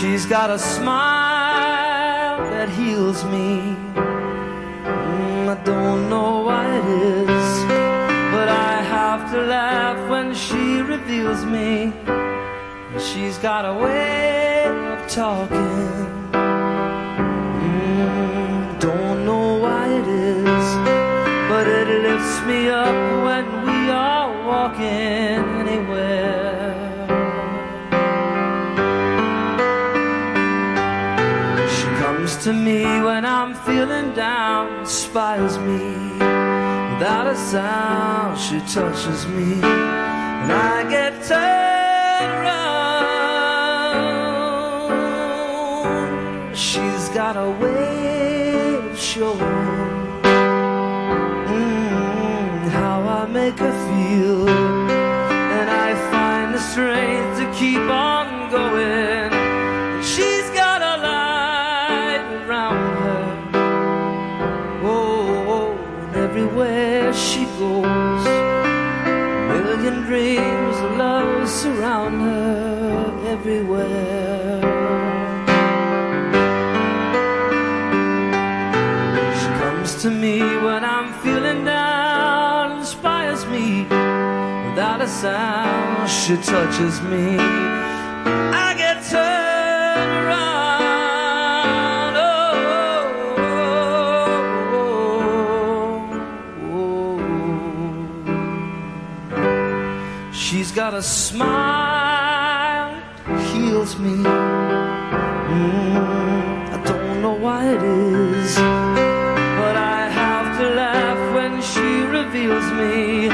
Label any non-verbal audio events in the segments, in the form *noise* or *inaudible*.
She's got a smile that heals me. Mm, I don't know why it is, but I have to laugh when she reveals me. She's got a way of talking. Mm, don't know why it is, but it lifts me up when we are walking anywhere. To me when I'm feeling down, inspires me. Without a sound, she touches me, and I get turned around. She's got a way of showing mm, how I make her feel, and I find the strength to keep on going. Everywhere. She comes to me when I'm feeling down, inspires me without a sound. She touches me. I get turned around. Oh, oh, oh. oh, oh. She's got a smile me. Mm, I don't know why it is, but I have to laugh when she reveals me.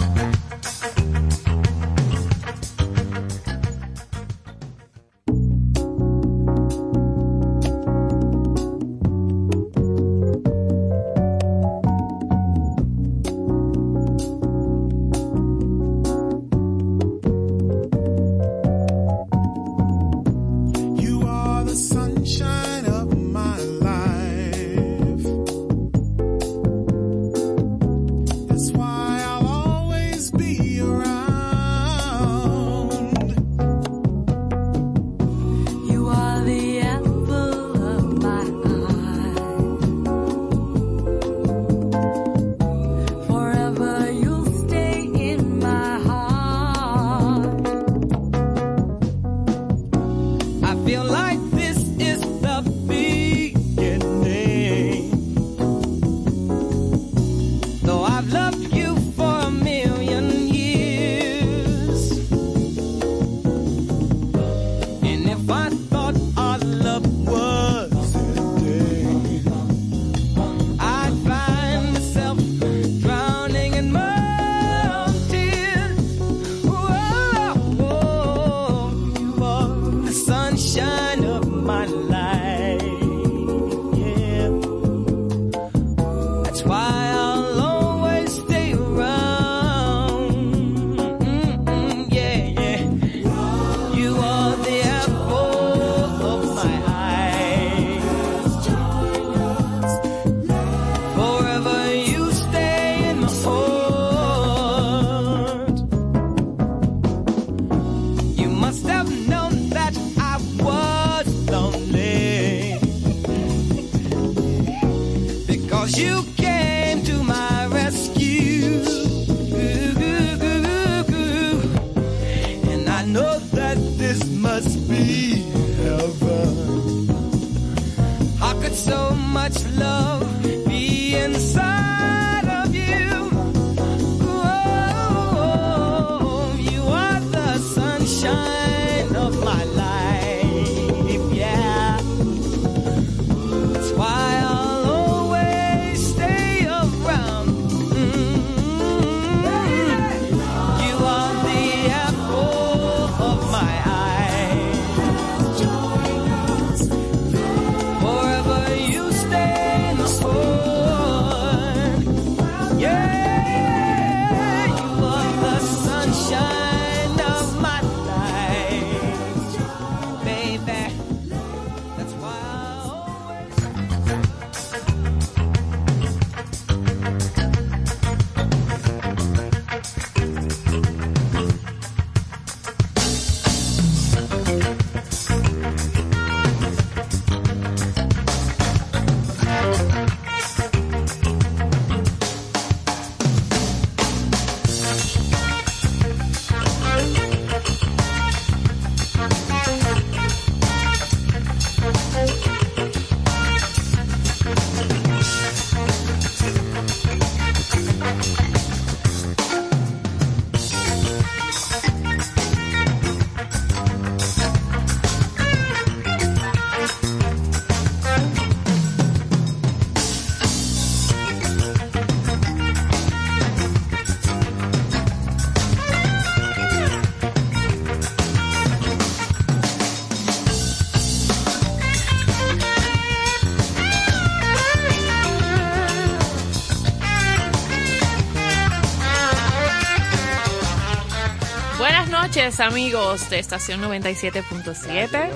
noches, amigos de Estación 97.7.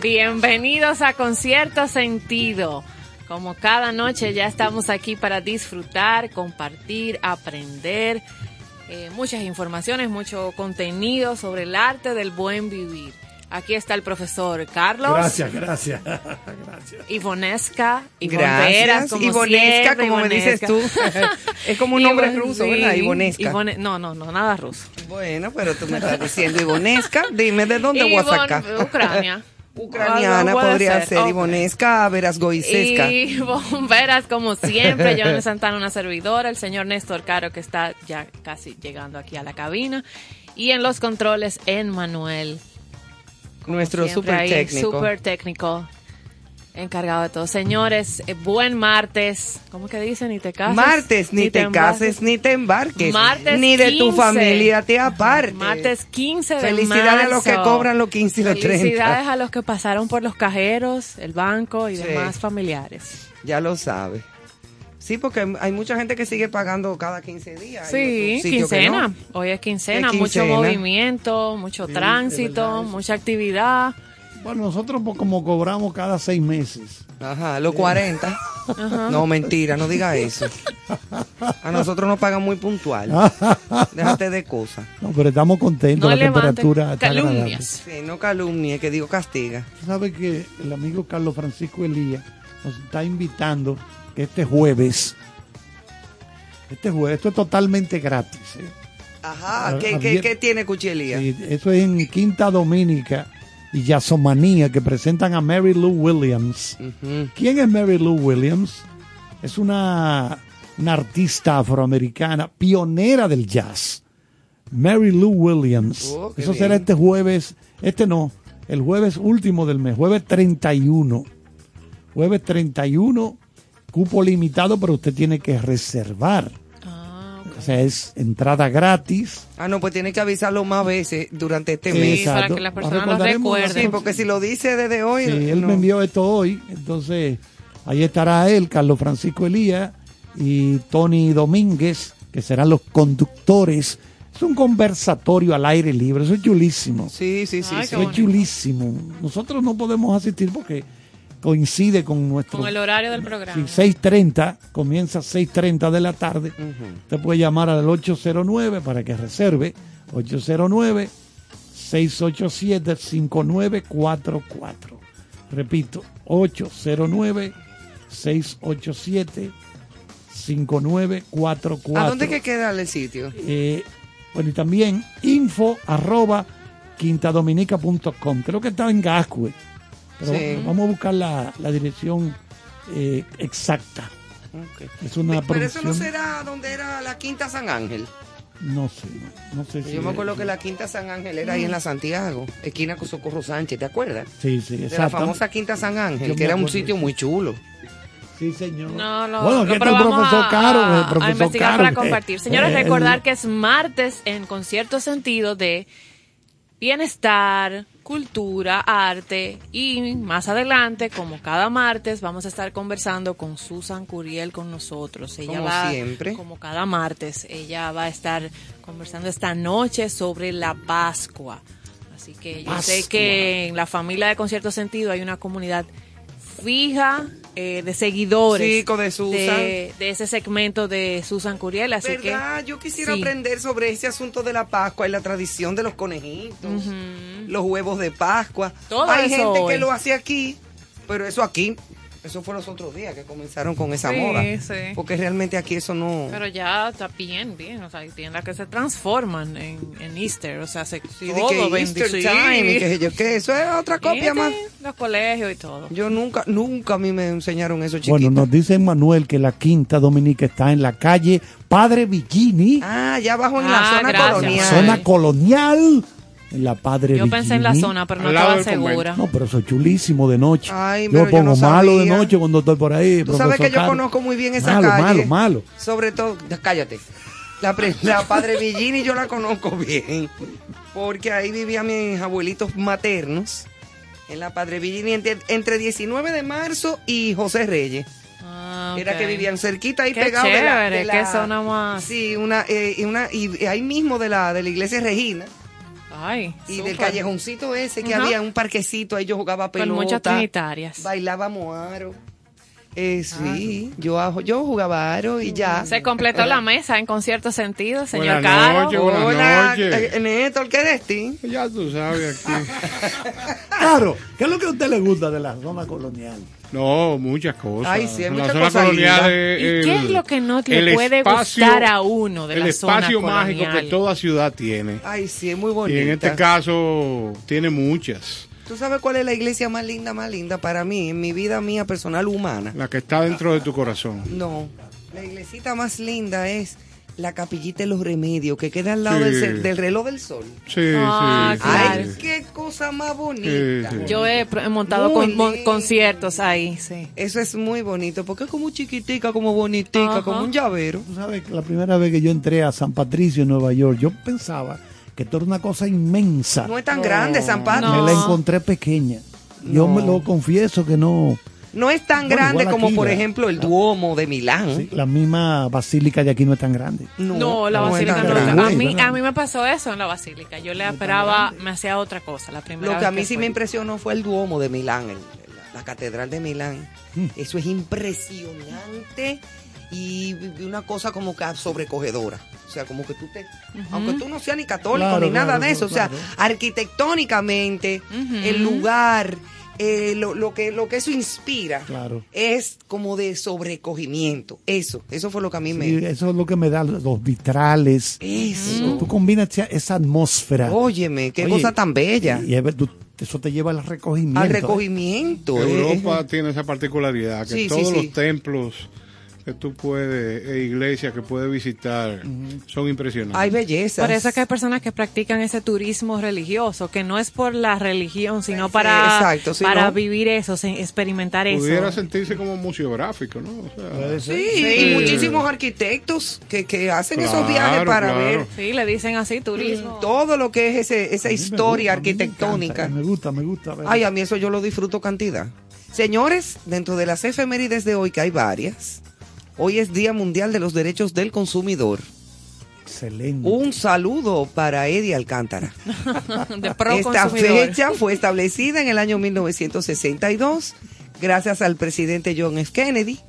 Bienvenidos a Concierto Sentido. Como cada noche ya estamos aquí para disfrutar, compartir, aprender eh, muchas informaciones, mucho contenido sobre el arte del buen vivir. Aquí está el profesor Carlos. Gracias, gracias. *laughs* gracias. Ivonesca, como Ivonesca, siempre, como me dices tú. *laughs* es como un nombre Ivon- ruso, sí, ¿verdad? Ivonesca. Ivone- no, no, no, nada ruso. Bueno, pero tú me estás diciendo Ivonesca. Dime, ¿de dónde voy a sacar? Ucrania. Ucraniana podría ser, ok. Ivonesca Verasgoisesca. Y bomberas, como siempre, Joana Santana, una servidora, el señor Néstor Caro, que está ya casi llegando aquí a la cabina. Y en los controles, en Manuel. Nuestro Siempre super ahí, técnico. Super técnico. Encargado de todo. Señores, eh, buen martes. ¿Cómo que dicen? Ni te cases. Martes, ni te cases, ni te embarques. Martes ni de tu 15. familia te aparte. Martes 15 de Felicidades a los que cobran los 15 y los 30. Felicidades a los que pasaron por los cajeros, el banco y Sí. demás familiares. Ya lo sabes. Sí, porque hay- mucha gente que sigue pagando cada 15 días. Sí, quincena. no. Hoy es quincena, Es mucho movimiento, mucho Sí, tránsito, mucha actividad. Bueno, nosotros pues, como cobramos cada seis meses. Ajá, los 40. No, mentira, no diga eso. A nosotros nos pagan muy puntual. Déjate de cosas. No, pero estamos contentos, No la levanten temperatura está agradable. calumnias. Sí, no calumnie, que digo castiga. Tú sabes que el amigo Carlos Francisco Elías nos está invitando que este jueves, este jueves, esto es totalmente gratis. ¿eh? Ajá, ¿qué, tiene Cuchelía? Sí, eso es en Quinta Dominica y Jazzomania que presentan a Mary Lou Williams. ¿Quién es Mary Lou Williams? Es una, una artista afroamericana, pionera del jazz. Mary Lou Williams. Oh, Eso bien. será este jueves, este no, el jueves último del mes, jueves 31. Jueves 31, cupo limitado, pero usted tiene que reservar. O sea, es entrada gratis. Ah, no, pues tiene que avisarlo más veces durante este Sí, mes. Sí, para que las personas lo recuerden. Sí, porque si lo dice desde hoy. Sí, él no. me envió esto hoy, entonces ahí estará él, Carlos Francisco Elías y Tony Domínguez, que serán los conductores. Es un conversatorio al aire libre, eso es chulísimo. Sí, sí, sí. Ay, sí. Eso es chulísimo. Nosotros no podemos asistir porque coincide con nuestro... Con el horario del programa. Sí, 6.30, comienza a 6.30 de la tarde. Usted puede llamar al 809 para que reserve. 809-687-5944. Repito, 809-687-5944. ¿A dónde que queda el sitio? Eh, bueno, y también info arroba quintadominica.com. Creo que estaba en Gascue. Pero Sí. vamos a buscar la, la dirección eh, exacta. Es una Pero eso no será donde era la Quinta San Ángel. No sé, no, no sé si. Yo me acuerdo que la Quinta San Ángel era ahí en la Santiago, esquina con Socorro Sánchez, ¿te acuerdas? Sí, sí, De la famosa Quinta San Ángel, Yo que era un sitio muy chulo. Sí, señor. No, lo, bueno, lo aquí está el probamos profesor a, Caro. a- el profesor a investigar Caro, para que- compartir. Señores, eh, recordar que es martes en concierto sentido de bienestar, cultura, arte y más adelante, como cada martes, vamos a estar conversando con Susan Curiel con nosotros. Ella Como va, siempre. como cada martes, ella va a estar conversando esta noche sobre la Pascua. Así que yo sé que en la familia de Concierto Sentido hay una comunidad fija eh, de seguidores Sí, de Susan. de, de ese segmento de Susan Curiel, así ¿Verdad? Yo quisiera sí. aprender sobre ese asunto de la Pascua y la tradición de los conejitos, los huevos de Pascua. Todo Hay gente hoy. que lo hace aquí, pero eso aquí, eso fue los otros días que comenzaron con esa Sí, moda. sí. Porque realmente aquí eso no... pero ya está bien, bien, o sea, hay tiendas que se transforman en, en Easter, o sea, se Sí, todo que Easter time y que, yo, que eso es otra copia Sí, más. los colegios y todo. Yo nunca, nunca a mí me enseñaron eso chiquito. Bueno, nos dice Manuel que la Quinta Dominica está en la calle Padre Villini, Ah, ya abajo en la Ah, zona gracias. colonial. zona colonial, la Padre Yo pensé en la zona, pero no Al estaba segura. No, pero eso es chulísimo de noche. Ay, yo yo pongo no malo de noche cuando estoy por ahí. Tú sabes que yo conozco muy bien esa malo, calle. Malo, malo, Sobre todo, cállate. La, pre- la Padre Villini yo la conozco bien. Porque ahí vivían mis abuelitos maternos. En la Padre Villini entre, entre 19 de marzo y José Reyes. Ah, Era que vivían cerquita ahí Qué pegados de la, qué zona más. Sí, una, eh, y una, y ahí mismo de la, de la iglesia Regina. Ay, Y del callejoncito ese que había, un parquecito, ahí yo jugaba Con pelota. muchas trinitarias. Bailábamos aro. Eh, sí, yo, ajo- yo jugaba aro y ya. Se completó la mesa en concierto sentido, señor Buenas Caro. noches, buenas Hola, noches. eh, Néstor, ¿qué ti? Ya tú sabes aquí. *laughs* Claro, ¿qué es lo que a usted le gusta de la zona colonial? No, muchas cosas. Ay, sí, hay muchas zona cosas colonial ¿Y el- qué es lo que no le el puede espacio- gustar a uno de el la zona espacio mágico que colonial? toda ciudad tiene. Ay, sí, es muy Y bonita. en este caso tiene muchas. ¿Tú sabes cuál es la iglesia más linda, más linda para mí, en mi vida mía personal humana? La que está dentro de tu corazón. No, la iglesita más linda es la capillita de los remedios, que queda al lado Sí. del, reloj del sol. Sí, Ah, sí, claro. Ay, qué cosa más bonita. Sí, sí. Yo he, montado Muy con, mon- lindo. conciertos ahí, sí. Eso es muy bonito, porque es como chiquitica, como bonitica, Ajá. como un llavero. Tú sabes que la primera vez que yo entré a San Patricio, en Nueva York, yo pensaba que esto era una cosa inmensa. No es tan grande, San Patricio. No. Me la encontré pequeña. Yo No. me lo confieso que no. No es tan Bueno, grande como, aquí, por ejemplo, el Duomo de Milán. Sí, la misma basílica de aquí no es tan grande. No, la no es basílica tan no. grande. A mí, a mí me pasó eso en la basílica. Yo le esperaba, me hacía otra cosa la primera Lo que vez a mí sí me impresionó fue el Duomo de Milán, el- la, la catedral de Milán. Eso es impresionante y una cosa como que sobrecogedora. O sea, como que tú te... Aunque tú no seas ni católico Claro, ni nada de eso. claro. O sea, arquitectónicamente, el lugar, eh, lo, lo que, lo que eso inspira Claro. es como de sobrecogimiento. Eso, eso fue lo que a mí me... Eso es lo que me da los vitrales. Eso. Tú combinas esa- esa atmósfera. Óyeme, qué Oye, cosa tan bella. Y, tú- eso te lleva al recogimiento. Al ¿eh? recogimiento. eh. Europa tiene esa particularidad, que sí, todos sí. los templos que tú puedes, e iglesias que puedes visitar, son impresionantes. Hay belleza. Por eso es que hay personas que practican ese turismo religioso, que no es por la religión, sino Sí, para, exacto, para ¿no? vivir eso, experimentar Pudiera eso. sentirse como museográfico, ¿no? O sea. Sí, Sí. y muchísimos arquitectos que, que hacen esos viajes para claro. ver Sí, le dicen así, turismo. todo lo que es ese, esa me historia gusta, arquitectónica. Me gusta, me gusta. ver. Ay, a mí eso yo lo disfruto cantidad. Señores, dentro de las efemérides de hoy, que hay varias, hoy es Día Mundial de los Derechos del Consumidor. Excelente. Un saludo para Eddie Alcántara. *laughs* de pro Esta consumidor. fecha fue establecida en el año 1962 gracias al presidente John F. Kennedy,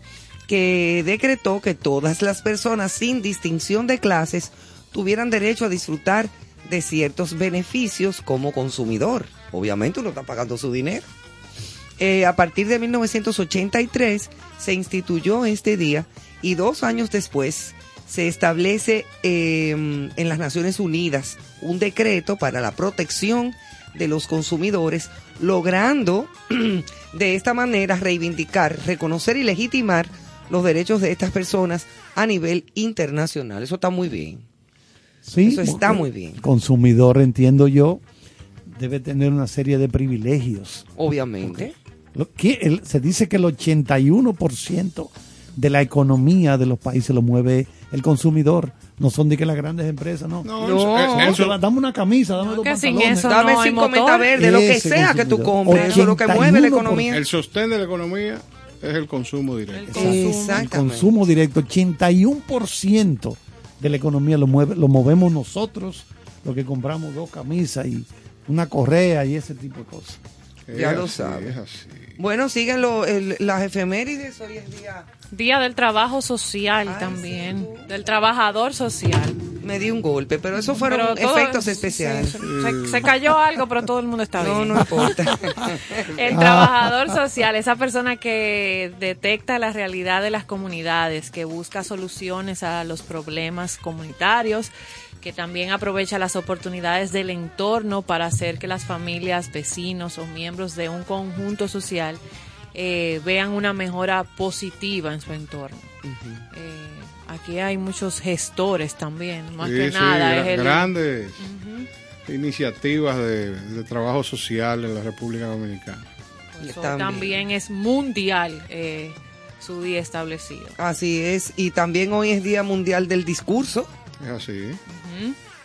que decretó que todas las personas sin distinción de clases tuvieran derecho a disfrutar de ciertos beneficios como consumidor. Obviamente uno está pagando su dinero. Eh, a partir de 1983 se instituyó este día y dos años después se establece eh, en las Naciones Unidas un decreto para la protección de los consumidores, logrando *clears throat* de esta manera reivindicar, reconocer y legitimar los derechos de estas personas a nivel internacional. Eso está muy bien. Sí, Eso está muy bien. El consumidor, entiendo yo, debe tener una serie de privilegios. Obviamente. Lo que el- se dice que el 81% de la economía de los países lo mueve el consumidor. No son de que las grandes empresas, no. No, No. el- el- Oye, dame una camisa, dame No, dos que sin pantalones. eso Dame no cinco metas verdes, lo que sea que tú compres. Eso es lo que mueve la 81%. economía. el sostén de la economía es el consumo directo. El El Exactamente. consumo directo, 81% de la economía lo mueve, lo movemos nosotros, lo que compramos dos camisas y una correa y ese tipo de cosas. Es Ya lo así, sabe. Es así. Bueno, siguen lo- el- las efemérides. Hoy es día. Día del trabajo social Ay, también, sí. del trabajador social. Me di un golpe, pero esos fueron Pero efectos especiales. sí, se, se cayó algo, pero todo el mundo está No, bien. no importa. *laughs* El trabajador social, esa persona que detecta la realidad de las comunidades, que busca soluciones a los problemas comunitarios, que también aprovecha las oportunidades del entorno para hacer que las familias, vecinos o miembros de un conjunto social eh, vean una mejora positiva en su entorno. Eh, aquí hay muchos gestores también, más Sí, que sí, nada. es el- grandes iniciativas de, de trabajo social en la República Dominicana. Eso También. también es mundial eh, su día establecido. Así es. Y también hoy es Día Mundial del Discurso. Es así.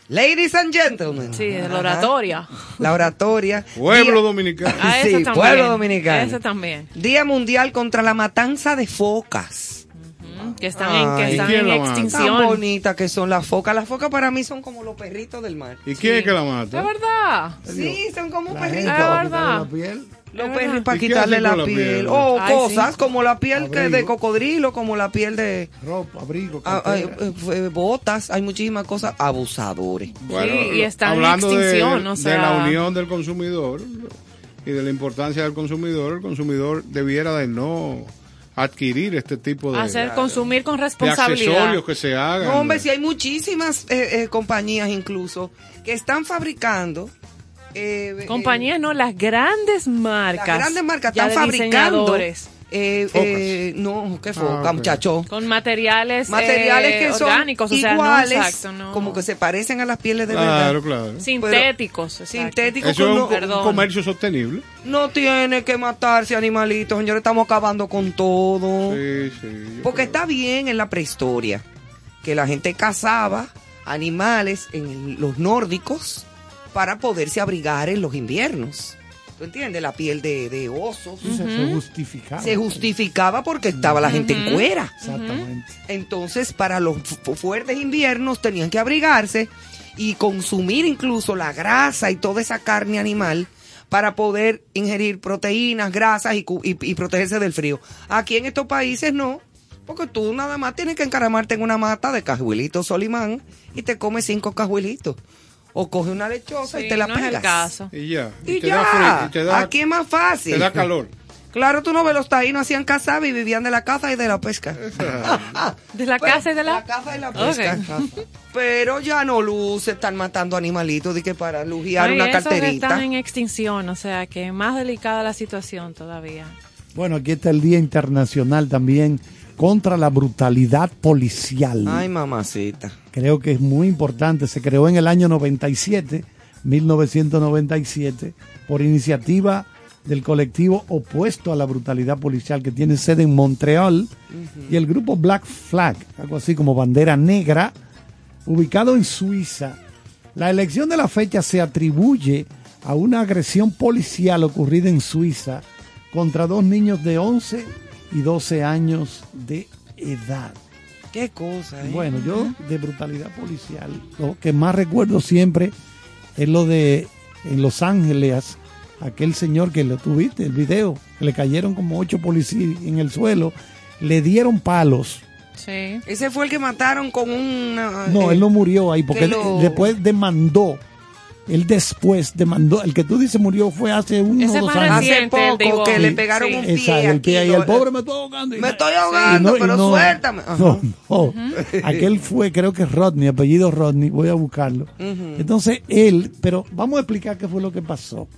Ladies and gentlemen. Sí, de la oratoria. La oratoria. Pueblo Día- dominicano. Ah, Sí, ese también. pueblo dominicano. Ese también. Día Mundial contra la Matanza de Focas. que están en, que Ay. están ¿Y quién en mata? Tan extinción. bonitas que son las focas. Las focas para mí son como los perritos del mar. ¿Y quién es que la Es mata? verdad. Sí, son como La perritos. Es verdad. la piel. Verdad. para ¿Y qué quitarle la piel. piel? O Ay, cosas sí. como la piel que de cocodrilo, como la piel de Ropa, abrigo, ah, ay, cartera. eh, eh, botas. Hay muchísimas cosas. Abusadores. Sí, y están en hablando de- de, la unión del consumidor y de la importancia del consumidor, el consumidor debiera de no adquirir este tipo de, Hacer consumir con de responsabilidad. accesorios que se hagan. No, hombre, si hay muchísimas eh, eh, compañías incluso que están fabricando. Eh, eh, Compañías, no, las grandes marcas. Las grandes marcas están fabricando. eh, eh, no, qué foca, Ah, ok. muchacho. Con materiales, Materiales eh, que son orgánicos, o sea, iguales, no exacto, no. como que se parecen a las pieles de Claro, verdad. claro. Sintéticos. Sintéticos Eso es un, Perdón. comercio sostenible. No tiene que matarse animalitos, señores, estamos acabando con todo. Sí, sí. Porque creo. está bien en la prehistoria que la gente cazaba animales en los nórdicos para poderse abrigar en los inviernos. ¿Tú entiendes? La piel de, de osos. Se- se justificaba. Se justificaba porque estaba la gente en cuera. Exactamente. Entonces, para los fu- fuertes inviernos tenían que abrigarse y consumir incluso la grasa y toda esa carne animal para poder ingerir proteínas, grasas y, cu- y- y protegerse del frío. Aquí en estos países no, porque tú nada más tienes que encaramarte en una mata de cajuelitos Solimán y te comes cinco cajuelitos. O coge una lechosa Sí, y te la no pegas. es el caso. Y ya. Y, te ya, da frío, y te da, aquí es más fácil. te da calor. *laughs* Claro, tú no ves, los taínos hacían cazabe y vivían de la caza y de la pesca. *laughs* De la Pues, casa y de la... caza y la pesca. *laughs* Pero ya no luce, están matando animalitos de que para lujiar No, y una esos carterita. están en extinción, o sea que más delicada la situación todavía. Bueno, aquí está el Día Internacional también contra la brutalidad policial. Ay, mamacita. Creo que es muy importante. Se creó en el año 97, 1997, por iniciativa del colectivo opuesto a la brutalidad policial que tiene sede en Montreal y el grupo Black Flag, algo así como bandera negra, ubicado en Suiza. La elección de la fecha se atribuye a una agresión policial ocurrida en Suiza contra dos niños de 11 y 12 años de edad. Qué cosa, ¿eh? Bueno, yo de brutalidad policial, lo que más recuerdo siempre es lo de en Los Ángeles, aquel señor que lo tuviste, el video, que le cayeron como ocho policías en el suelo, le dieron palos. Sí. Ese fue el que mataron con una... No, eh, él no murió ahí, porque él después demandó. Él después demandó, el que tú dices murió fue hace unos Ese dos años. Hace poco que Sí. le pegaron Sí. un pie Exacto, el pie aquí, ahí, el pobre me estoy ahogando. y- Me estoy y ahogando, no- y pero no- suéltame. Ajá. No, no. Aquel fue, creo que Rodney, apellido Rodney, voy a buscarlo. Entonces él, pero vamos a explicar qué fue lo que pasó.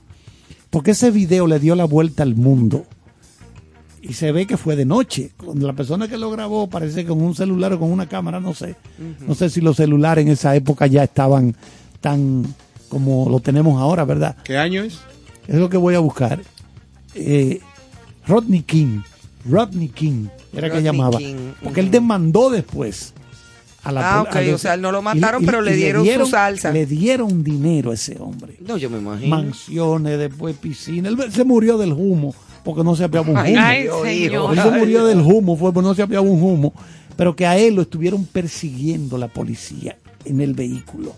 Porque ese video le dio la vuelta al mundo. Y se ve que fue de noche. Cuando la persona que lo grabó parece que con un celular o con una cámara, no sé. No sé si los celulares en esa época ya estaban tan como lo tenemos ahora, ¿verdad? ¿Qué año es? Es lo que voy a buscar. Eh, Rodney King. Rodney King era que Rodney llamaba. King, Porque él demandó después. A la Ah, ok, a los- o sea, no lo mataron, pero le dieron su salsa. Le dieron dinero a ese hombre. No, yo me imagino. Mansiones, después piscina. Él se murió del humo porque no se apiaba un humo. Ay, señor. Él se murió del humo, fue porque no se apiaba un humo. Pero que a él lo estuvieron persiguiendo la policía en el vehículo.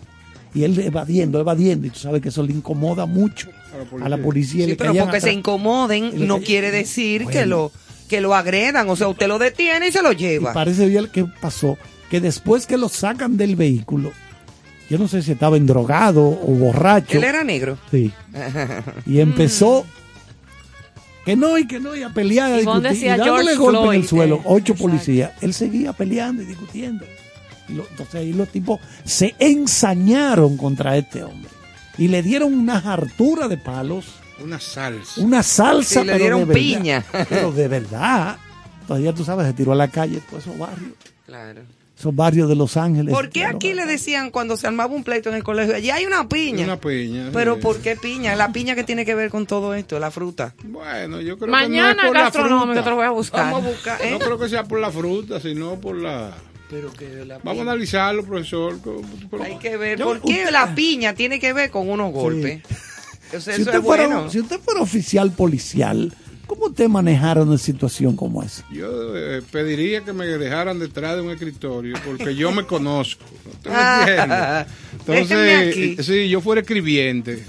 Y él evadiendo, evadiendo. Y tú sabes que eso le incomoda mucho A la policía. a la policía. Sí, pero porque se incomoden Y no quiere decir que lo que lo agredan. O sea, usted lo detiene y se lo Y lleva. parece bien que pasó que después que lo sacan del vehículo, yo no sé si estaba endrogado o borracho. Él era negro. Sí. *laughs* Y empezó que no y que no y a pelear a Ivonne discutir, y dándole George golpe en el Floyd, suelo, eh, ocho exacto. policías. Él seguía peleando y discutiendo. Y lo- entonces ahí los tipos se ensañaron contra este hombre y le dieron una hartura de palos, Una salsa. una salsa. Sí, le pero dieron de verdad, piña. Pero de verdad. Todavía tú sabes, se tiró a la calle todos esos barrios. Claro. Esos barrios de Los Ángeles. ¿Por qué aquí le decían cuando se armaba un pleito en el colegio? Allí hay una piña. Una piña. Pero sí. ¿por qué piña? La piña que tiene que ver con todo esto, la fruta. Bueno, yo creo Mañana que no es por la gastronómico te lo voy a buscar. Vamos a buscar, ¿eh? No creo que sea por la fruta, sino por la... Pero que la Vamos a analizarlo, profesor. Hay que ver. Yo- ¿Por qué usted- la piña tiene que ver con unos golpes? *laughs* O sea, Si eso usted, es fuera, bueno. si usted fuera oficial policial, ¿Cómo te manejaron una situación como esa? Yo eh, pediría que me dejaran detrás de un escritorio porque yo me conozco. *laughs* Entonces, eh, sí, yo fuera escribiente.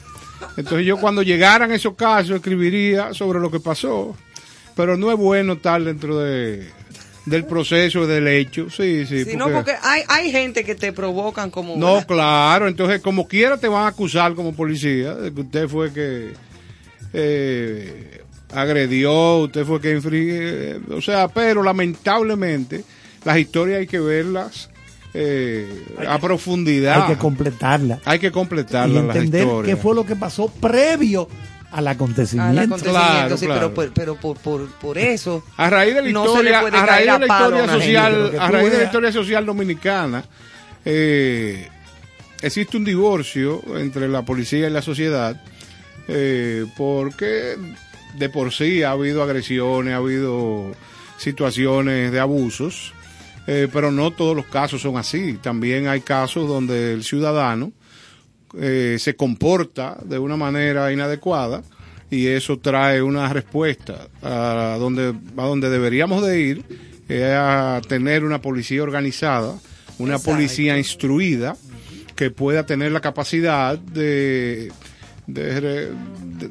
Entonces yo cuando llegaran esos casos escribiría sobre lo que pasó. Pero no es bueno estar dentro de, del proceso del hecho. Sí, sí. Sí, no, porque hay, hay gente que te provocan como... No, claro. Entonces, como quiera, te van a acusar como policía de que usted fue que eh, agredió, usted fue que infringe. O sea, pero lamentablemente, las historias hay que verlas eh, a profundidad. Hay que completarla. Hay que Y completarlas las entender qué fue lo que pasó previo al al acontecimiento. Claro, sí, claro. pero, por- pero por, por, por eso... A raíz de la historia, a raíz de la historia social, a raíz de la historia social dominicana, eh, existe un divorcio entre la policía y la sociedad, eh, porque de por sí ha habido agresiones, ha habido situaciones de abusos, eh, pero no todos los casos son así. También hay casos donde el ciudadano eh, se comporta de una manera inadecuada y eso trae una respuesta a donde, a donde deberíamos de ir, es a tener una policía organizada, una Exacto. policía instruida que pueda tener la capacidad de, de, re- de-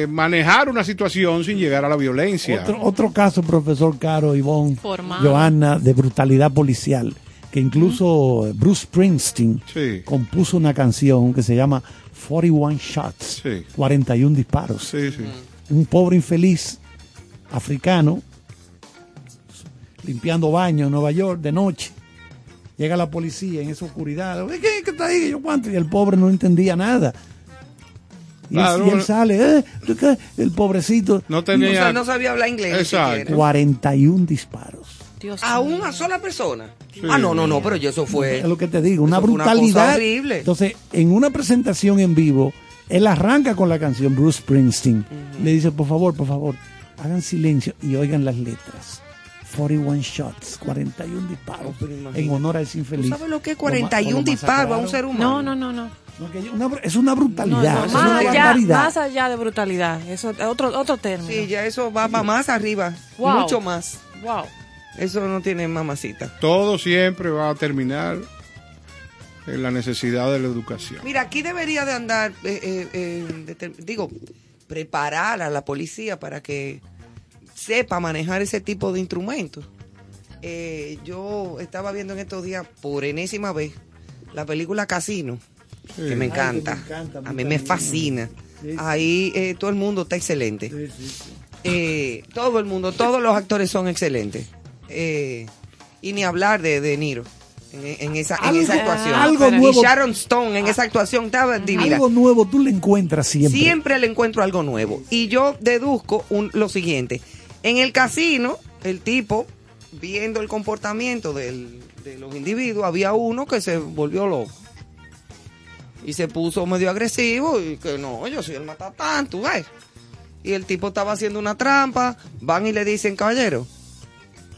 de manejar una situación sin llegar a la violencia. Otro, otro caso, profesor Caro, Ivonne. Johanna, de brutalidad policial, que incluso Bruce Springsteen Sí. compuso una canción que se llama 41 Shots, Sí. 41 disparos. Sí, sí. Un pobre infeliz africano limpiando baños en Nueva York de noche. Llega la policía en esa oscuridad. ¿Qué, qué está ahí? Yo cuánto. Y el pobre no entendía nada. Y, él- Claro, y él bueno. sale, ¿eh? El pobrecito, No O tenía... sea, no sabía hablar inglés. Exacto. siquiera. 41 disparos. Dios A una sola persona. Ah, no, no, no, pero yo eso fue... Es lo que te digo, una fue una brutalidad. horrible. Entonces, en una presentación en vivo, él arranca con la canción Bruce Springsteen. Le dice, por favor, por favor, hagan silencio y oigan las letras. 41 shots, 41 disparos, imagínate. en honor a ese ¿Tú infeliz. sabes lo que es Lo ma- 41 lo disparos a un ser humano? No, no, no, no. No, una es una No, brutalidad, no, es más, una allá, más allá de brutalidad. Eso es otro, otro término. Sí, ya eso va para más arriba. Wow. Mucho más. Wow. Eso no tiene mamacita. Todo siempre va a terminar en la necesidad de la educación. Mira, aquí debería de andar, eh, eh, eh, digo, preparar a la policía para que sepa manejar ese tipo de instrumentos. Eh, yo estaba viendo en estos días, por enésima vez, la película Casino, que me Ay, que encanta. me encanta, a mí también. me fascina. Sí, sí. Ahí eh, todo el mundo está excelente. Sí, sí, sí. Eh, todo el mundo, todos los actores son excelentes. Eh, y ni hablar de De Niro en, en esa, en esa actuación. algo y nuevo. Sharon Stone en esa actuación estaba divina. Algo nuevo tú le encuentras siempre. Siempre le encuentro algo nuevo. Y yo deduzco un- lo siguiente. En el casino, el tipo, viendo el comportamiento del- de los individuos, había uno que se volvió loco. Y se puso medio agresivo y que no, yo soy el matatán, tú ves. Y el tipo estaba haciendo una trampa, van y le dicen, caballero,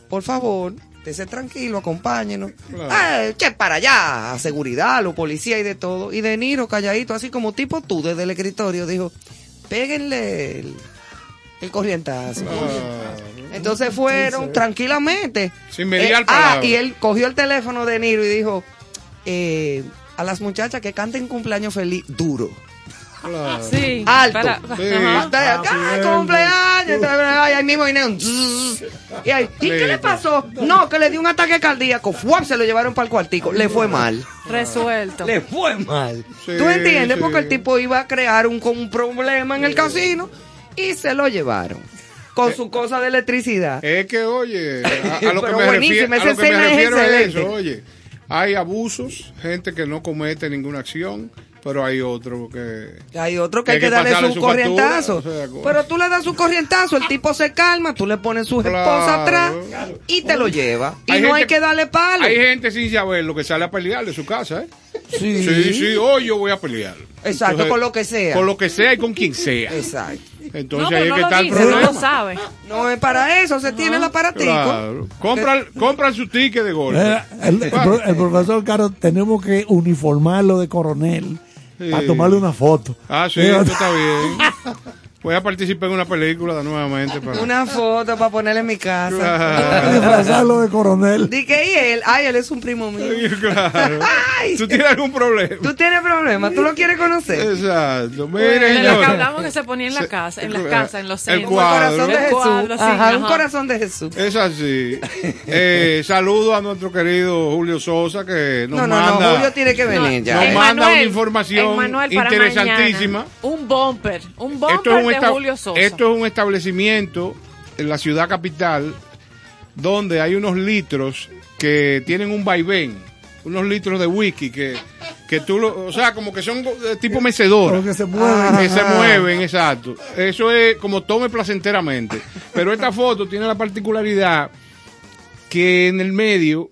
por favor, esté tranquilo, acompáñenos. Claro. Ah, che, para allá, a seguridad, los policías y de todo. Y De Niro, calladito, así como tipo tú desde el escritorio, dijo, péguenle el, el corrientazo. Entonces fueron tranquilamente. Sin mediar Eh, ah, y él cogió el teléfono de Niro y dijo, eh, a las muchachas que canten cumpleaños feliz, duro. Claro. Sí. Alto. para- Sí. ¡Ay, cumpleaños! Entonces, ay, ahí mismo viene un zzzz. y, ahí, ¿y qué le pasó? No, que le dio un ataque cardíaco. ¡Fuap! Se lo llevaron para el cuartico. Le fue mal. Resuelto. Le fue mal. Sí, ¿Tú entiendes? sí. Porque el tipo iba a crear un, problema en el casino y se lo llevaron. Con su cosa de electricidad. Es que, oye, a, a *laughs* lo que me refiero, a lo que me refiero es eso, oye. Hay abusos, gente que no comete ninguna acción, pero hay otro que... Hay otro que Hay hay que, que darle su, su corrientazo. factura, o sea, co- Pero tú le das su corrientazo, el tipo se calma, tú le pones su Claro. esposa atrás y te lo lleva. Y Hay no hay que darle palo. Hay gente sin saber lo que sale a pelear de su casa, ¿eh? Sí. Sí, sí, hoy yo voy a pelear. Exacto, con lo que sea. Con lo que sea y con quien *laughs* sea. Exacto. Entonces no, ahí es no que lo está el dice, no lo sabe. No es para eso, se tiene el aparatico. Claro. Compran, compran su ticket de golpe. Eh, el, el pro- el profesor Caro, tenemos que uniformarlo de coronel. Para tomarle una foto. Ah, sí, eso está bien. *laughs* Voy a participar en una película nuevamente. Para... Una foto para ponerle en mi casa. Claro. *laughs* Disfrazarlo de coronel. Di que y él, ay, él es un primo mío. Claro. Ay, ¿Tú tienes algún problema? tú tienes problemas, tú lo quieres conocer. Exacto. Mire, De lo que hablamos que se ponía en la casa, en las el- casas, en los el centros. Un cuadro. corazón de El Jesús. cuadro, sí, Ajá, un corazón de Jesús. Es así. Eh, saludo a nuestro querido Julio Sosa que nos No, no, manda. no, Julio tiene que venir ya. Nos manda una información interesantísima. mañana, un bumper, un bumper Esto es, un de esta- Julio Sosa. esto es un establecimiento en la ciudad capital donde hay unos litros que tienen un vaivén, unos litros de whisky que, que tú lo, o sea, como que son de tipo mecedora. Pero que se mueven. Que se mueven, exacto. Eso es como tome placenteramente. Pero esta foto tiene la particularidad que en el medio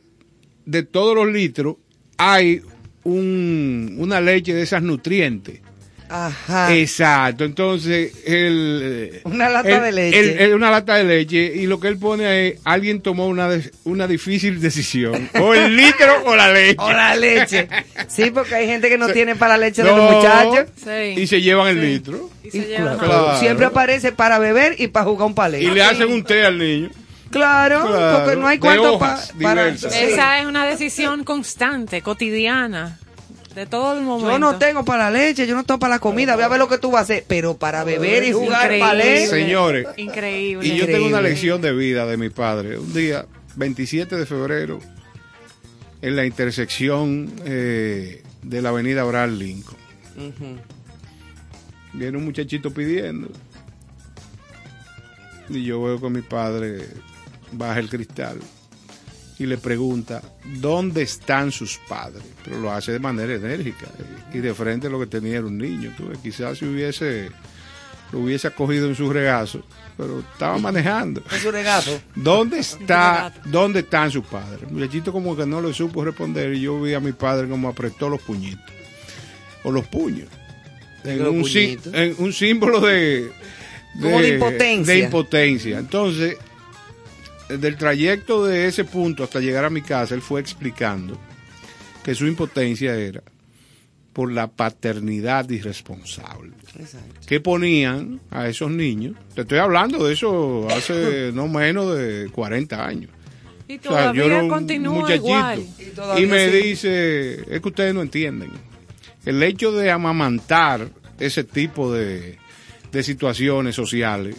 de todos los litros hay un, una leche de esas nutrientes. Ajá. Exacto, entonces el, Una lata el- de leche. el- el- una lata de leche y lo que él pone es alguien tomó una de- una difícil decisión *laughs* o el litro o la leche. O la leche. Sí, porque hay gente que no Se- tiene para la leche de los muchachos. Sí. y se llevan el Sí. litro Y se Y llevan- Claro. Siempre aparece para beber y para jugar un palé. y le hacen un té al niño. Claro, Claro, porque no hay cuarto pa- para. Esa es una decisión constante, cotidiana, de todo el momento. Yo no tengo para la leche, yo no tengo para la comida, voy a ver lo que tú vas a hacer. Pero para beber y jugar Increíble. palé. Señores, Increíble. y yo tengo una lección de vida de mi padre. Un día, 27 de febrero, en la intersección eh, de la avenida Abraham Lincoln. Viene un muchachito pidiendo. Y yo veo que mi padre baja el cristal y le pregunta, ¿dónde están sus padres? Pero lo hace de manera enérgica y de frente a lo que tenía era un niño. Tú ves, quizás si hubiese, lo hubiese acogido en su regazo, pero estaba manejando. Es un regazo. ¿Dónde está, dónde están sus padres? El muchachito como que no le supo responder y yo vi a mi padre como apretó los puñitos o los puños. En Los un, puñitos. en un símbolo de, Como de impotencia. de impotencia. Entonces, del trayecto de ese punto hasta llegar a mi casa, él fue explicando que su impotencia era por la paternidad irresponsable que ponían a esos niños. Te estoy hablando de eso hace *laughs* no menos de 40 años. Y O sea, yo todavía un continúa igual. Y me dice, es que ustedes no entienden. El hecho de amamantar ese tipo de, de situaciones sociales,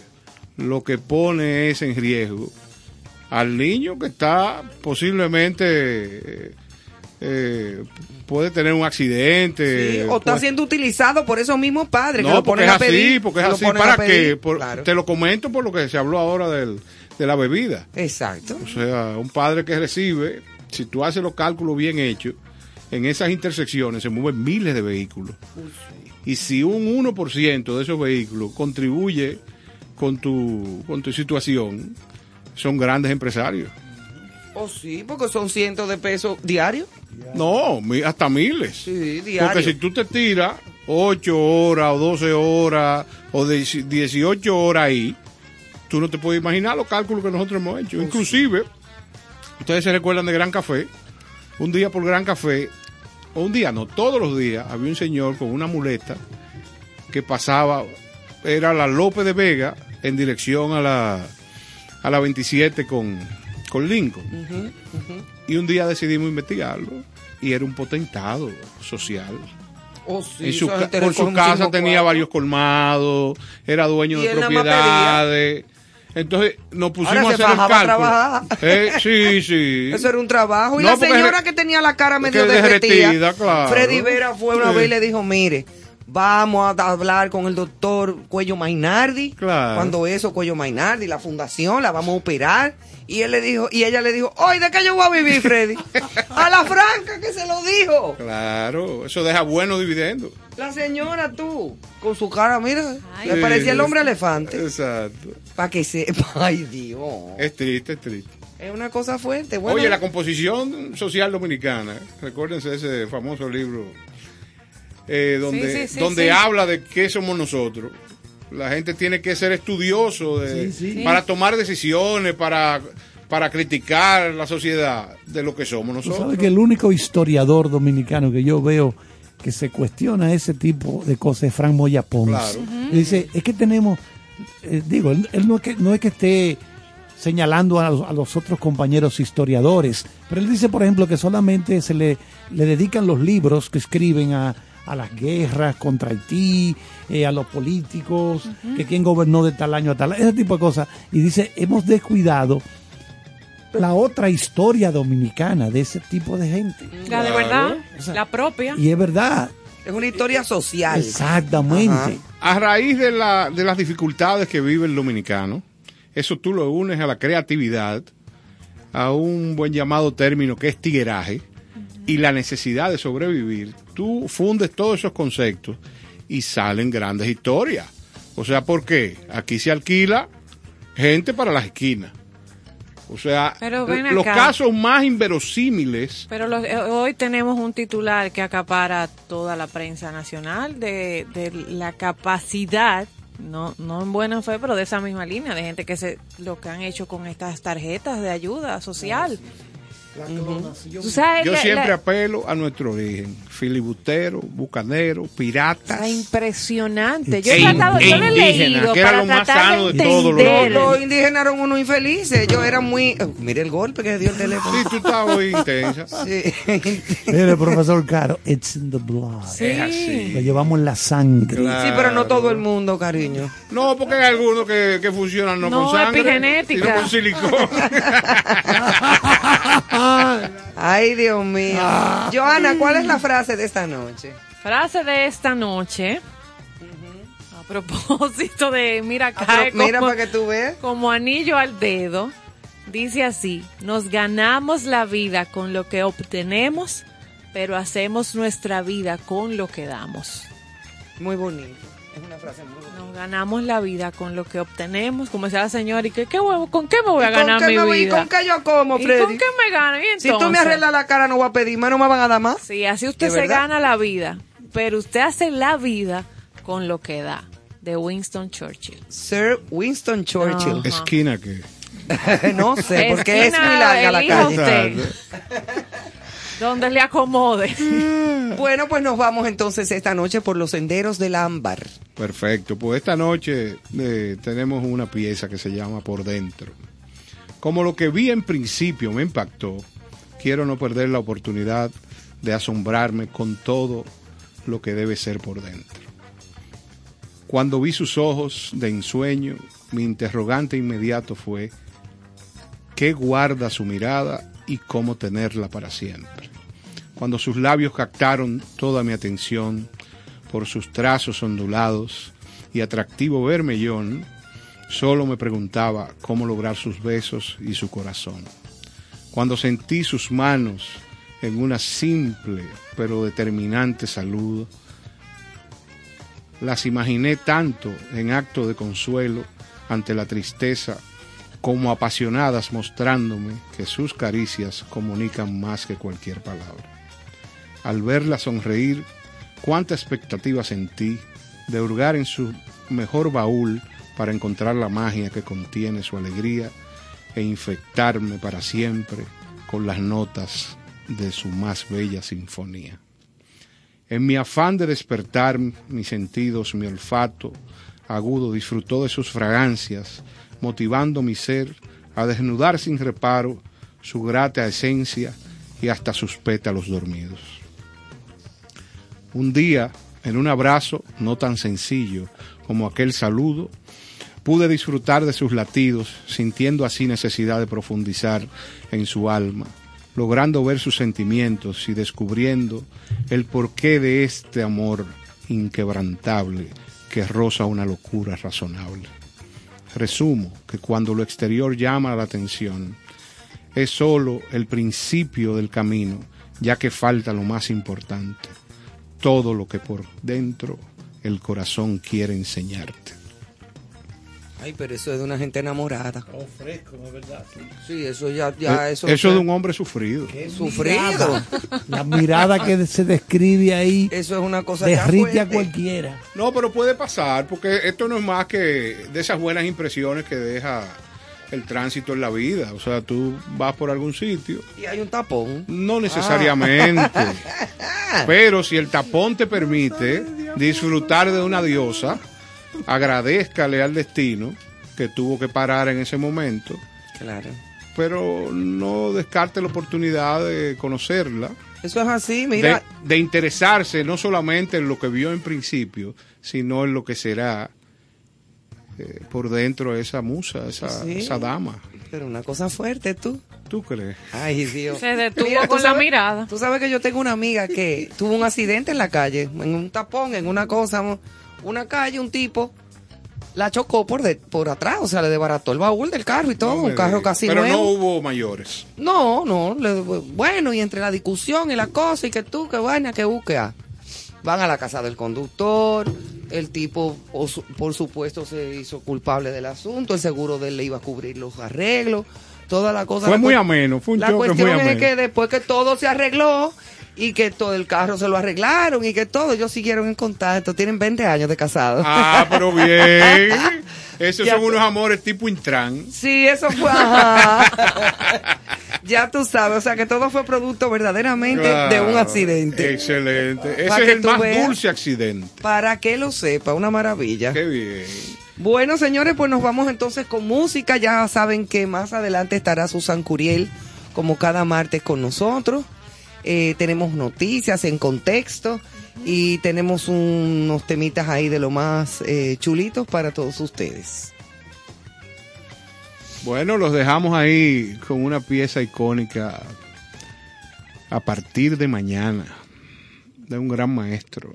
lo que pone es en riesgo al niño que está posiblemente, eh, eh, puede tener un accidente. Sí, o está puede- siendo utilizado por esos mismos padres que no, lo porque ponen es a pedir. así, porque es así. ¿Para? Por- Claro. Te lo comento por lo que se habló ahora del, de la bebida. Exacto. O sea, un padre que recibe, si tú haces los cálculos bien hechos, en esas intersecciones se mueven miles de vehículos. Y si un 1% de esos vehículos contribuye con tu, con tu situación, son grandes empresarios. Oh, sí, porque son cientos de pesos diarios. No, hasta miles. Sí, diarios. Porque si tú te tiras 8 horas o 12 horas o de 18 horas ahí, tú no te puedes imaginar los cálculos que nosotros hemos hecho. Inclusive, ustedes se recuerdan de Gran Café, un día por Gran Café, o un día, no, todos los días, había un señor con una muleta que pasaba, era la López de Vega en dirección a la, a la 27 con, con Lincoln. Y un día decidimos investigarlo y era un potentado social. Oh, sí, En su por su casa tenía varios colmados, era dueño de propiedades. Entonces nos pusimos Ahora a hacer el cálculo. Eh, sí, sí. *laughs* Eso era un trabajo. Y No, la señora que tenía la cara medio derretida, derretida, claro. Freddy Vera fue una Sí. vez y le dijo, mire, vamos a hablar con el doctor Cuello Mainardi. Claro. Cuando eso, Cuello Mainardi, la fundación, la vamos a operar. Y él le dijo, y ella le dijo, oye, ¿de qué yo voy a vivir, Freddy? *laughs* a la franca que se lo dijo. Claro, eso deja buenos dividendos. La señora, tú, con su cara, mira, Ay. le Sí. parecía el hombre elefante. Exacto. Para que sepa, *laughs* ay Dios. Es triste, es triste. Es una cosa fuerte. Bueno, Oye, la composición social dominicana, recuérdense ese famoso libro eh, donde, Sí, sí, sí, donde sí. habla de qué somos nosotros. La gente tiene que ser estudioso de- Sí, sí. para tomar decisiones, para, para criticar la sociedad de lo que somos nosotros. sabes que el único historiador dominicano que yo veo que se cuestiona ese tipo de cosas es Frank Moya Pons. Claro. Dice, es que tenemos, eh, digo, él, él no, es que, no es que esté señalando a los, a los otros compañeros historiadores, pero él dice, por ejemplo, que solamente se le, le dedican los libros que escriben a, a las guerras contra Haití, eh, a los políticos, que quién gobernó de tal año a tal, ese tipo de cosas. Y dice, hemos descuidado la otra historia dominicana de ese tipo de gente. La de verdad, O sea, la propia. Y es verdad, Es una historia social. exactamente. Ajá. A raíz de, la, de las dificultades que vive el dominicano, eso tú lo unes a la creatividad, a un buen llamado término que es tigueraje, y la necesidad de sobrevivir. Tú fundes todos esos conceptos y salen grandes historias. O sea, ¿por qué? Aquí se alquila gente para las esquinas. O sea, los casos más inverosímiles Pero los- eh, hoy tenemos un titular que acapara toda la prensa nacional de, de la capacidad, no, no en buena fe, pero de esa misma línea, de gente que se lo que han hecho con estas tarjetas de ayuda social. Tú sabes Yo siempre la- apelo a nuestro origen. Filibustero, bucanero, piratas. Está impresionante. Yo he E tratado, e yo lo he leído que era lo más sano de de todo lo entender. Los indígenas eran unos infelices. Ellos eran muy. oh, mire el golpe que dio el teléfono. Sí, tú estás muy intensa. *laughs* Sí. Mire, profesor Caro, it's in the blood. Es así. Lo llevamos en la sangre. Sí, pero no todo el mundo, cariño. No, porque hay algunos que, que funcionan no, No, con sangre, epigenética. sino con *laughs* *laughs* Ay, Dios mío. Joana, ¿cuál es la frase de esta noche? Frase de esta noche. A propósito de, mira, Ah, cae pero mira como, para que tú veas. como anillo al dedo. Dice así, nos ganamos la vida con lo que obtenemos, pero hacemos nuestra vida con lo que damos. Muy bonito. Es una frase muy ganamos la vida con lo que obtenemos, como decía la señora, ¿y qué, qué huevo- con qué me voy a ¿Y con ganar qué mi me voy- ¿Y vida? con qué yo como, ¿Y Freddy? con qué me gano? ¿Y Si tú me arreglas la cara, no voy a pedir más, no me van a dar más. Sí, así usted ¿De se verdad? gana la vida, pero usted hace la vida con lo que da. De Winston Churchill. Sir Winston Churchill. Esquina que. *laughs* no sé, porque es Esquina, muy larga la calle. Donde le acomode. Bueno, pues nos vamos entonces esta noche por los senderos del ámbar. Perfecto. Pues esta noche eh, tenemos una pieza que se llama Por Dentro. Como lo que vi en principio me impactó, quiero no perder la oportunidad de asombrarme con todo lo que debe ser por dentro. Cuando vi sus ojos de ensueño, mi interrogante inmediato fue, ¿qué guarda su mirada y cómo tenerla para siempre? Cuando sus labios captaron toda mi atención por sus trazos ondulados y atractivo vermellón, solo me preguntaba cómo lograr sus besos y su corazón. Cuando sentí sus manos en una simple pero determinante saludo, las imaginé tanto en acto de consuelo ante la tristeza como apasionadas mostrándome que sus caricias comunican más que cualquier palabra. Al verla sonreír, cuánta expectativa sentí de hurgar en su mejor baúl para encontrar la magia que contiene su alegría e infectarme para siempre con las notas de su más bella sinfonía. En mi afán de despertar mis sentidos, mi olfato agudo disfrutó de sus fragancias, motivando mi ser a desnudar sin reparo su grata esencia y hasta sus pétalos dormidos. Un día, en un abrazo no tan sencillo como aquel saludo, pude disfrutar de sus latidos, sintiendo así necesidad de profundizar en su alma, logrando ver sus sentimientos y descubriendo el porqué de este amor inquebrantable que roza una locura razonable. Resumo que cuando lo exterior llama la atención, es sólo el principio del camino, ya que falta lo más importante, todo lo que por dentro el corazón quiere enseñarte. Ay, pero eso es de una gente enamorada. Oh, fresco, ¿no es verdad? Sí, eso ya, ya Eh, eso. eso de un hombre sufrido. sufrido. *laughs* La mirada que se describe ahí Eso es una cosa derrite a cualquiera. No, pero puede pasar, porque esto no es más que de esas buenas impresiones que deja el tránsito en la vida. O sea, tú vas por algún sitio, Y hay un tapón. no necesariamente. Ah. *laughs* Pero si el tapón te permite disfrutar de una diosa, agradezcale al destino que tuvo que parar en ese momento, Claro. pero no descarte la oportunidad de conocerla, Eso es así, de, mira. de interesarse no solamente en lo que vio en principio, sino en lo que será eh, por dentro esa musa, esa, Sí. esa dama. Pero una cosa fuerte, tú. ¿Tú crees? Ay, Dios. Se detuvo Mira, ¿tú con la mirada. Tú sabes que yo tengo una amiga que tuvo un accidente en la calle, en un tapón, en una cosa, una calle, un tipo la chocó por de, por atrás, o sea, le desbarató el baúl del carro y todo, No un carro casi Pero no hubo mayores. No, no, le- bueno, y entre la discusión y la cosa, y que tú, que vaina, que busque, ah. van a la casa del conductor, el tipo, por, su- por supuesto, se hizo culpable del asunto, el seguro de él le iba a cubrir los arreglos, toda la cosa. Fue la muy ameno, fue un La cuestión muy es que después que todo se arregló y que todo el carro se lo arreglaron y que todo, ellos siguieron en contacto, tienen 20 años de casados. Ah, pero bien. *laughs* Esos Ya son tú- unos amores tipo Intran. Sí, eso fue. ajá. *laughs* ya tú sabes, o sea que todo fue producto verdaderamente de un accidente. Excelente. Ese Para es el más veas. dulce accidente. Para que lo sepa, una maravilla. Qué bien. Bueno, señores, pues nos vamos entonces con música. Ya saben que más adelante estará Susan Curiel, como cada martes con nosotros. Eh, tenemos noticias en contexto y tenemos unos temitas ahí de lo más eh, chulitos para todos ustedes. Bueno, los dejamos ahí con una pieza icónica a partir de mañana de un gran maestro.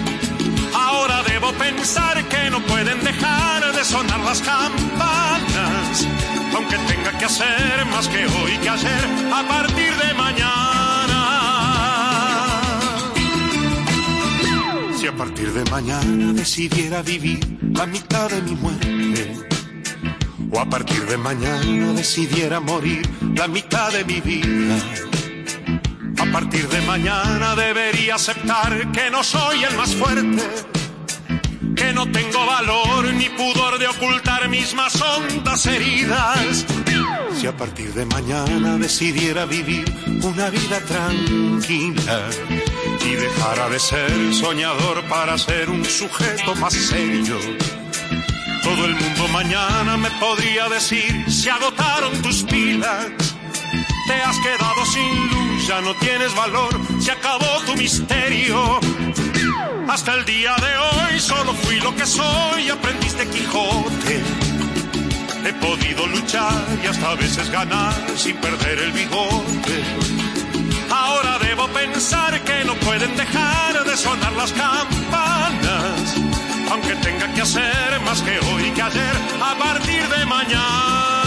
Ahora debo pensar que no pueden dejar de sonar las campanas, aunque tenga que hacer más que hoy que ayer a partir de mañana. Si a partir de mañana decidiera vivir la mitad de mi muerte, o a partir de mañana decidiera morir la mitad de mi vida. A partir de mañana debería aceptar que no soy el más fuerte, que no tengo valor ni pudor de ocultar mis más hondas heridas. Si a partir de mañana decidiera vivir una vida tranquila y dejara de ser soñador para ser un sujeto más serio. Todo el mundo mañana me podría decir, se agotaron tus pilas, te has quedado sin luz, ya no tienes valor, se acabó tu misterio. Hasta el día de hoy solo fui lo que soy, aprendiste Quijote. He podido luchar y hasta a veces ganar sin perder el bigote. Ahora debo pensar que no pueden dejar de sonar las campanas, aunque tenga que hacer más que hoy que ayer a partir de mañana.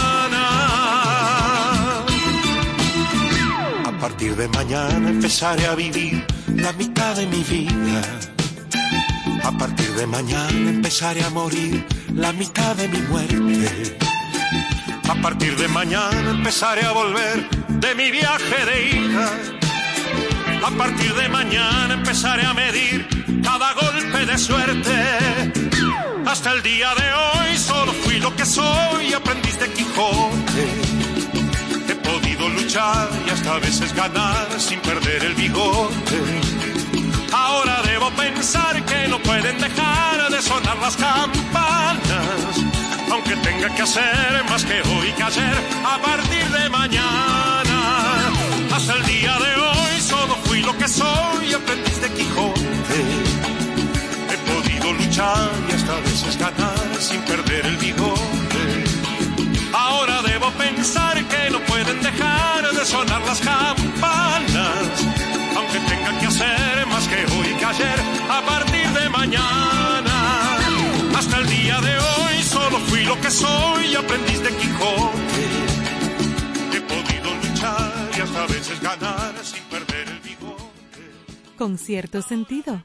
Partir de mañana empezaré a vivir la mitad de mi vida. A partir de mañana empezaré a morir la mitad de mi muerte. A partir de mañana empezaré a volver de mi viaje de ida. A partir de mañana empezaré a medir cada golpe de suerte. Hasta el día de hoy solo fui lo que soy, aprendiz de Quijote. Luchar y hasta a veces ganar sin perder el bigote. Ahora debo pensar que no pueden dejar de sonar las campanas, tenga que hacer más que hoy que ayer, a partir de mañana. Hasta el día de hoy solo fui lo que soy, aprendiz de Quijote. He podido luchar y hasta a veces ganar sin perder el bigote. Ahora debo pensar que no pueden dejar de sonar las campanas, aunque tenga que hacer más que hoy que ayer, a partir de mañana. Hasta el día de hoy solo fui lo que soy, aprendiz de Quijote. He podido luchar y hasta a veces ganar sin perder el bigote. Con cierto sentido.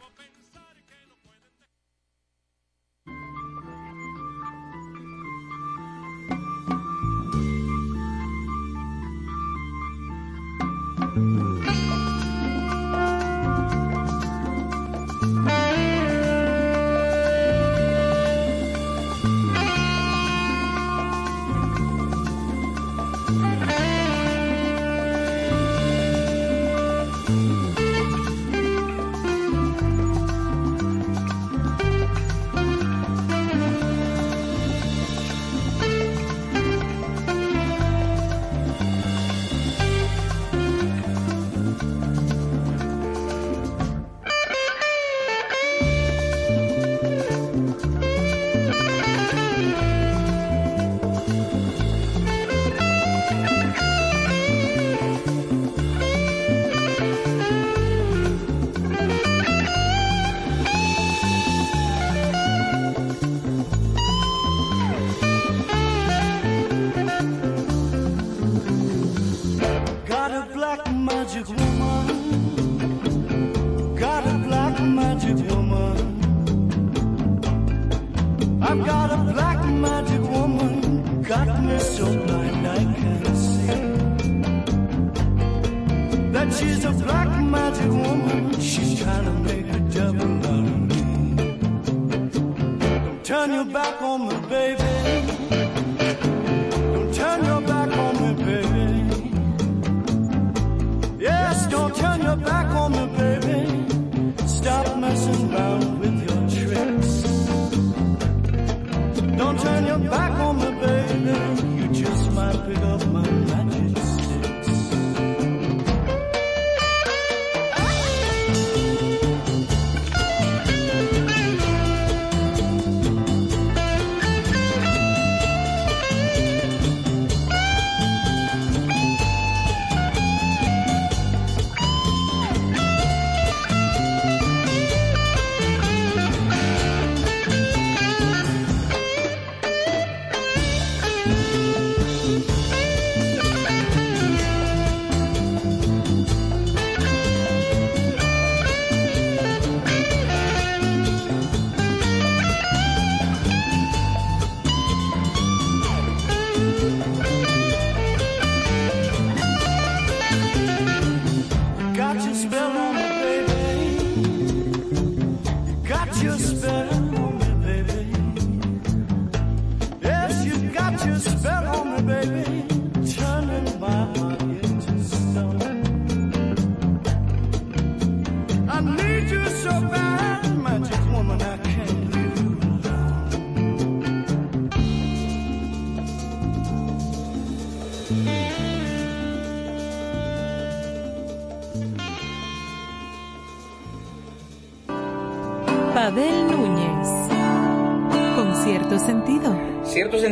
Mm-hmm.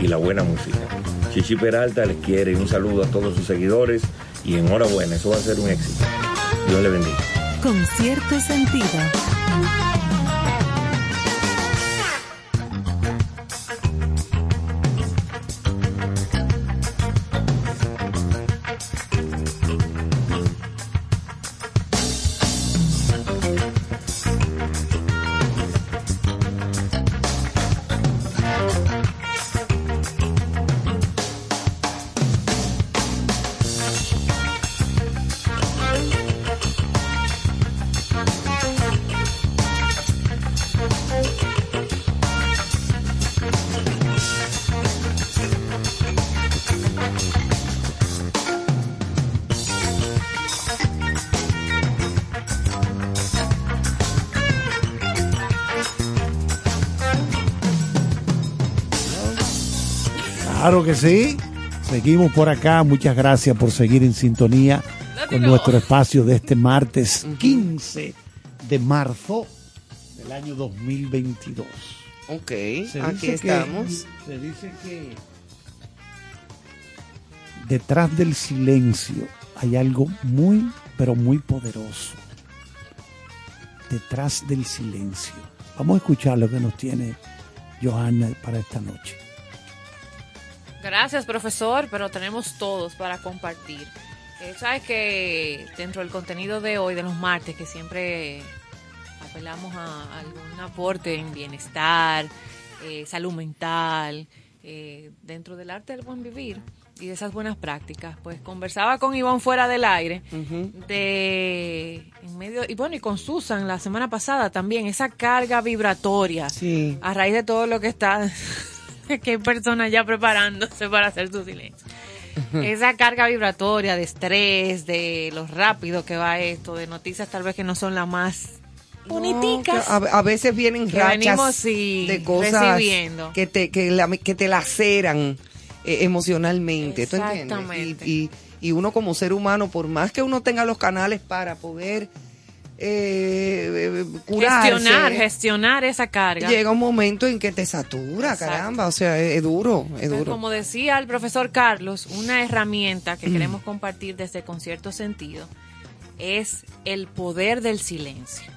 y la buena música. Chichi Peralta les quiere un saludo a todos sus seguidores y enhorabuena, eso va a ser un éxito. Dios le bendiga. Con cierto sentido. Claro que sí. Seguimos por acá. Muchas gracias por seguir en sintonía con nuestro espacio de este martes 15 de marzo del año 2022. Ok, Se aquí que- estamos. se dice que detrás del silencio hay algo muy, pero muy poderoso. Detrás del silencio. Vamos a escuchar lo que nos tiene Johanna para esta noche. Gracias, profesor, pero tenemos todos para compartir. Eh, Sabes que dentro del contenido de hoy, de los martes, que siempre apelamos a algún aporte en bienestar, eh, salud mental, eh, dentro del arte del buen vivir y de esas buenas prácticas, pues conversaba con Iván fuera del aire de en medio y bueno y con Susan la semana pasada también esa carga vibratoria a raíz de todo lo que está *laughs* que hay personas ya preparándose para hacer su silencio esa carga vibratoria de estrés, de lo rápido que va esto, de noticias tal vez que no son las más boniticas. A, a veces vienen Que rachas de cosas recibiendo. que te, que, la- que te laceran eh, emocionalmente. ¿tú entiendes? Y- y uno como ser humano, por más que uno tenga los canales para poder eh, eh, curarse, gestionar, gestionar esa carga. llega un momento en que te satura, Exacto. caramba. O sea, es, es duro, es duro. como decía el profesor Carlos, una herramienta Mm. que queremos compartir desde Concierto Sentido es el poder del silencio.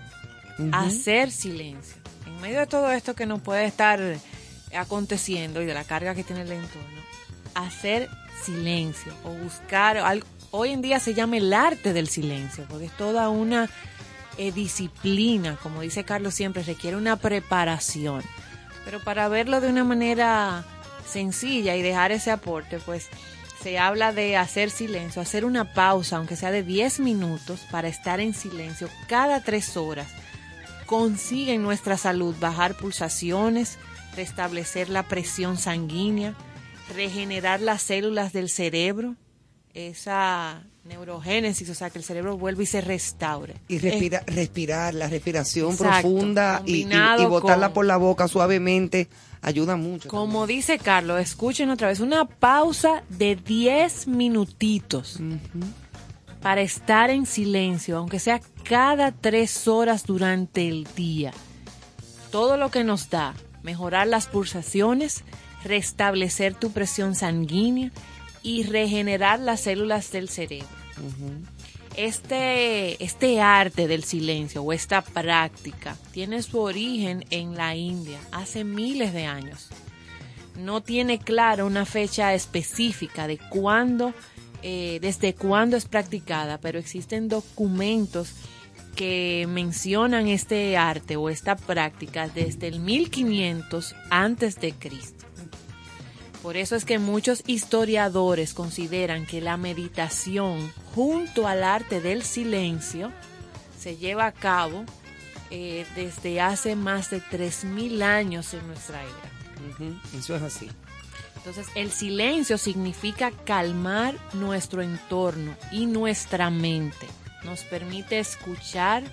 Hacer silencio. En medio de todo esto que nos puede estar aconteciendo y de la carga que tiene el entorno, hacer silencio o buscar algo. Hoy en día se llama el arte del silencio, porque es toda una eh, disciplina, como dice Carlos siempre, requiere una preparación. Pero para verlo de una manera sencilla y dejar ese aporte, pues se habla de hacer silencio, hacer una pausa, aunque sea de 10 minutos, para estar en silencio cada tres horas. Consigue en nuestra salud bajar pulsaciones, restablecer la presión sanguínea, regenerar las células del cerebro, esa neurogénesis, o sea, que el cerebro vuelve y se restaure. Y respira- respirar, la respiración Exacto, profunda y, y, combinado y botarla con- por la boca suavemente ayuda mucho. Como dice Carlos, escuchen otra vez, una pausa de 10 minutitos para estar en silencio, aunque sea cada tres horas durante el día. Todo lo que nos da, mejorar las pulsaciones, restablecer tu presión sanguínea y regenerar las células del cerebro. Este, este arte del silencio o esta práctica tiene su origen en la India hace miles de años. No tiene clara una fecha específica de cuándo, eh, desde cuándo es practicada, pero existen documentos que mencionan este arte o esta práctica desde el 1500 antes de Cristo. Por eso es que muchos historiadores consideran que la meditación junto al arte del silencio se lleva a cabo eh, desde hace más de 3.000 años en nuestra era. Eso es así. Entonces, el silencio significa calmar nuestro entorno y nuestra mente. Nos permite escuchar,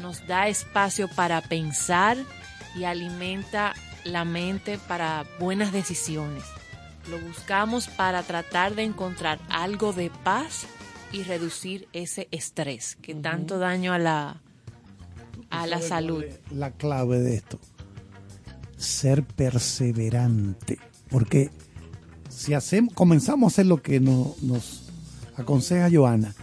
nos da espacio para pensar y alimenta la mente para buenas decisiones. Lo buscamos para tratar de encontrar algo de paz y reducir ese estrés que tanto daño a la, a la ¿Sabe salud. La clave de esto, ser perseverante, porque si hacemos, comenzamos a hacer lo que no- nos aconseja Joana,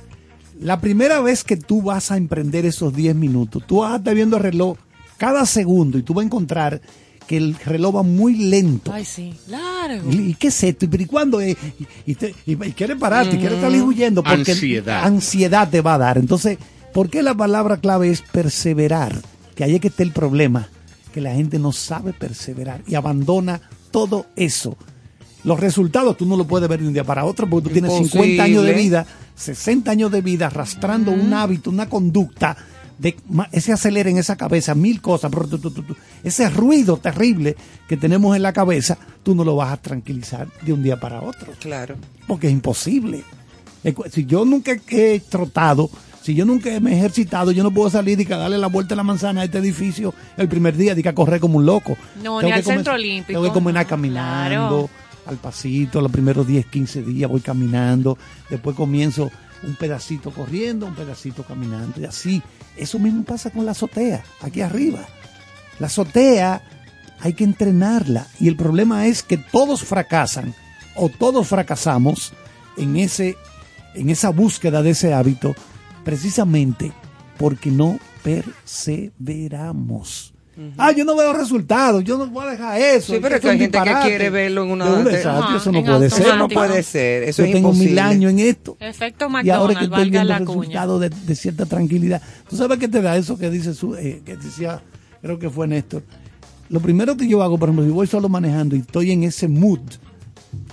la primera vez que tú vas a emprender esos 10 minutos, tú vas a estar viendo el reloj cada segundo y tú vas a encontrar que el reloj va muy lento. Ay, sí, largo. ¿Y, y qué es esto? ¿Y cuándo es? Y, y te- y- y quieres pararte, y quieres salir huyendo. Porque Ansiedad. Ansiedad te va a dar. Entonces, ¿por qué la palabra clave es perseverar? Que ahí es que está el problema, que la gente no sabe perseverar y abandona todo eso. Los resultados tú no lo puedes ver de un día para otro porque tú tienes 50 años de Imposible. vida, 60 años de vida arrastrando un hábito, una conducta, de ese acelera en esa cabeza, mil cosas, brr, tu, tu, tu, tu. ese ruido terrible que tenemos en la cabeza, tú no lo vas a tranquilizar de un día para otro. Claro. Porque es imposible. Si yo nunca he trotado, si yo nunca me he ejercitado, yo no puedo salir y que darle la vuelta a la manzana a este edificio el primer día, y que a correr como un loco. No, Tengo ni que al centro olímpico. Tengo que caminar No, caminando. claro. al pasito, los primeros 10, 15 días voy caminando, después comienzo un pedacito corriendo, un pedacito caminando y así. Eso mismo pasa con la azotea, aquí arriba. La azotea hay que entrenarla y el problema es que todos fracasan o todos fracasamos en ese en esa búsqueda de ese hábito precisamente porque no perseveramos. Ah, yo no veo resultados, yo no voy a dejar eso. Sí, pero es que hay gente que quiere verlo en una... De un desastre, eso no puede ser. Eso no puede ser, eso yo es tengo imposible. mil años en esto. Efecto Y ahora que McDonald's, estoy viendo la el cuña. resultado de, de cierta tranquilidad. ¿Tú sabes qué te da eso que dice su, eh, que decía, creo que fue Néstor? Lo primero que yo hago, por ejemplo, si voy solo manejando y estoy en ese mood,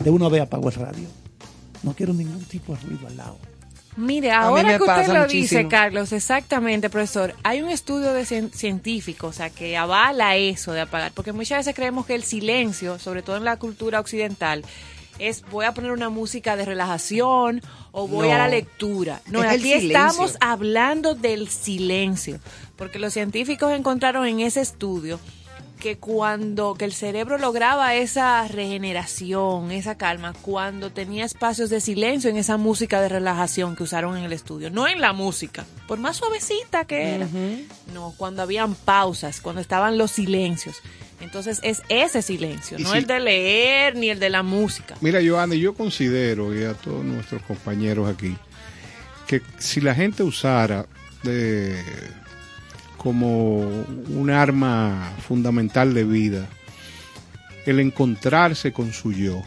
de una vez apago el radio. No quiero ningún tipo de ruido al lado. Mire, ahora que usted lo muchísimo. dice, Carlos, exactamente, profesor, hay un estudio de cien- científico, o sea, que avala eso de apagar, porque muchas veces creemos que el silencio, sobre todo en la cultura occidental, es voy a poner una música de relajación o voy No. a la lectura. No, Es aquí estamos hablando del silencio, porque los científicos encontraron en ese estudio que cuando que el cerebro lograba esa regeneración, esa calma, cuando tenía espacios de silencio en esa música de relajación que usaron en el estudio, no en la música, por más suavecita que era, no, cuando habían pausas, cuando estaban los silencios. Entonces es ese silencio, Y no si- el de leer ni el de la música. Mira, Joana, yo considero, y a todos nuestros compañeros aquí, que si la gente usara de, como un arma fundamental de vida el encontrarse con su yo,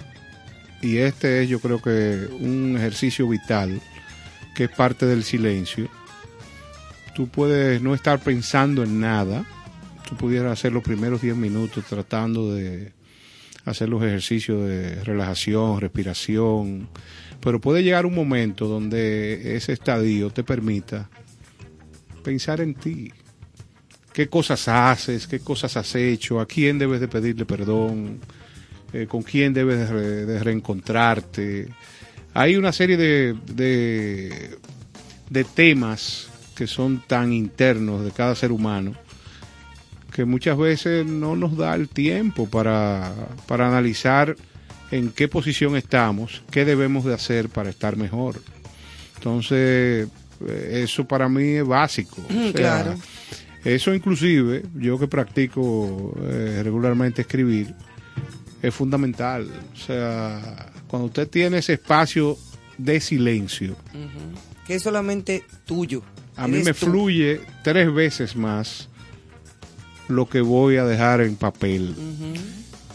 y este es yo creo que un ejercicio vital, que es parte del silencio, tú puedes no estar pensando en nada, tú pudieras hacer los primeros 10 minutos tratando de hacer los ejercicios de relajación, respiración, pero puede llegar un momento donde ese estadio te permita pensar en ti. ¿Qué cosas haces? ¿Qué cosas has hecho? ¿A quién debes de pedirle perdón? Eh, ¿Con quién debes de, re- de reencontrarte? Hay una serie de, de, de temas que son tan internos de cada ser humano que muchas veces no nos da el tiempo para, para analizar en qué posición estamos, qué debemos de hacer para estar mejor. Entonces, eh, eso para mí es básico. O sea, Claro. Eso inclusive, yo que practico eh, regularmente escribir, es fundamental. O sea, cuando usted tiene ese espacio de silencio, Que es solamente tuyo. a mí me tú. fluye tres veces más lo que voy a dejar en papel.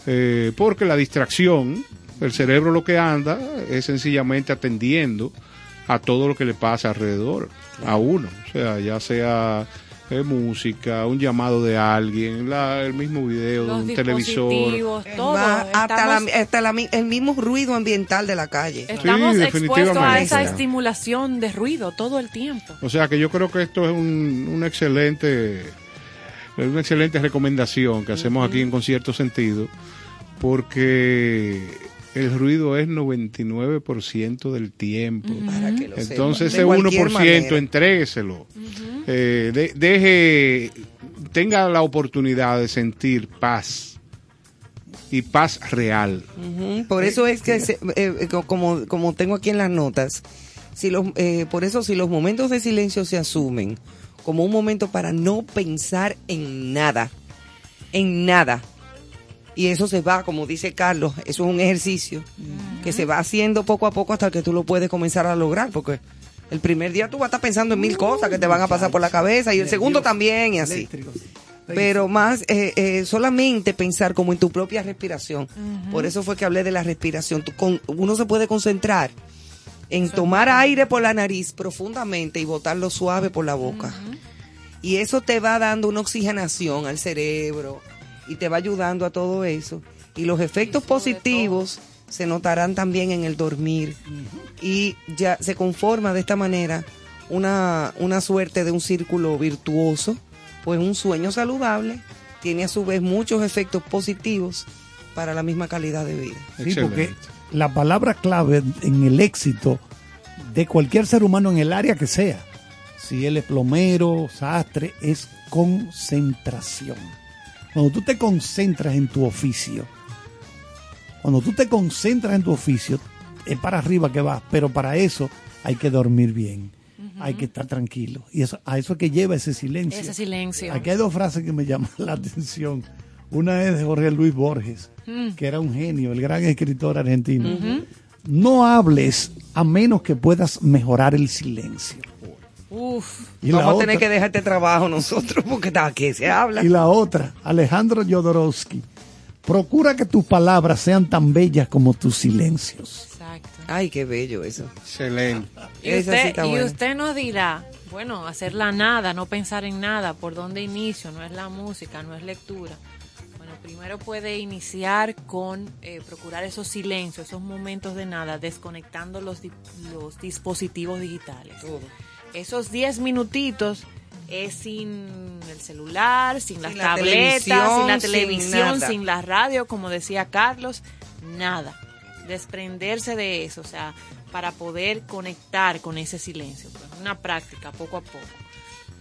Eh, porque la distracción, el cerebro lo que anda es sencillamente atendiendo a todo lo que le pasa alrededor a uno. O sea, ya sea eh, música, un llamado de alguien, la- el mismo video de un televisor. todo. Más, hasta, la- hasta la mi- el mismo ruido ambiental de la calle. Estamos expuestos a esa estimulación de ruido todo el tiempo. O sea que yo creo que esto es un, un excelente, una excelente recomendación que hacemos aquí en Concierto Sentido, porque el ruido es 99% del tiempo. Que lo Entonces ese De cualquier 1% manera. entrégueselo. Eh, de- deje, tenga la oportunidad de sentir paz y paz real. Por eso es que, se- eh, co- como, como tengo aquí en las notas, si los, eh, por eso si los momentos de silencio se asumen como un momento para no pensar en nada, en nada, y eso se va, como dice Carlos, eso es un ejercicio que se va haciendo poco a poco hasta que tú lo puedes comenzar a lograr, porque el primer día tú vas a estar pensando en mil cosas que te van a pasar por la cabeza y el segundo también y así. Pero más eh, eh, solamente pensar como en tu propia respiración. Por eso fue que hablé de la respiración. Tú con- uno se puede concentrar en tomar aire por la nariz profundamente y botarlo suave por la boca. Y eso te va dando una oxigenación al cerebro y te va ayudando a todo eso. Y los efectos positivos se notarán también en el dormir. Y ya se conforma de esta manera una, una suerte de un círculo virtuoso, pues un sueño saludable tiene a su vez muchos efectos positivos para la misma calidad de vida. Sí, porque la palabra clave en el éxito de cualquier ser humano en el área que sea, si él es plomero, sastre, es concentración. Cuando tú te concentras en tu oficio, Cuando tú te concentras en tu oficio, es para arriba que vas, pero para eso hay que dormir bien, hay que estar tranquilo. Y eso, a eso es que lleva ese silencio. Ese silencio. Aquí hay dos frases que me llaman *laughs* la atención. Una es de Jorge Luis Borges, Mm. que era un genio, el gran escritor argentino. No hables a menos que puedas mejorar el silencio. Uf. Y Vamos a otra- tener que dejar este trabajo nosotros porque está aquí se habla. Y la otra, Alejandro Jodorowsky. Procura que tus palabras sean tan bellas como tus silencios. Exacto. Ay, qué bello eso. Excelente. Y usted, sí y usted nos dirá, bueno, hacer la nada, no pensar en nada, ¿por dónde inicio? No es la música, no es lectura. Bueno, primero puede iniciar con eh, procurar esos silencios, esos momentos de nada, desconectando los, di- los dispositivos digitales. Esos 10 minutitos es sin el celular, sin las la tabletas, sin la televisión, sin sin la radio, como decía Carlos, nada. Desprenderse de eso, o sea, para poder conectar con ese silencio. Pues, una práctica poco a poco.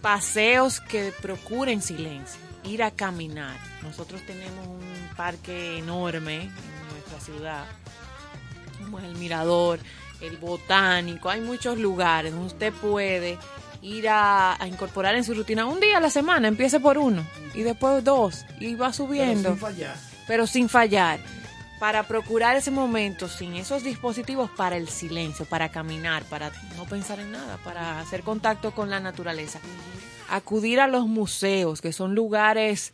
Paseos que procuren silencio, ir a caminar. Nosotros tenemos un parque enorme en nuestra ciudad, como es el Mirador, el Botánico, hay muchos lugares donde usted puede ir a, a incorporar en su rutina un día a la semana, empiece por uno y después dos y va subiendo, pero sin fallar, para procurar ese momento sin esos dispositivos para el silencio, para caminar, para no pensar en nada, para hacer contacto con la naturaleza. Acudir a los museos, que son lugares,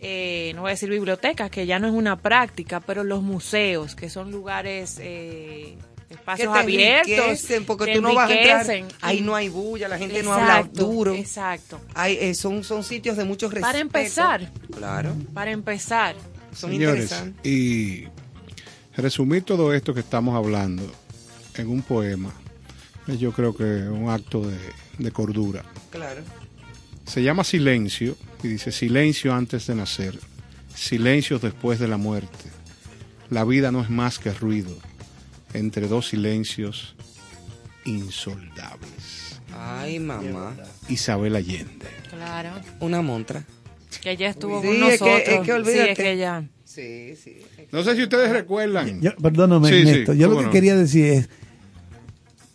eh, no voy a decir bibliotecas, que ya no es una práctica, pero los museos, que son lugares, eh, espacios que te abiertos. porque te tú no vas a entrar. Ahí no hay bulla, la gente no habla duro. Exacto. Hay, eh, son, son sitios de mucho respeto. Para empezar, Claro. para empezar. Son Señores, interesantes. y resumir todo esto que estamos hablando en un poema, es yo creo que es un acto de, de cordura. Claro. Se llama Silencio y dice Silencio antes de nacer, silencio después de la muerte. La vida no es más que ruido entre dos silencios insoldables. Ay, mamá. Isabel Allende. Claro. Una montra. Que ella estuvo Sí, con es que- nosotros. es que sí, olvídate. es que ella. Sí, sí. No sé si ustedes recuerdan. Yo- perdóname, Sí, sí. Yo lo que no. quería decir es,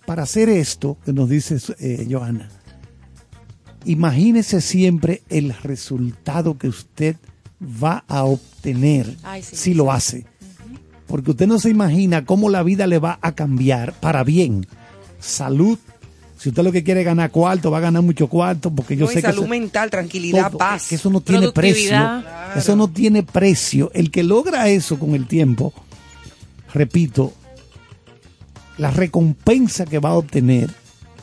para hacer esto que nos dice eh, Johanna, imagínese siempre el resultado que usted va a obtener Ay, sí, si sí. lo hace. Porque usted no se imagina cómo la vida le va a cambiar para bien. Salud. Si usted lo que quiere es ganar cuarto, va a ganar mucho cuarto, porque yo No, que salud mental, tranquilidad, todo, paz. que eso no tiene precio. Eso no tiene precio. El que logra eso con el tiempo, repito, la recompensa que va a obtener,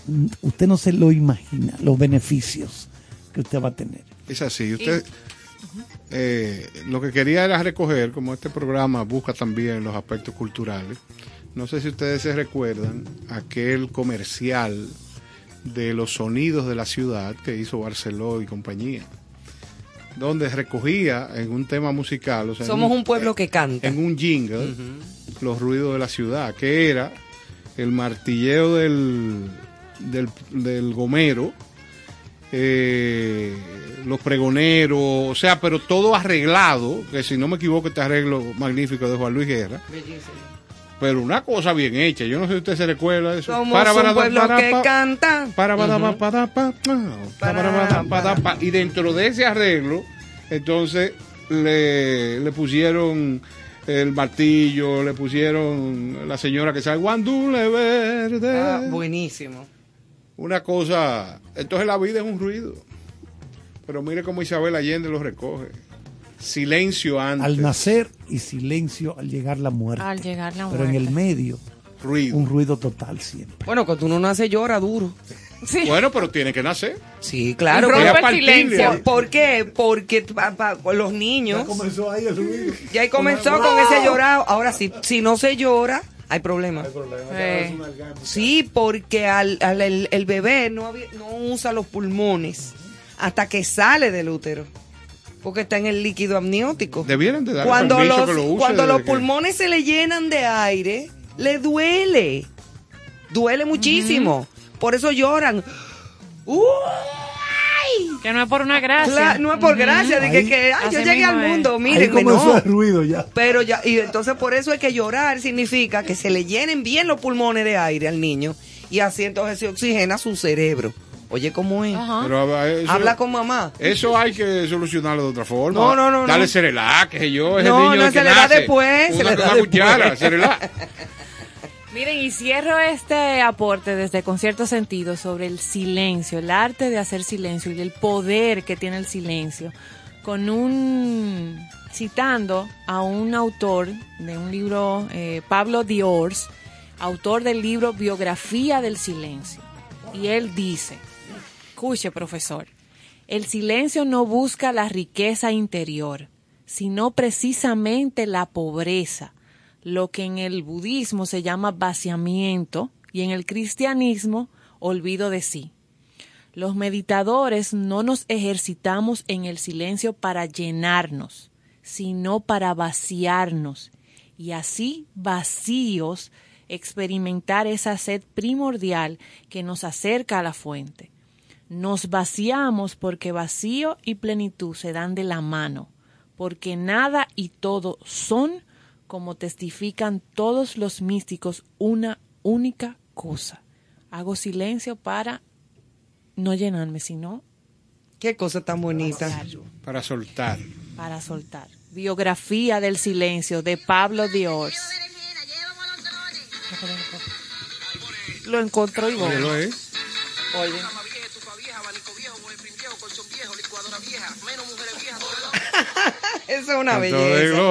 mm, usted no se lo imagina, los beneficios que usted va a tener. Es así. Usted, eh, lo que quería era recoger, como este programa busca también los aspectos culturales. No sé si ustedes se recuerdan aquel comercial de los sonidos de la ciudad que hizo Barceló y compañía, donde recogía en un tema musical, o sea, Somos un pueblo que canta. en un jingle los ruidos de la ciudad, que era el martilleo del, del, del gomero, eh, los pregoneros, o sea, pero todo arreglado, que si no me equivoco este arreglo magnífico de Juan Luis Guerra, pero una cosa bien hecha, yo no sé si usted se recuerda de eso. Somos Para, para, un pueblo para, que canta. para, para, Ujú. para, para, pa, para, para, para, pa. y dentro de ese arreglo entonces le, le pusieron el martillo le pusieron la señora que sale guandule verde Ah, buenísimo. una cosa entonces la vida es un ruido pero mire cómo Isabel Allende lo recoge silencio antes Al nacer y silencio al llegar la muerte. Al llegar la Pero en muerte. el medio, ruido un ruido total siempre. Bueno, cuando uno nace llora duro. Sí. bueno pero tiene que nacer Sí, claro. Rompe el silencio. ¿Por, qué? Porque pa- pa- los niños... comenzó ahí el ruido. Ya ahí comenzó con ese llorado. Ahora, si, si no se llora, hay problema. Eh, Sí, porque al, al- el, el bebé no, había- no usa los pulmones hasta que sale del útero. Porque está en el líquido amniótico. debieran de dar Cuando, los, que lo use cuando los que- pulmones se le llenan de aire, le duele. Duele muchísimo. Por eso lloran. ¡Uy! Que no es por una gracia. No es por gracia, de que, que, ay, yo llegué al mundo, miren, comenzó no. el ruido ya. Pero ya, y entonces por eso es que llorar significa que se le llenen bien los pulmones de aire al niño y así entonces se oxigena su cerebro. Oye, ¿cómo es? Pero, eso- Habla con mamá. Eso hay que solucionarlo de otra forma. No, no, no, Dale no. Cerelac, qué sé yo, ese No, niño no, que se le da después, se Una, le da una después. cuchara, Cerelac. *laughs* Miren, y cierro este aporte desde con cierto sentido sobre el silencio, el arte de hacer silencio y el poder que tiene el silencio, con un citando a un autor de un libro, eh, Pablo Diors, autor del libro Biografía del Silencio. Y él dice, escuche profesor, el silencio no busca la riqueza interior, sino precisamente la pobreza, lo que en el budismo se llama vaciamiento y en el cristianismo olvido de sí. Los meditadores no nos ejercitamos en el silencio para llenarnos, sino para vaciarnos y así vacíos experimentar esa sed primordial que nos acerca a la fuente. Nos vaciamos porque vacío y plenitud se dan de la mano, porque nada y todo son, como testifican todos los místicos, una única cosa. Hago silencio para no llenarme, sino Qué cosa tan bonita. Para soltar. para soltar. Biografía del silencio de Pablo Diors. Lo encontró y voy. Óyelo, ¿eh? Oye. Eso es una belleza.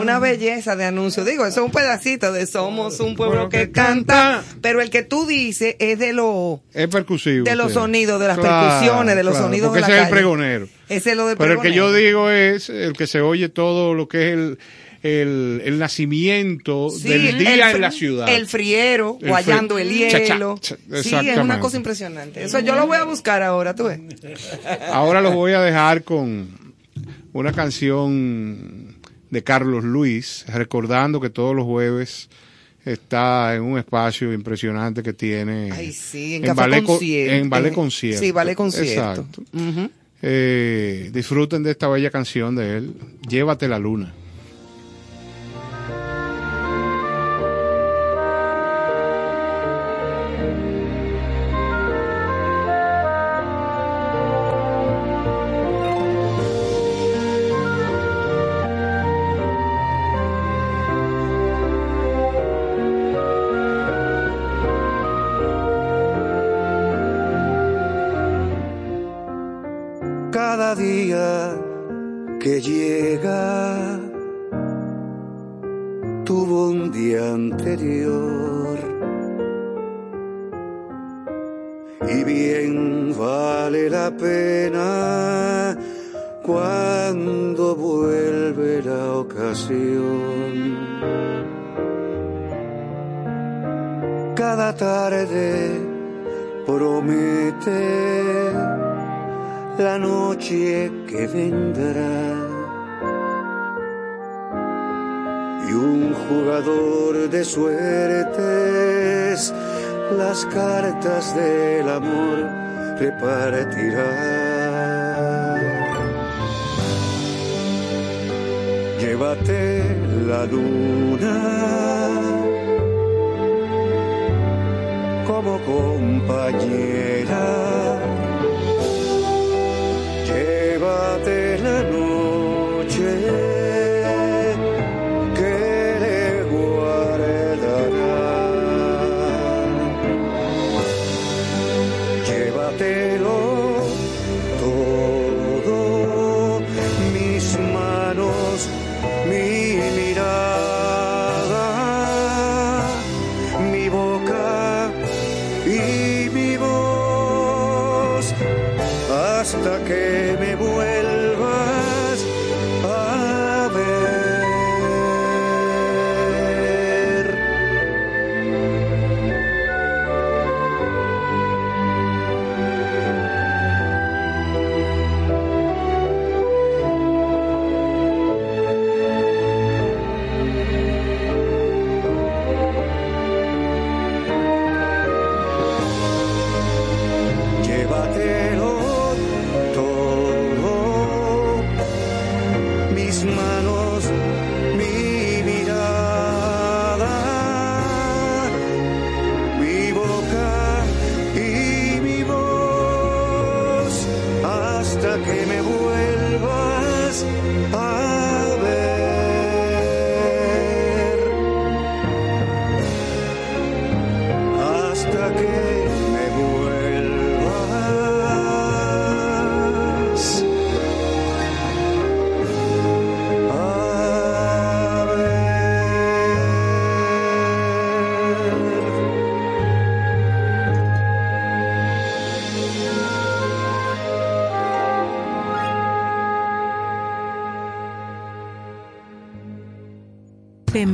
Una belleza de anuncio. Digo, eso es un pedacito de Somos un pueblo que canta. Pero el que tú dices es de lo Es percusivo. de los sí. sonidos, de las Claro, percusiones, de los claro, sonidos Porque de la ese es el calle. pregonero. Ese es lo de Pero el que yo digo es el que se oye todo lo que es el, el, el nacimiento Sí, del el día en la ciudad. El friero, El guayando fri- el Cha, cha, hielo. cha, sí, es una cosa impresionante. Eso yo lo voy a buscar ahora, tú ves. Ahora los voy a dejar con una canción de Carlos Luis, recordando que todos los jueves está en un espacio impresionante que tiene Ay, sí, en Ballet Co- Concierto. en Ballet En- Concierto. sí, Ballet Concierto. Exacto. Eh, disfruten de esta bella canción de él, Llévate la luna.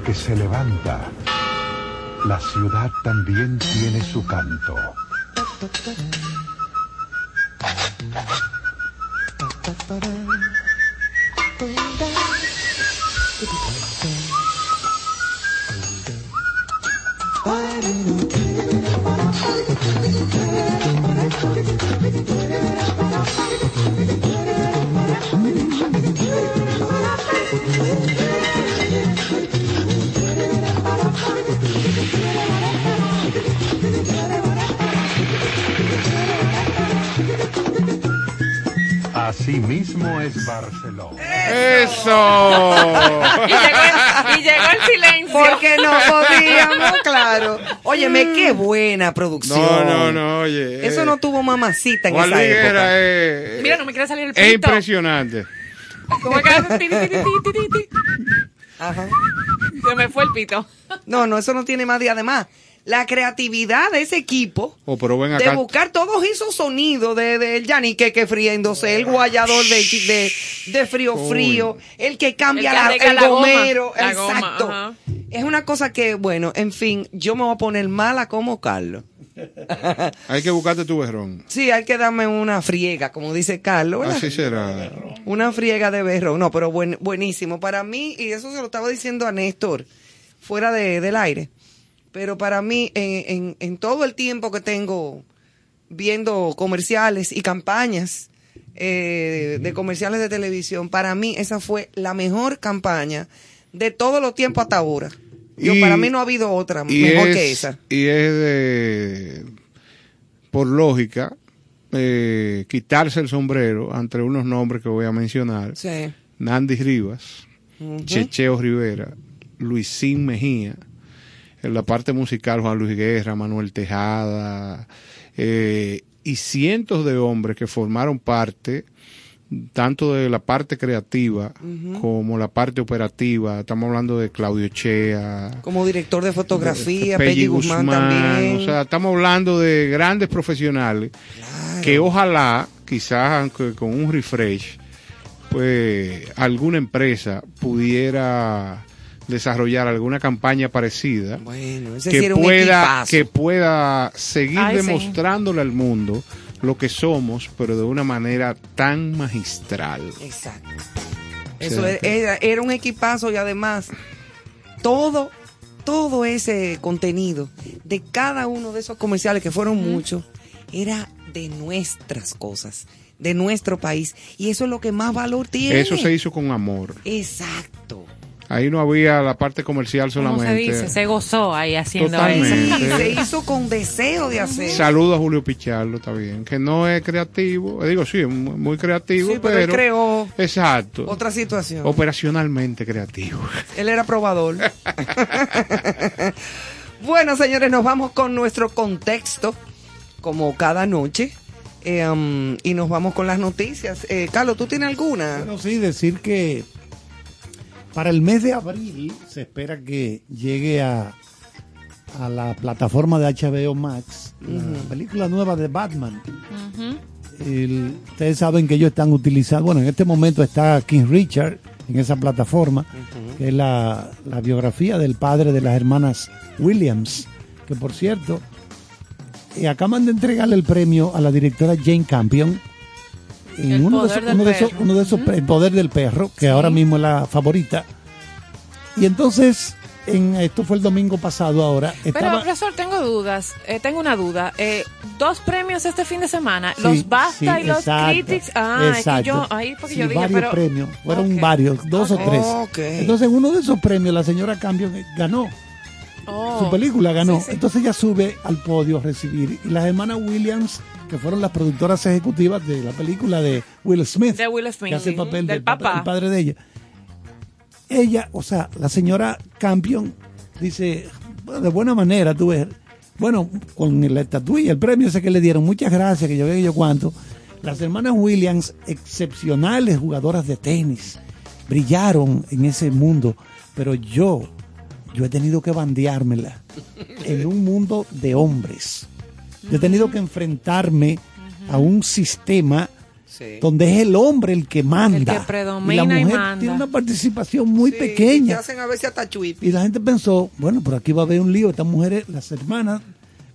Que se levanta, la ciudad también tiene su canto. Óyeme, qué buena producción. No, no, no, oye. Eso eh, no tuvo mamacita en Juan esa época. Guerra es, Mira, no me quiere salir el es pito. impresionante. ¿Cómo es ti, ti? Ajá. Se me fue el pito. No, no, eso no tiene más. Y además, la creatividad de ese equipo Oh, pero ven de acá. buscar todos esos sonidos de, de el yanique que friéndose, el guayador de, de, de frío frío, el que cambia El que la- arregla el la goma, gomero, la goma, exacto. ajá. Es una cosa que, bueno, en fin, yo me voy a poner mala como Carlos. *laughs* Hay que buscarte tu berrón. Sí, hay que darme una friega, como dice Carlos, ¿verdad? Así será. Una friega de berro. No, pero buen- buenísimo. Para mí, y eso se lo estaba diciendo a Néstor, fuera de- del aire. Pero para mí, en, en- en todo el tiempo que tengo viendo comerciales y campañas eh, de comerciales de televisión, para mí esa fue la mejor campaña de todos los tiempos hasta ahora. Yo, Y- para mí no ha habido otra mejor es- que esa. Y es de, por lógica, eh, quitarse el sombrero ante unos nombres que voy a mencionar. Sí. Nandy Rivas. Checheo Rivera, Luisín Mejía, en la parte musical Juan Luis Guerra, Manuel Tejada, eh, y cientos de hombres que formaron parte tanto de la parte creativa como la parte operativa. Estamos hablando de Claudio Chea, Como director de fotografía, Peggy Peggy Guzmán, también. O sea, estamos hablando de grandes profesionales que ojalá, quizás aunque con un refresh, pues alguna empresa pudiera desarrollar alguna campaña parecida Bueno, ese que sí era un pueda que pueda seguir Ay, sí. demostrándole al mundo lo que somos, pero de una manera tan magistral. Exacto. O Eso era- era un equipazo y además todo, todo ese contenido de cada uno de esos comerciales, que fueron muchos, era de nuestras cosas, de nuestro país. Y eso es lo que más valor tiene. Eso se hizo con amor. Exacto. Ahí no había la parte comercial ¿Cómo se solamente. dice? Se gozó ahí haciendo Totalmente. eso. Y se hizo con deseo de hacer. Saludo a Julio Pichardo, está bien. Que no es creativo. Eh, Digo, sí, es muy muy creativo, Sí, pero él creó Exacto. Otra situación. Operacionalmente creativo. *laughs* Él era probador. *laughs* bueno, señores, nos vamos con nuestro contexto, como cada noche. eh, um, y nos vamos con las noticias. Eh, Carlos, ¿tú tienes alguna? Bueno, sí, decir que para el mes de abril se espera que llegue a, a la plataforma de HBO Max la película nueva de Batman. el- ustedes saben que ellos están utilizando, bueno, en este momento está King Richard en esa plataforma, que es la, la biografía del padre de las hermanas Williams, que por cierto, eh, acaban de entregarle el premio a la directora Jane Campion. En El uno, de poder esos, del uno de esos- uno de esos pre- el poder del perro, que ahora mismo es la favorita. Y entonces, en esto fue el domingo pasado ahora, Pero, estaba, profesor, tengo dudas. eh, tengo una duda. Eh, dos premios este fin de semana. Sí, los BAFTA sí, y los exacto, Critics. Ah, es que exacto. yo, ahí porque Sí, yo dije, varios pero... premios, fueron varios, dos o tres. Ok. Entonces, en uno de esos premios, la señora Campion ganó. Oh. Su película ganó. Sí, sí. Entonces ella sube al podio a recibir. Y las hermanas Williams, que fueron las productoras ejecutivas de la película de Will Smith, De Will Smith, que hace el papel del del, papá, el padre de ella. Ella, o sea, la señora Campion dice, "Bueno, de buena manera, tú ves, bueno, con la estatuilla, el premio ese que le dieron, muchas gracias, que yo veo yo cuánto. Las hermanas Williams, excepcionales jugadoras de tenis, brillaron en ese mundo, pero yo, yo he tenido que bandeármela en un mundo de hombres. Yo he tenido que enfrentarme a un sistema donde es el hombre el que manda. El que y la predomina y mujer manda. tiene una participación muy pequeña. hacen a veces hasta. Y la gente pensó, bueno, pero aquí va a haber un lío. Estas mujeres, las hermanas,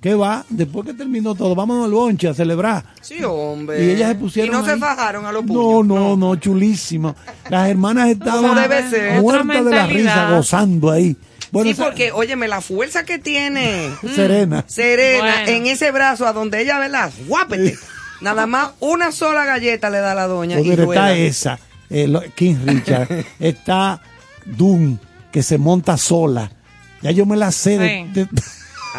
¿qué va? Después que terminó todo, vamos al bonche a celebrar. Sí, hombre. Y ellas se pusieron Y no se fajaron a los puños. No, no, no, chulísimo. Las hermanas estaban Como debe ser. muertas de la risa, gozando ahí. Bueno, sí, porque, óyeme, la fuerza que tiene *laughs* Serena. Serena Bueno. en ese brazo a donde ella, ¿verdad? Guápete. Nada más una sola galleta le da a la doña. y está esa, eh, lo- King Richard, *laughs* está Doom, que se monta sola. Ya yo me la sé. de-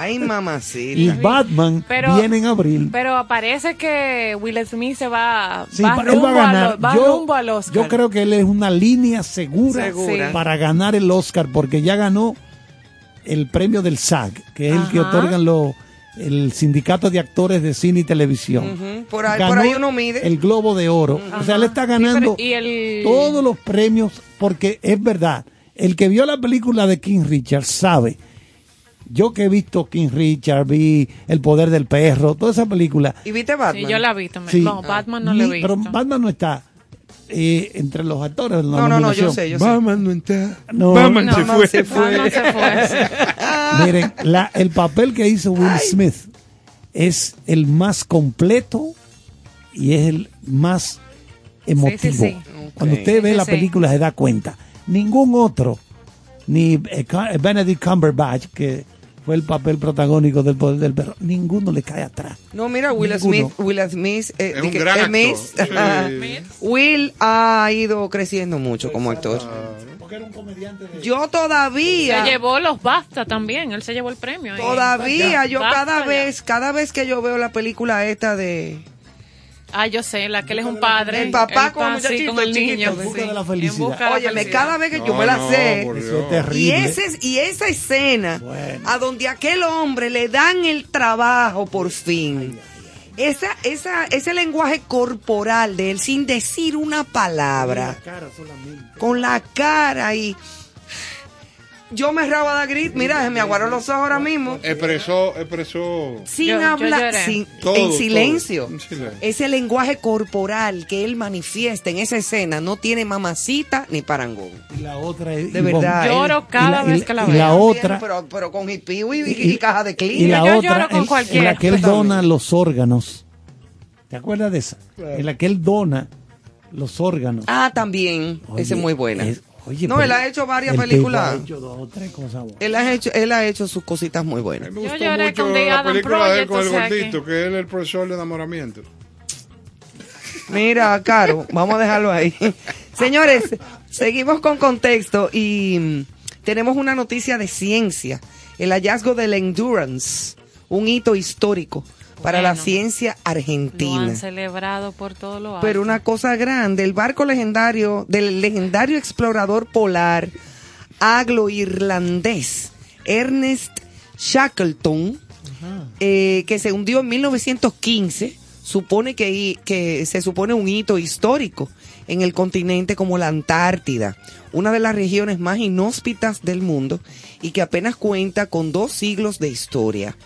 Ay, mamacita. y Batman Pero- viene en abril. Pero parece que Will Smith se va, Sí, va, rumbo, va a ganar. A lo- va yo, rumbo al Oscar. yo creo que él es una línea segura, Segura. para ganar el Oscar, porque ya ganó el premio del SAG, que es el que otorgan los el sindicato de actores de cine y televisión. Por ahí, Ganó por ahí uno mide. el Globo de Oro. O sea, él está ganando Y el... todos los premios, porque es verdad, el que vio la película de King Richard sabe. Yo que he visto King Richard, vi El Poder del Perro, toda esa película. ¿Y viste Batman? Sí, yo la he visto. Sí. No, Batman no la he visto. Pero Batman no está eh, entre los actores. de la No, no, no, yo sé, yo sé. Batman no está. No. Batman No, se fue. se fue. Batman se fue. *laughs* *laughs* Miren, la- el papel que hizo Will Smith es el más completo y es el más emotivo. Sí, sí, sí. Cuando usted ve Sí, la sí. película se da cuenta. Ningún otro, ni eh, Benedict Cumberbatch, que fue el papel protagónico del poder del perro, ninguno le cae atrás. No, mira, Will Ninguno. Smith, Will Smith, eh, Es di un que- gran Smith, actor. Sí. *laughs* Will ha ido creciendo mucho como actor. Porque era un comediante de... Yo Se todavía, llevó los BAFTA también. Él se llevó el premio. ahí. todavía, yo Basta cada ya. vez, cada vez que yo veo la película esta de Ah, yo sé, la que él es un padre. El papá El con sí, con el chiquito, niño. En busca sí. de la felicidad. La Óyeme, cada vez que yo me la no, sé, por Eso Dios. es terrible. y, ese, y esa escena Bueno. a donde aquel hombre le dan el trabajo por fin. Esa, esa, ese lenguaje corporal de él sin decir una palabra, cara solamente. con la cara y yo me raba de grit, mira, se me aguaron los ojos ahora mismo, Expresó, expresó. sin Yo- hablar, sin, Todo, en silencio. todo, en silencio. Ese lenguaje corporal que él manifiesta en esa escena no tiene mamacita ni parangón. Y la otra es De verdad. Lloro Y cada la- y vez que la y veo. la otra Pero, pero con hipiu y, y, Y- y caja de y clean. la Yo otra lloro con en- en, la que él dona los órganos. ¿Te acuerdas de esa? En la que él dona los órganos. Ah, también. Oye, Esa es muy buena. es- oye, no, él ha hecho varias películas. ha hecho dos tres cosas buenas. Él ha hecho, él ha hecho sus cositas muy A buenas. me Yo gustó lloré mucho con The la Adam película de él Project, con el o sea gordito, que... él es el profesor de enamoramiento. Mira, Caro, vamos a dejarlo ahí. Señores, seguimos con contexto y mm, tenemos una noticia de ciencia. El hallazgo del Endurance, un hito histórico para la ciencia Lo argentina. han celebrado por todo lo alto. Pero una cosa grande, el barco legendario del legendario explorador polar anglo-irlandés Ernest Shackleton, eh, que se hundió en 1915, supone que se supone un hito histórico en el continente como la Antártida, una de las regiones más inhóspitas del mundo y que apenas cuenta con dos siglos de historia.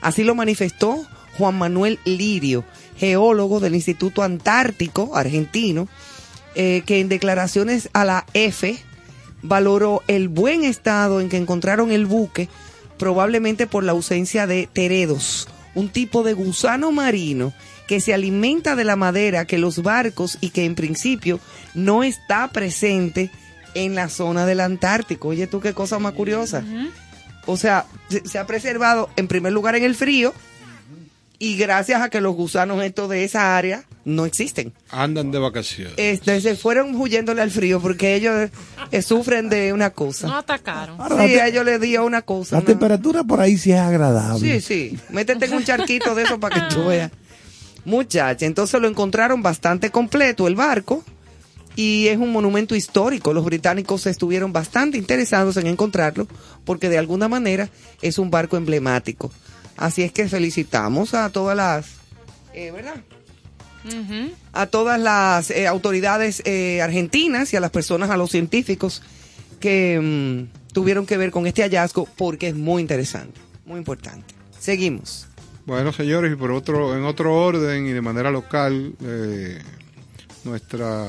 Así lo manifestó Juan Manuel Lirio, geólogo del Instituto Antártico Argentino, eh, que en declaraciones a la F valoró el buen estado en que encontraron el buque, probablemente por la ausencia de teredos, un tipo de gusano marino que se alimenta de la madera que los barcos y que en principio no está presente en la zona del Antártico. Oye, tú qué cosa más curiosa. O sea, se, se ha preservado en primer lugar en el frío y gracias a que los gusanos estos de esa área no existen. Andan de vacaciones. Este, se fueron huyéndole al frío porque ellos eh, sufren de una cosa. No atacaron. Sí, a ellos les dio una cosa. La ¿no? temperatura por ahí sí es agradable. Sí, sí. Métete en un charquito de eso para que tú veas. Muchacha, entonces lo encontraron bastante completo el barco y es un monumento histórico. Los británicos estuvieron bastante interesados en encontrarlo porque de alguna manera es un barco emblemático. Así es que felicitamos a todas las, eh, ¿verdad? A todas las eh, autoridades eh, argentinas y a las personas, a los científicos que mm, tuvieron que ver con este hallazgo porque es muy interesante, muy importante. Seguimos. Bueno, señores, y por otro, en otro orden y de manera local, eh, nuestra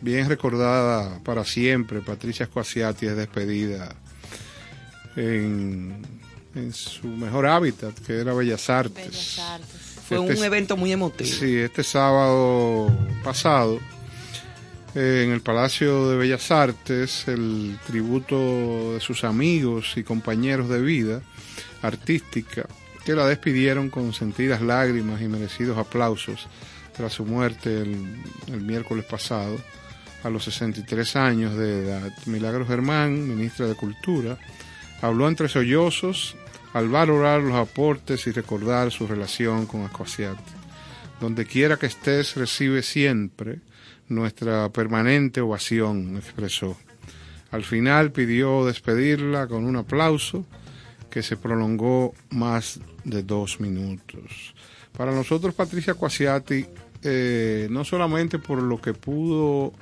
bien recordada para siempre, Patricia Squasiati, es despedida en, en su mejor hábitat, que era Bellas Artes. Fue Este un evento muy emotivo. Sí, este sábado pasado, eh, en el Palacio de Bellas Artes, el tributo de sus amigos y compañeros de vida artística, que la despidieron con sentidas lágrimas y merecidos aplausos tras su muerte el, el miércoles pasado, a los 63 años de edad. Milagros Germán, ministra de Cultura, habló entre sollozos al valorar los aportes y recordar su relación con Ascuasiati. Donde quiera que estés, recibe siempre nuestra permanente ovación, expresó. Al final pidió despedirla con un aplauso que se prolongó más de dos minutos. Para nosotros, Patricia Quasiati, eh, no solamente por lo que pudo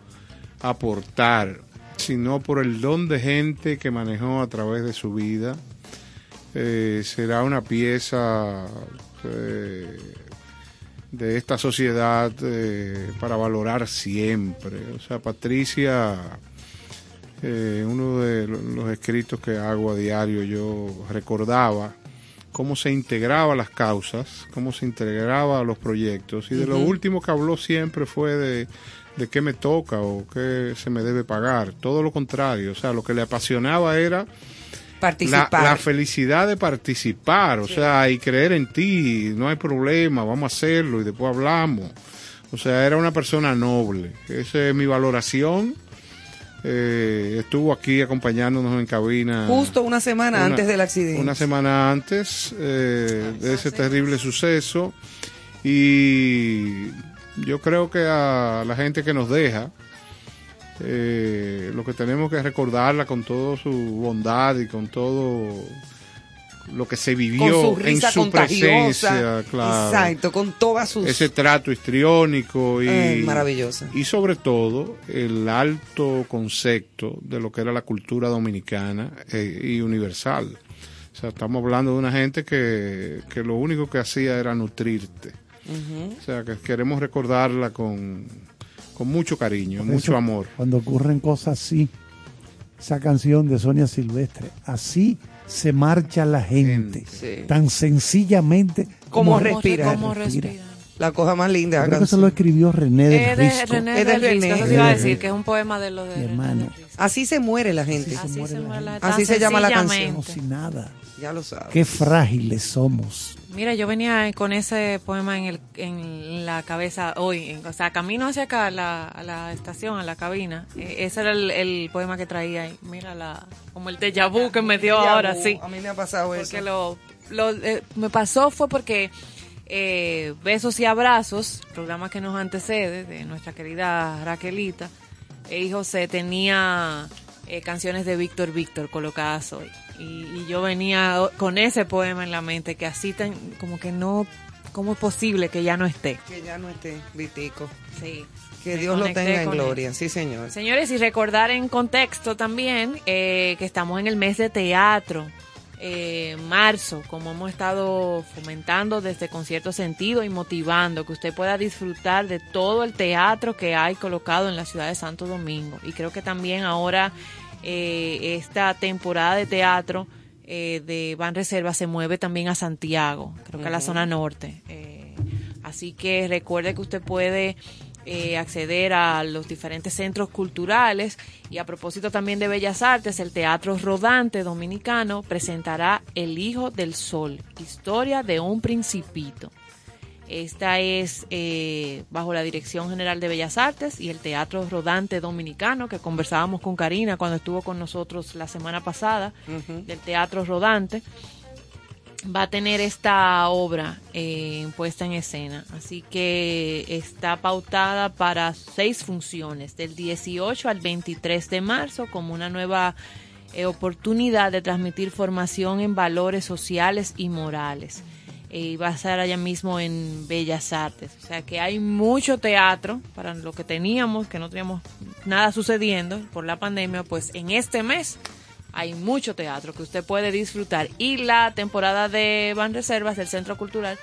aportar, sino por el don de gente que manejó a través de su vida, eh, será una pieza eh, de esta sociedad eh, para valorar siempre. O sea, Patricia, uno de lo- los escritos que hago a diario, yo recordaba cómo se integraba las causas, cómo se integraba a los proyectos. Y de lo último que habló siempre fue de, de qué me toca o qué se me debe pagar. Todo lo contrario. O sea, lo que le apasionaba era la, Participar. la felicidad de participar, o sea, y creer en ti, no hay problema, vamos a hacerlo y después hablamos. O sea, era una persona noble. Esa es mi valoración. Eh, estuvo aquí acompañándonos en cabina. Justo una semana Una- antes del accidente. Una semana antes eh, de ese terrible suceso. Y yo creo que a la gente que nos deja, eh, lo que tenemos que recordarla con toda su bondad y con todo lo que se vivió con su risa en su presencia, claro. Exacto, con todas sus... Ese trato histriónico y, Eh, maravilloso. y sobre todo el alto concepto de lo que era la cultura dominicana eh, y universal. O sea, estamos hablando de una gente que, que lo único que hacía era nutrirte. O sea, que queremos recordarla con, con mucho cariño, Por mucho eso, amor. Cuando ocurren cosas así, esa canción de Sonia Silvestre, así se marcha la gente, Sí. tan sencillamente ¿Cómo respira? cómo respira. La cosa más linda. Creo que eso lo escribió René del Risco. René Es de del Risco, René. eso iba a decir, que es un poema de lo de René Hermano. del. Así se muere la gente. Así se muere la gente. Así Tan se llama la canción. sencillamente. Como si nada. Ya lo sabes. Qué frágiles somos. Mira, yo venía con ese poema en, el, en la cabeza hoy, en- o sea, camino hacia acá, a la, a la estación, a la cabina. Eh, ese era el, el poema que traía ahí. Mira, la, como el déjà vu que me dio Déjà ahora, vu. sí. A mí me ha pasado Porque eso. lo, lo, eh, me pasó fue porque eh, Besos y Abrazos, programa que nos antecede de nuestra querida Raquelita, y José tenía eh, canciones de Víctor Víctor colocadas hoy. Y, y yo venía con ese poema en la mente, que así tan, como que no, ¿cómo es posible que ya no esté? Que ya no esté, Vitico. Sí. Que Dios lo tenga en gloria. Sí, señor. Señores, y recordar en contexto también eh, que estamos en el mes de teatro. Eh, marzo, como hemos estado fomentando desde Concierto Sentido y motivando que usted pueda disfrutar de todo el teatro que hay colocado en la ciudad de Santo Domingo. Y creo que también ahora eh, esta temporada de teatro eh, de Ban Reserva se mueve también a Santiago, creo que a la zona norte. Eh, así que recuerde que usted puede eh, acceder a los diferentes centros culturales. Y a propósito también de Bellas Artes, el Teatro Rodante Dominicano presentará El Hijo del Sol, historia de un principito. Esta es eh, bajo la Dirección General de Bellas Artes y el Teatro Rodante Dominicano, que conversábamos con Karina cuando estuvo con nosotros la semana pasada, del Teatro Rodante va a tener esta obra eh, puesta en escena. Así que está pautada para seis funciones, del 18 al 23 de marzo, como una nueva eh, oportunidad de transmitir formación en valores sociales y morales. Eh, Y va a estar allá mismo en Bellas Artes. O sea que hay mucho teatro para lo que teníamos, que no teníamos nada sucediendo por la pandemia, pues en este mes hay mucho teatro que usted puede disfrutar y la temporada de Van Reservas del Centro Cultural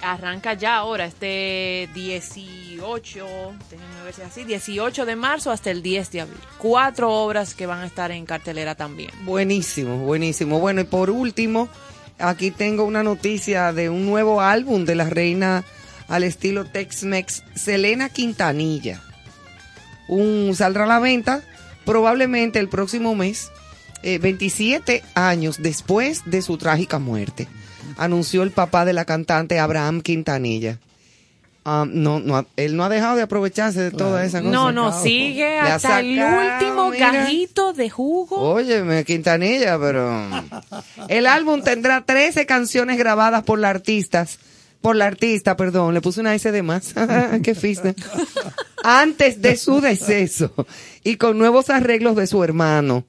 arranca ya ahora este 18, déjenme ver si es así, 18 de marzo hasta el 10 de abril. Cuatro obras que van a estar en cartelera también. Buenísimo, buenísimo. Bueno, y por último, aquí tengo una noticia de un nuevo álbum de la reina al estilo Tex-Mex, Selena Quintanilla. Un saldrá a la venta probablemente el próximo mes, eh, 27 años después de su trágica muerte, anunció el papá de la cantante Abraham Quintanilla. Ah, no, no, él no ha dejado de aprovecharse de toda esa cosa. No, no, sigue hasta el último mira. gajito de jugo. Óyeme, Quintanilla, pero... El álbum tendrá 13 canciones grabadas por la artistas, por la artista, perdón, le puse una S de más, *laughs* qué fiste. Antes de su deceso y con nuevos arreglos de su hermano.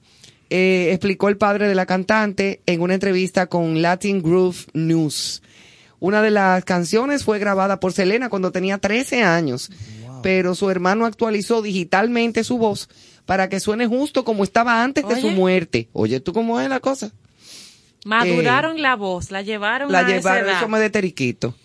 Eh, explicó el padre de la cantante en una entrevista con Latin Groove News. Una de las canciones fue grabada por Selena cuando tenía 13 años, pero su hermano actualizó digitalmente su voz para que suene justo como estaba antes de su muerte. Oye, ¿tú cómo es la cosa? Maduraron la voz, la llevaron La a esa llevaron, edad. eso me de teriquito.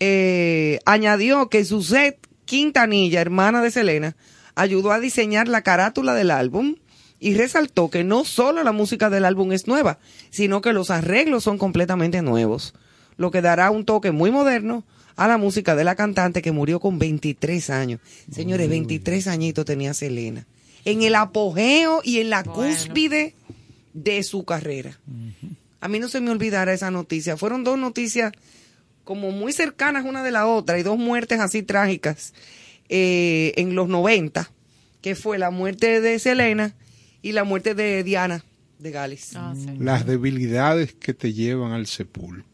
Eh, añadió que Suzette Quintanilla, hermana de Selena, ayudó a diseñar la carátula del álbum y resaltó que no solo la música del álbum es nueva, sino que los arreglos son completamente nuevos, lo que dará un toque muy moderno a la música de la cantante que murió con 23 años. Señores, 23 añitos tenía Selena. En el apogeo y en la cúspide de su carrera. A mí no se me olvidará esa noticia. Fueron dos noticias como muy cercanas una de la otra y dos muertes así trágicas eh, en los 90, que fue la muerte de Selena y la muerte de Diana de Gales. Las debilidades que te llevan al sepulcro.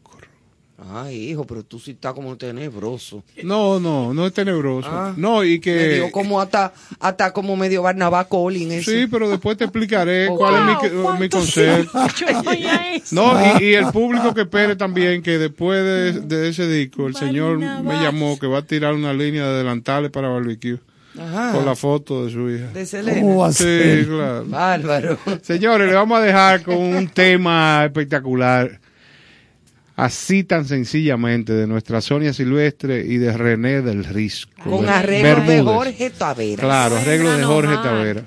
Ay, hijo, pero tú sí estás como tenebroso. No, no, no es tenebroso. Ah, no, y que... Medio como hasta, hasta como medio Barnabá Collins. eso. Sí, pero después te explicaré Oh, *laughs* cuál wow, es mi, mi ¿cuánto concepto. *laughs* Yo voy a eso. No, y, y el público que espere también que después de, de ese disco el *laughs* señor me llamó que va a tirar una línea de delantales para barbecue. Ajá. Con la foto de su hija. De Selena. ¿Cómo va a Sí, claro. Bárbaro. Señores, le vamos a dejar con un *laughs* tema espectacular. Así tan sencillamente de nuestra Sonia Silvestre y de René del Risco. Con Ber- arreglo de. Jorge Tavera. Claro, arreglo de Jorge. Tavera.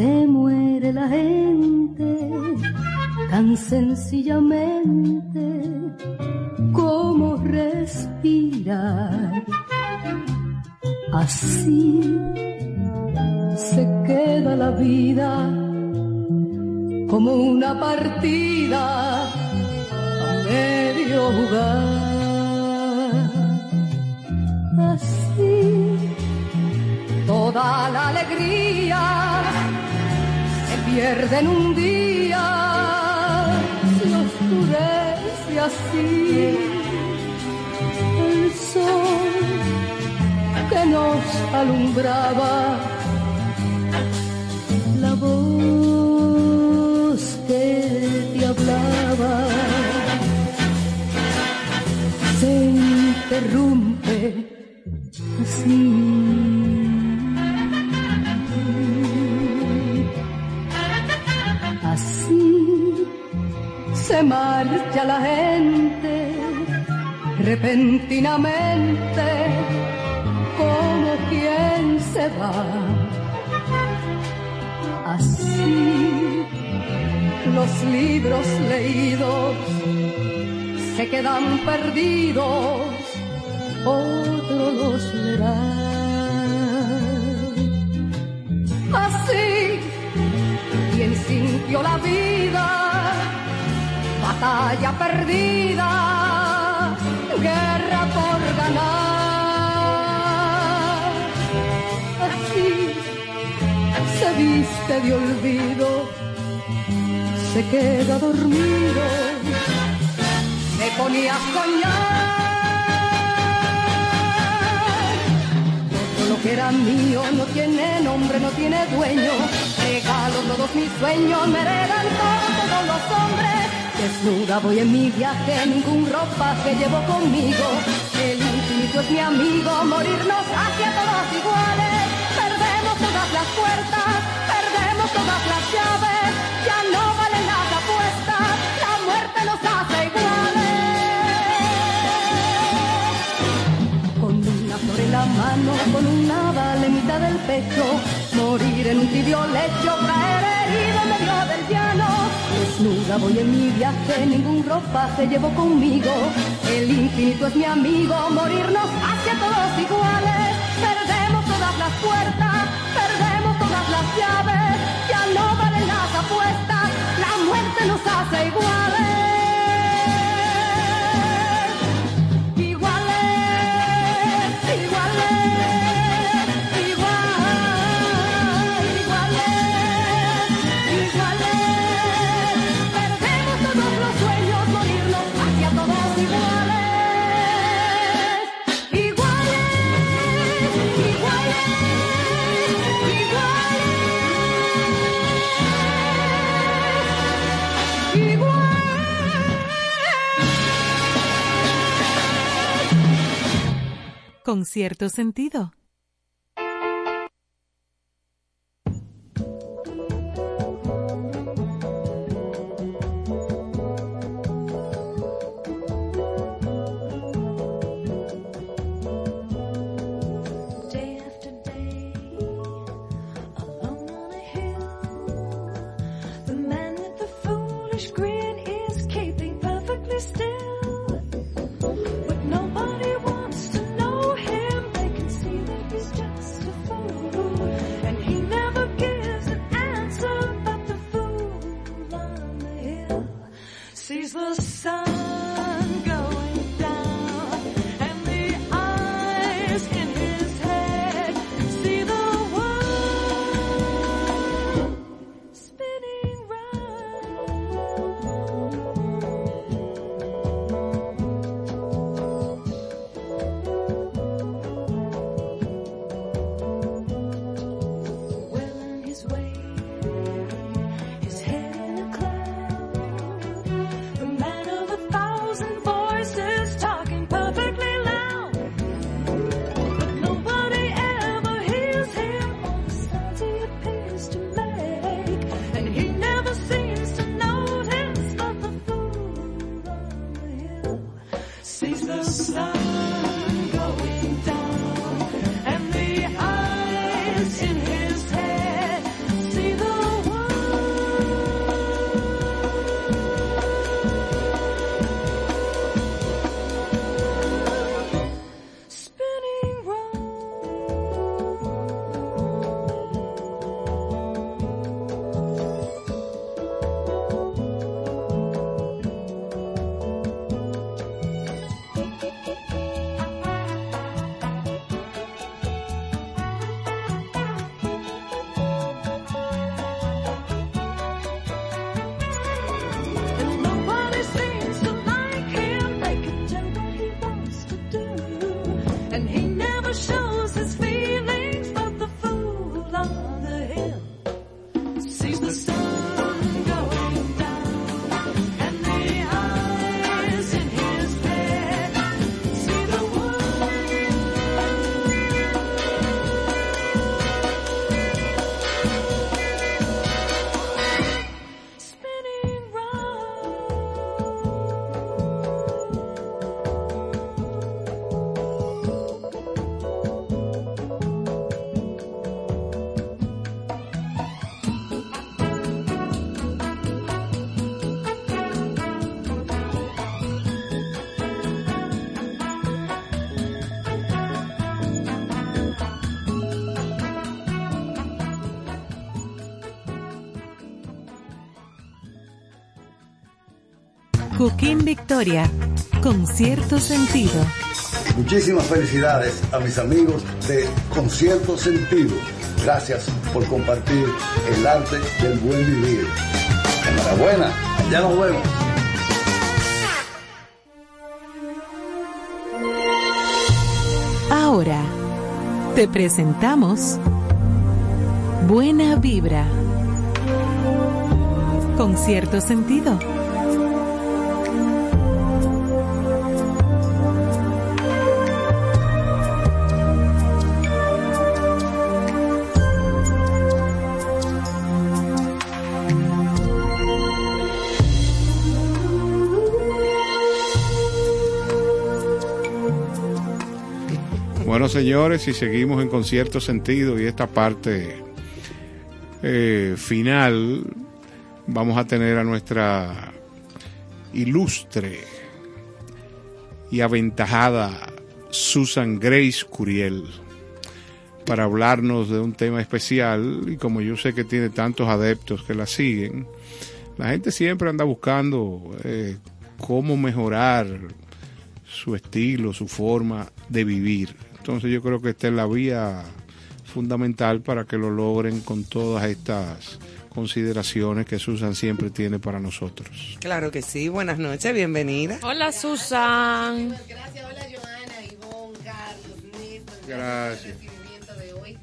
Se muere la gente, tan sencillamente como respirar. Así se queda la vida como una partida a medio jugar. Así toda la alegría se pierde en un día, se oscurece así el sol que nos alumbraba, la voz que te hablaba, se interrumpe se marcha la gente repentinamente como quien se va. Así los libros leídos se quedan perdidos, otro los leerá. Así quien sintió la vida, batalla perdida, guerra por ganar. Así se viste de olvido, se queda dormido, se ponía a soñar. Todo lo que era mío no tiene nombre, no tiene dueño. Regalo todos mis sueños, me heredan todos los hombres. Desnuda voy en mi viaje, ningún ropaje llevo conmigo. El infinito es mi amigo, morirnos hacia todos iguales. Perdemos todas las puertas, perdemos todas las llaves. Ya no valen las apuestas, la muerte nos hace iguales. Con una flor en la mano, con una bala mitad del pecho, morir en un tibio lecho, caer herido en medio del llano. Desnuda voy en mi viaje, ningún ropaje llevo conmigo. El infinito es mi amigo, morirnos hacia todos iguales. Perdemos todas las puertas, perdemos todas las llaves. Ya no valen las apuestas, la muerte nos hace iguales. Con cierto sentido. Cooking Victoria, con cierto sentido. Muchísimas felicidades a mis amigos de Concierto Sentido. Gracias por compartir el arte del buen vivir. Enhorabuena, ya nos vemos. Ahora, te presentamos Buena Vibra, con cierto sentido. Señores, si seguimos en concierto sentido y esta parte eh, final, vamos a tener a nuestra ilustre y aventajada Susan Grace Curiel para hablarnos de un tema especial y como yo sé que tiene tantos adeptos que la siguen, la gente siempre anda buscando eh, cómo mejorar su estilo, su forma de vivir. Entonces yo creo que esta es la vía fundamental para que lo logren con todas estas consideraciones que Susan siempre tiene para nosotros. Claro que sí, buenas noches, bienvenida. Hola Susan. Gracias, hola Joana, Ivonne, Carlos, Néstor. Gracias. por el recibimiento de hoy.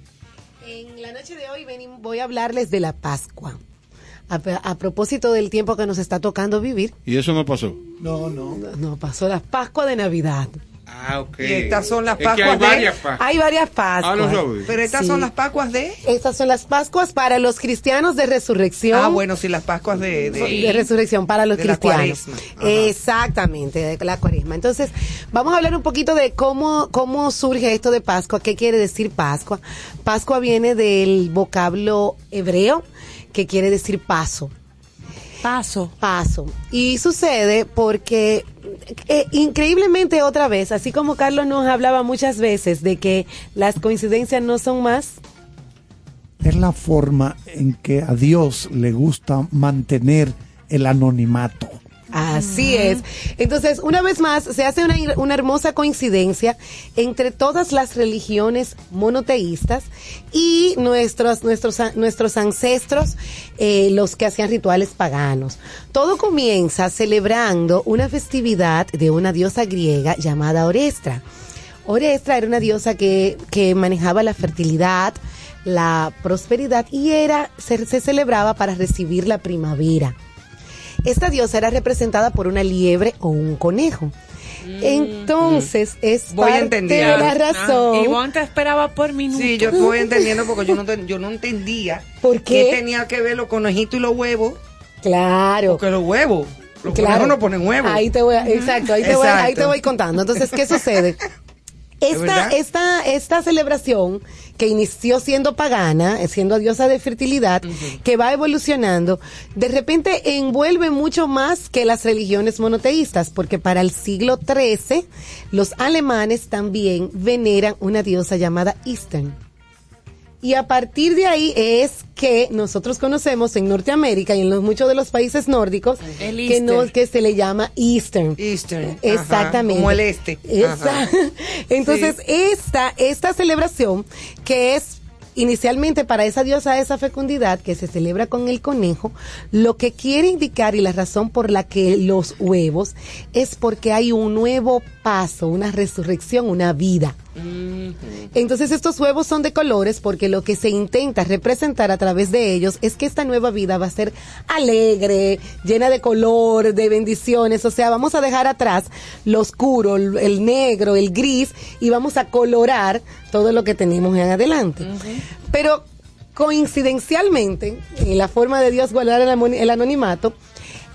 En la noche de hoy voy a hablarles de la Pascua. A, a propósito del tiempo que nos está tocando vivir. Y eso no pasó. No, no. No, pasó la Pascua de Navidad. Ah, ok. Y estas son las Es que hay Pascuas de- varias Pascuas. Hay varias Pascuas. Ah, no sabía. Pero estas son las Pascuas de... Estas son las Pascuas para los cristianos de resurrección. Ah, bueno, sí, las Pascuas de... de- de resurrección para los de la cristianos. Ajá. Exactamente, de la cuaresma. Entonces, vamos a hablar un poquito de cómo, cómo surge esto de Pascua, qué quiere decir Pascua. Pascua viene del vocablo hebreo que quiere decir paso. Paso. Paso. Y sucede porque eh, increíblemente otra vez, así como Carlos nos hablaba muchas veces de que las coincidencias no son más Es la forma en que a Dios le gusta mantener el anonimato. Así es. Entonces, una vez más, se hace una, una hermosa coincidencia entre todas las religiones monoteístas y nuestros, nuestros, nuestros ancestros, eh, los que hacían rituales paganos. Todo comienza celebrando una festividad de una diosa griega llamada Orestra. Orestra era una diosa que, que manejaba la fertilidad, la prosperidad y era, se, se celebraba para recibir la primavera. Esta diosa era representada por una liebre o un conejo. Entonces, es Mm. Voy parte entendiendo. de la razón. Ah, Ivonne te esperaba por minuto. Sí, yo estoy entendiendo porque yo no, yo no entendía *laughs* ¿Por qué? tenía que ver los conejitos y los huevos. Claro. Porque los huevos, los Claro. conejos no ponen huevos. Ahí te voy, a- exacto, ahí te, voy, ahí te voy contando. Entonces, ¿qué *laughs* sucede? Esta, esta, esta celebración que inició siendo pagana, eh, siendo diosa de fertilidad, que va evolucionando, de repente envuelve mucho más que las religiones monoteístas, porque para el siglo XIII los alemanes también veneran una diosa llamada Eastern. Y a partir de ahí es que nosotros conocemos en Norteamérica y en los, muchos de los países nórdicos El que, no, que se le llama Eastern. Eastern. Exactamente. Ajá, como el este. Esa-. *laughs* Entonces, esta, esta celebración, que es inicialmente para esa diosa, esa fecundidad, que se celebra con el conejo, lo que quiere indicar y la razón por la que los huevos es porque hay un nuevo paso, una resurrección, una vida. Entonces estos huevos son de colores porque lo que se intenta representar a través de ellos es que esta nueva vida va a ser alegre, llena de color, de bendiciones, o sea, vamos a dejar atrás lo oscuro, el negro, el gris y vamos a colorar todo lo que tenemos en adelante. Pero coincidencialmente, en la forma de Dios guardar el anonimato,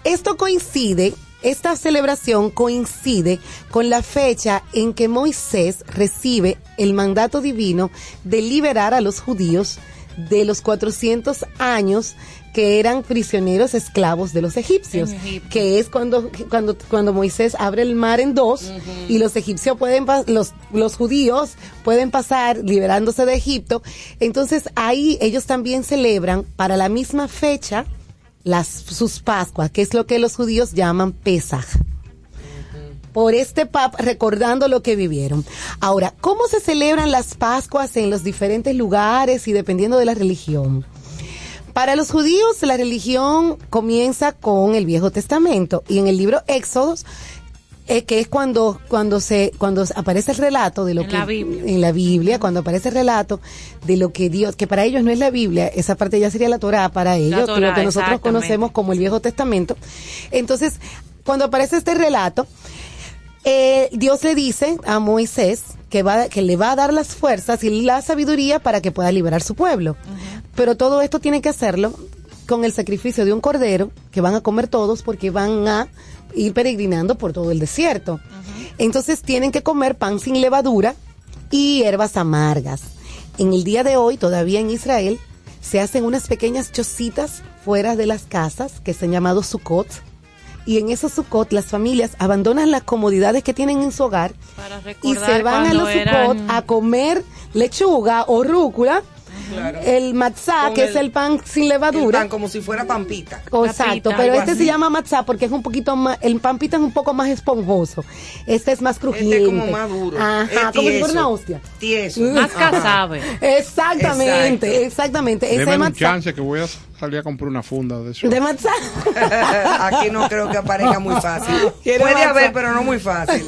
esto coincide, esta celebración coincide con la fecha en que Moisés recibe el mandato divino de liberar a los judíos de los 400 años que eran prisioneros esclavos de los egipcios, que es cuando, cuando, cuando Moisés abre el mar en dos y los egipcios pueden, los, los judíos pueden pasar liberándose de Egipto. Entonces ahí ellos también celebran para la misma fecha las, sus Pascuas, que es lo que los judíos llaman Pesaj. Por este pap recordando lo que vivieron. Ahora, ¿cómo se celebran las Pascuas en los diferentes lugares y dependiendo de la religión? Para los judíos la religión comienza con el Viejo Testamento y en el libro Éxodos eh, que es cuando cuando se cuando aparece el relato de lo En que la Biblia. en la Biblia cuando aparece el relato de lo que Dios que para ellos no es la Biblia esa parte ya sería la Torá para ellos lo que nosotros conocemos como el Viejo Testamento entonces cuando aparece este relato eh, Dios le dice a Moisés que, va, que le va a dar las fuerzas y la sabiduría para que pueda liberar su pueblo. Pero todo esto tiene que hacerlo con el sacrificio de un cordero que van a comer todos porque van a ir peregrinando por todo el desierto. Entonces tienen que comer pan sin levadura y hierbas amargas. En el día de hoy, todavía en Israel, se hacen unas pequeñas chocitas fuera de las casas que se han llamado sukkot. Y en esos sukkot las familias abandonan las comodidades que tienen en su hogar y se van a los eran- sukkot a comer lechuga o rúcula, el matzá, Con que es el- pan sin levadura. El pan como si fuera pampita. Exacto, pero este se llama matzá porque es un poquito más, el pampita es un poco más esponjoso. Este es más crujiente. Este es como más duro. Ajá, Es como si fuera una hostia. Tieso. Más casabe. Exactamente, Exacto. exactamente. Ese Deme un matzá chance que voy a salir a comprar una funda de eso. de matzá. *laughs* Aquí no creo que aparezca muy fácil. Puede matzá. haber, pero no muy fácil.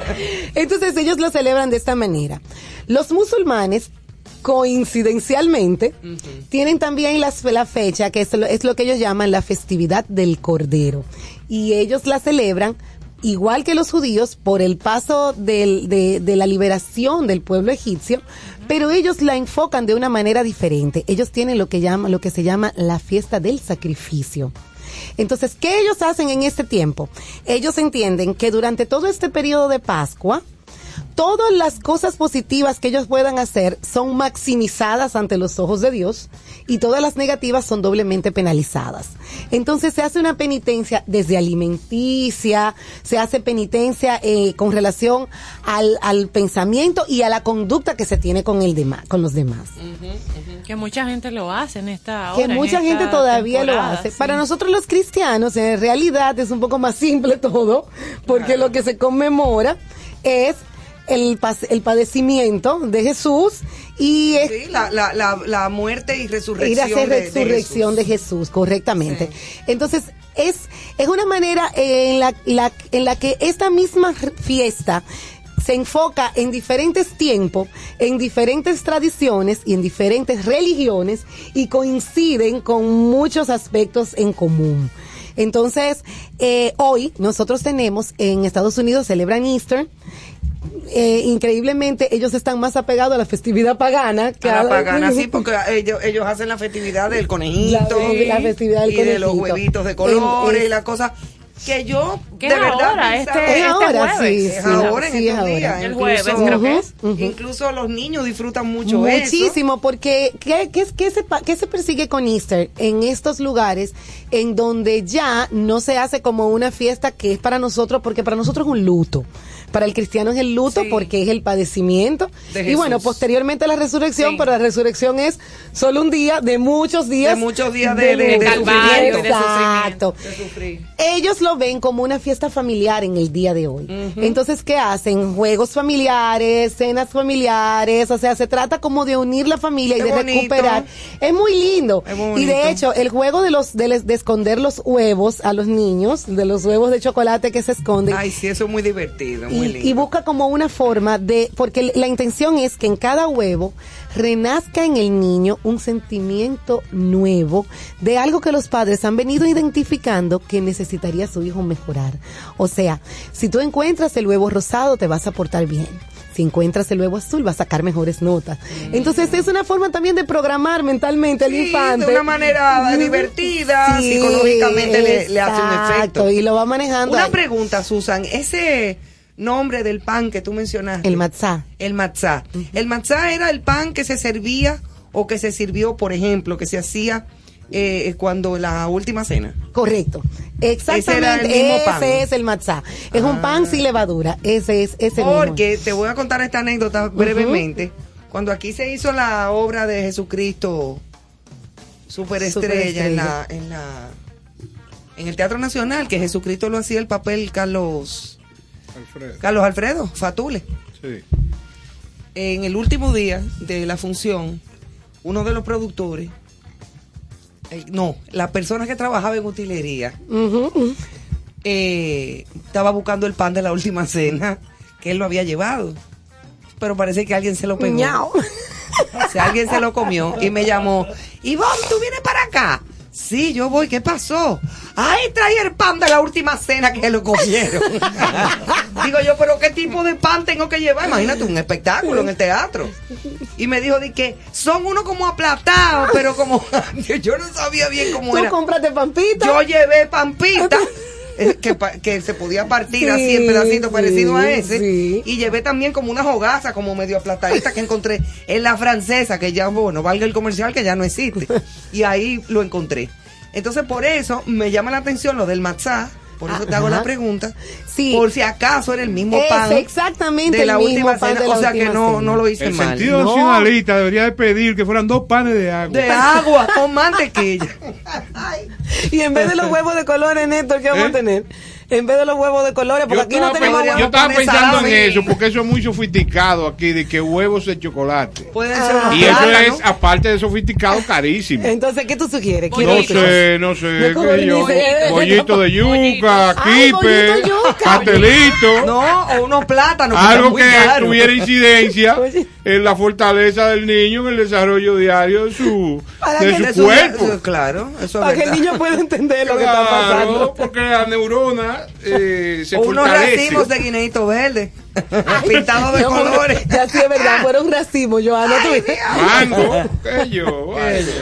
*laughs* Entonces ellos lo celebran de esta manera. Los musulmanes, coincidencialmente, tienen también las- la fecha, que es lo, es lo que ellos llaman la festividad del Cordero. Y ellos la celebran igual que los judíos por el paso del- de, de la liberación del pueblo egipcio, pero ellos la enfocan de una manera diferente. Ellos tienen lo que llama, lo que se llama la fiesta del sacrificio. Entonces, ¿qué ellos hacen en este tiempo? Ellos entienden que durante todo este periodo de Pascua, todas las cosas positivas que ellos puedan hacer son maximizadas ante los ojos de Dios y todas las negativas son doblemente penalizadas. Entonces se hace una penitencia desde alimenticia, se hace penitencia eh, con relación al, al pensamiento y a la conducta que se tiene con el dema- con los demás. Que mucha gente lo hace en esta que hora, en mucha gente todavía lo hace. sí. Para nosotros los cristianos, en realidad es un poco más simple *laughs* todo, porque lo que se conmemora es el, el padecimiento de Jesús y es Sí, la, la, la, la muerte y ir resurrección. a de- de resurrección de Jesús, correctamente. Entonces, es, es una manera en la, la- en la que esta misma fiesta se enfoca en diferentes tiempos, en diferentes tradiciones y en diferentes religiones y coinciden con muchos aspectos en común. Entonces, eh, hoy nosotros tenemos en Estados Unidos celebran Easter. Eh, increíblemente ellos están más apegados a la festividad pagana que A la pagana, sí, porque ellos, ellos hacen la festividad del conejito. La- la festividad del y de los huevitos de colores En- y la cosa. Que yo, de es verdad, ahora, este- Es ahora, jueves. sí, Es sí, ahora, en sí, estos ahora. días. El Incluso- jueves, creo que es. Incluso los niños disfrutan mucho eso. Muchísimo, porque ¿qué, qué, qué se, pa- qué se persigue con Easter en estos lugares en donde ya no se hace como una fiesta que es para nosotros, porque para nosotros es un luto. Para el cristiano es el luto Sí. porque es el padecimiento. De Y bueno, posteriormente la resurrección, Sí. pero la resurrección es solo un día de muchos días. De muchos días de- de- de de Exacto. De sufrir. Ellos lo ven como una fiesta familiar en el día de hoy. Entonces, ¿qué hacen? Juegos familiares, cenas familiares, o sea, se trata como de unir la familia y de bonito. recuperar. Es muy lindo. Es muy Y de hecho, el juego de los de, les- de esconder los huevos a los niños, de los huevos de chocolate que se esconden. Ay, sí, eso es muy divertido, y, busca como una forma de, porque la intención es que en cada huevo renazca en el niño un sentimiento nuevo de algo que los padres han venido identificando que necesitaría su hijo mejorar. O sea, si tú encuentras el huevo rosado, te vas a portar bien. Si encuentras el huevo azul, vas a sacar mejores notas. Entonces es una forma también de programar mentalmente al. Sí, infante. de una manera divertida, Sí, psicológicamente le, le hace un exacto, efecto. Y lo va manejando. Una ahí. pregunta, Susan, ese nombre del pan que tú mencionaste. El matzá. El matzá. El matzá era el pan que se servía o que se sirvió, por ejemplo, que se hacía eh, cuando la última cena. Correcto. Exactamente. Ese pan. es el matzá. Es un pan sin levadura. Ese es ese mismo. Porque te voy a contar esta anécdota brevemente. Cuando aquí se hizo la obra de Jesucristo superestrella en la, en la en el Teatro Nacional, que Jesucristo lo hacía el papel Carlos Alfredo. Carlos Alfredo Fatule. Sí. En el último día de la función, uno de los productores, eh, no, la persona que trabajaba en utilería, eh, estaba buscando el pan de la última cena que él lo había llevado. Pero parece que alguien se lo pegó. Sea, alguien se lo comió y me llamó. Ivonne, ¿tú vienes para acá? Sí, yo voy. ¿Qué pasó? Ay, trae el pan de la última cena que lo comieron. *laughs* Digo yo, pero ¿qué tipo de pan tengo que llevar? Imagínate un espectáculo en el teatro. Y me dijo de que son uno como aplatados, pero como *laughs* yo no sabía bien cómo ¿Tú era. compraste pampita? Yo llevé pampita. *laughs* eh, Que, se podía partir así en pedacitos sí, parecido a ese. sí. y llevé también como una hogaza como medio aplatadita que encontré en la francesa que ya bueno valga el comercial que ya no existe. Y ahí lo encontré. Entonces por eso me llama la atención lo del matzá por eso te hago Ajá. la pregunta Sí. por si acaso era el mismo Es pan exactamente de la el mismo última pan cena de la o sea que no cena. no lo hice El mal sentido No. nacionalista debería de pedir que fueran dos panes de agua. de agua con mantequilla *laughs* Y en vez de los huevos de colores, Néstor, ¿qué vamos ¿Eh? a tener? En vez de los huevos de colores, porque Yo aquí no tenemos huevos yo estaba pensando en eso, porque eso es muy sofisticado aquí, de que huevos de chocolate. pueden Ah. ser Y eso es, aparte de sofisticado, carísimo. Entonces, ¿qué tú sugieres? ¿Qué No sé, no sé, No, qué yo. bollito. De yuca, quipe, pastelito. no o unos plátanos Algo que tuviera incidencia *laughs* en la fortaleza del niño, en el desarrollo diario de su, Para de que su cuerpo. claro eso es Para que el niño pueda entender lo que está pasando. porque la neurona eh, se o unos fortalece. racimos de guineito verde *laughs* pintados de colores Ya sí es verdad, fueron racimos, Joana. Mango, *laughs* que yo.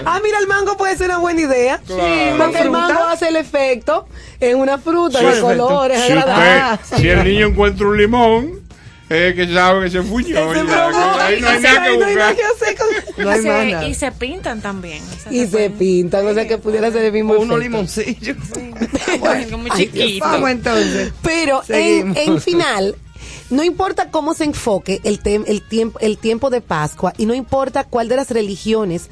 Ah, mira, el mango puede ser una buena idea. Claro. Porque el mango hace el efecto en una fruta Sí, de colores Si, usted- si el niño encuentra un limón, es que sabe que se fuñó. Ese que ahí no hay ese nada que ahí no hay nada buscar. que hacer con- No hay y, se, nada. y se pintan también. o sea, Y se pueden- pintan, o sea que pudiera ser el mismo o unos efecto. limoncillos *laughs* como Ay, chiquito. vamos entonces Pero en, en final, no importa cómo se enfoque el, tem- el, tiempo, el tiempo de Pascua y no importa cuál de las religiones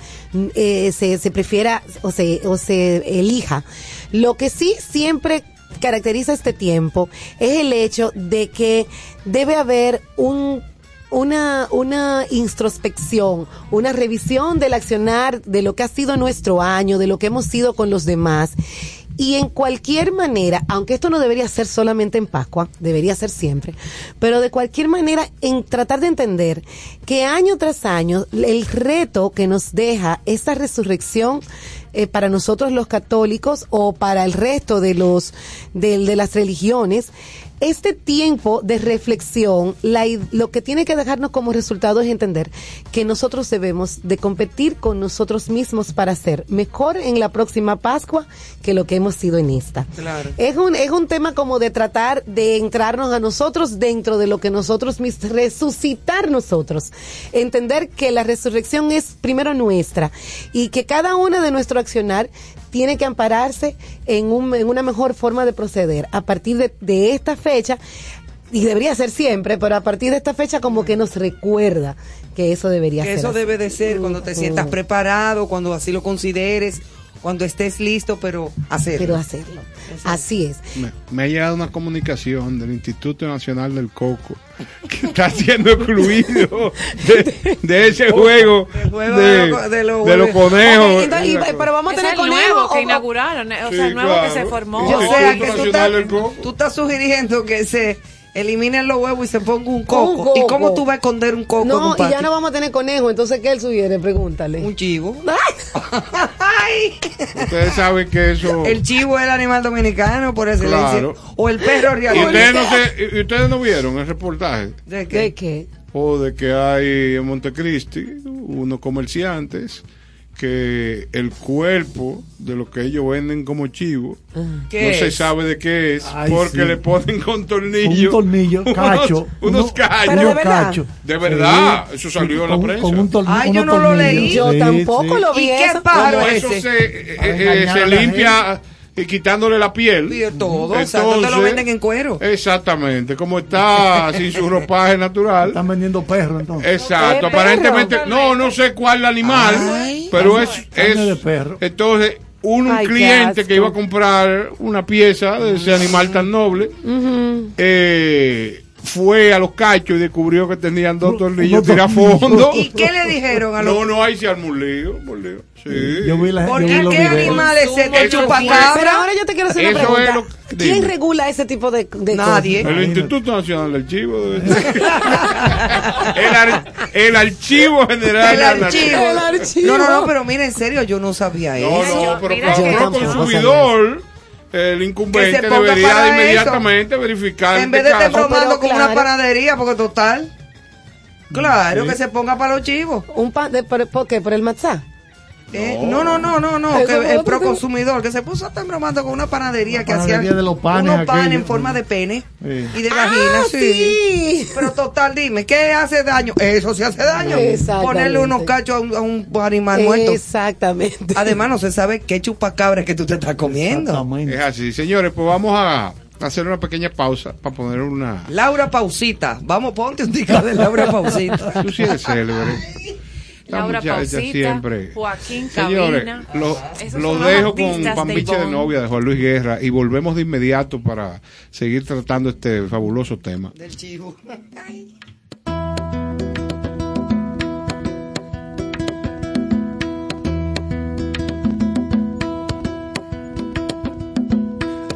eh, se, se prefiera o se, o se elija, lo que sí siempre caracteriza este tiempo es el hecho de que debe haber un una, una introspección, una revisión del accionar de lo que ha sido nuestro año, de lo que hemos sido con los demás. Y en cualquier manera, aunque esto no debería ser solamente en Pascua, debería ser siempre, pero de cualquier manera en tratar de entender que año tras año el reto que nos deja esta resurrección eh, para nosotros los católicos o para el resto de los de, de las religiones este tiempo de reflexión, la lo que tiene que dejarnos como resultado es entender que nosotros debemos de competir con nosotros mismos para ser mejor en la próxima Pascua que lo que hemos sido en esta. Claro. Es un, es un tema como de tratar de entrarnos a nosotros dentro de lo que nosotros mismos, resucitar nosotros. Entender que la resurrección es primero nuestra y que cada una de nuestro accionar tiene que ampararse en, un, en una mejor forma de proceder. A partir de, de esta fecha, y debería ser siempre, pero a partir de esta fecha como que nos recuerda que eso debería que ser. eso así. debe de ser cuando te sientas preparado cuando así lo consideres Cuando estés listo, pero hacerlo. Pero hacerlo. Así es. Me, me ha llegado una comunicación del Instituto Nacional del Coco que está siendo excluido de, de ese juego juego de, de lo- de lo- de los conejos. Ok, entonces, y- pero vamos a tener el conejo nuevo que o- inauguraron, o Sí, sea, el nuevo que claro. se formó. O sea, que tú estás, tú estás sugiriendo que se eliminen los huevos y se ponga un coco. Un coco. ¿Y cómo tú vas a esconder un coco en No, un y patio? ya no vamos a tener conejo, entonces ¿qué él sugiere? Pregúntale. Un chivo. Ustedes saben que eso. El chivo es el animal dominicano por excelencia. Claro. O el perro Y real. ustedes, no se- y- y ustedes no vieron el reportaje. ¿De qué? ¿De qué? O de que hay en Montecristi unos comerciantes que el cuerpo de lo que ellos venden como chivo ¿Qué no se es? sabe de qué es Ay, porque sí. le ponen con tornillo Un tornillo, *laughs* unos- cacho. unos, uno- cachos de verdad. cacho. de verdad Sí. eso salió en la Con- prensa Con un tornillo. Ay, yo unos no lo tornillos. leí. Yo Sí, tampoco sí. lo vi ¿Y qué eso. pájaro Como es eso ese? se, eh, eh, engañar se limpia y quitándole la piel Y todo, o sea, no te lo Entonces, venden en cuero. exactamente como está *laughs* sin su ropaje natural Están vendiendo perros entonces. Exacto, ¿Qué aparentemente, perro? no, no sé cuál animal, Ay. pero es, de es perro. entonces un, un Ay, qué cliente que iba a comprar una pieza de ese animal tan noble, eh, fue a los cachos y descubrió que tenían dos tornillos unos tira tornillos. fondo. ¿Y qué le dijeron a los No, no, ahí se armó un lío, un lío. Sí. Yo vi, la, ¿Por yo qué vi los qué videos. animal es ese? ¿El Eso fue- Pero chupacabra? ahora yo te quiero hacer una Eso es pregunta. lo- ¿Quién regula ese tipo de, de Nadie. cosas? El Instituto Nacional del Archivo. *laughs* el, ar- el Archivo General. El archivo. El archivo. No, no, no, pero mira, en serio, yo no sabía No, eso. no, pero Mira para tampoco consumidor, el incumbente debería de eso. inmediatamente verificar En vez de estar Pero con claro. una panadería, porque total. Claro, Sí. que se ponga para los chivos. Un pan de, por, ¿Por qué? ¿Por el matzá? Eh, no, no, no, no, no, que el otro pro tema. consumidor que se puso a estar bromando con una panadería La que hacía de los panes unos panes en forma de pene Sí. y de vagina, Ah, sí. sí. Pero total, dime, ¿qué hace daño? Eso sí hace daño. Exactamente. Ponerle unos cachos a un, a un animal muerto. Exactamente. Además, no se sabe qué chupacabra que tú te estás comiendo. Es así, señores, pues vamos a hacer una pequeña pausa para poner una. Laura Pausita. Vamos, ponte un disco de Laura Pausita. Tú sí eres célebre. *laughs* Esta Laura muchacha Pausita, siempre. Joaquín Señores, Cabina. lo, dejo con Pambiche de novia de Juan Luis Guerra y volvemos de inmediato para seguir tratando este fabuloso tema. Del chivo.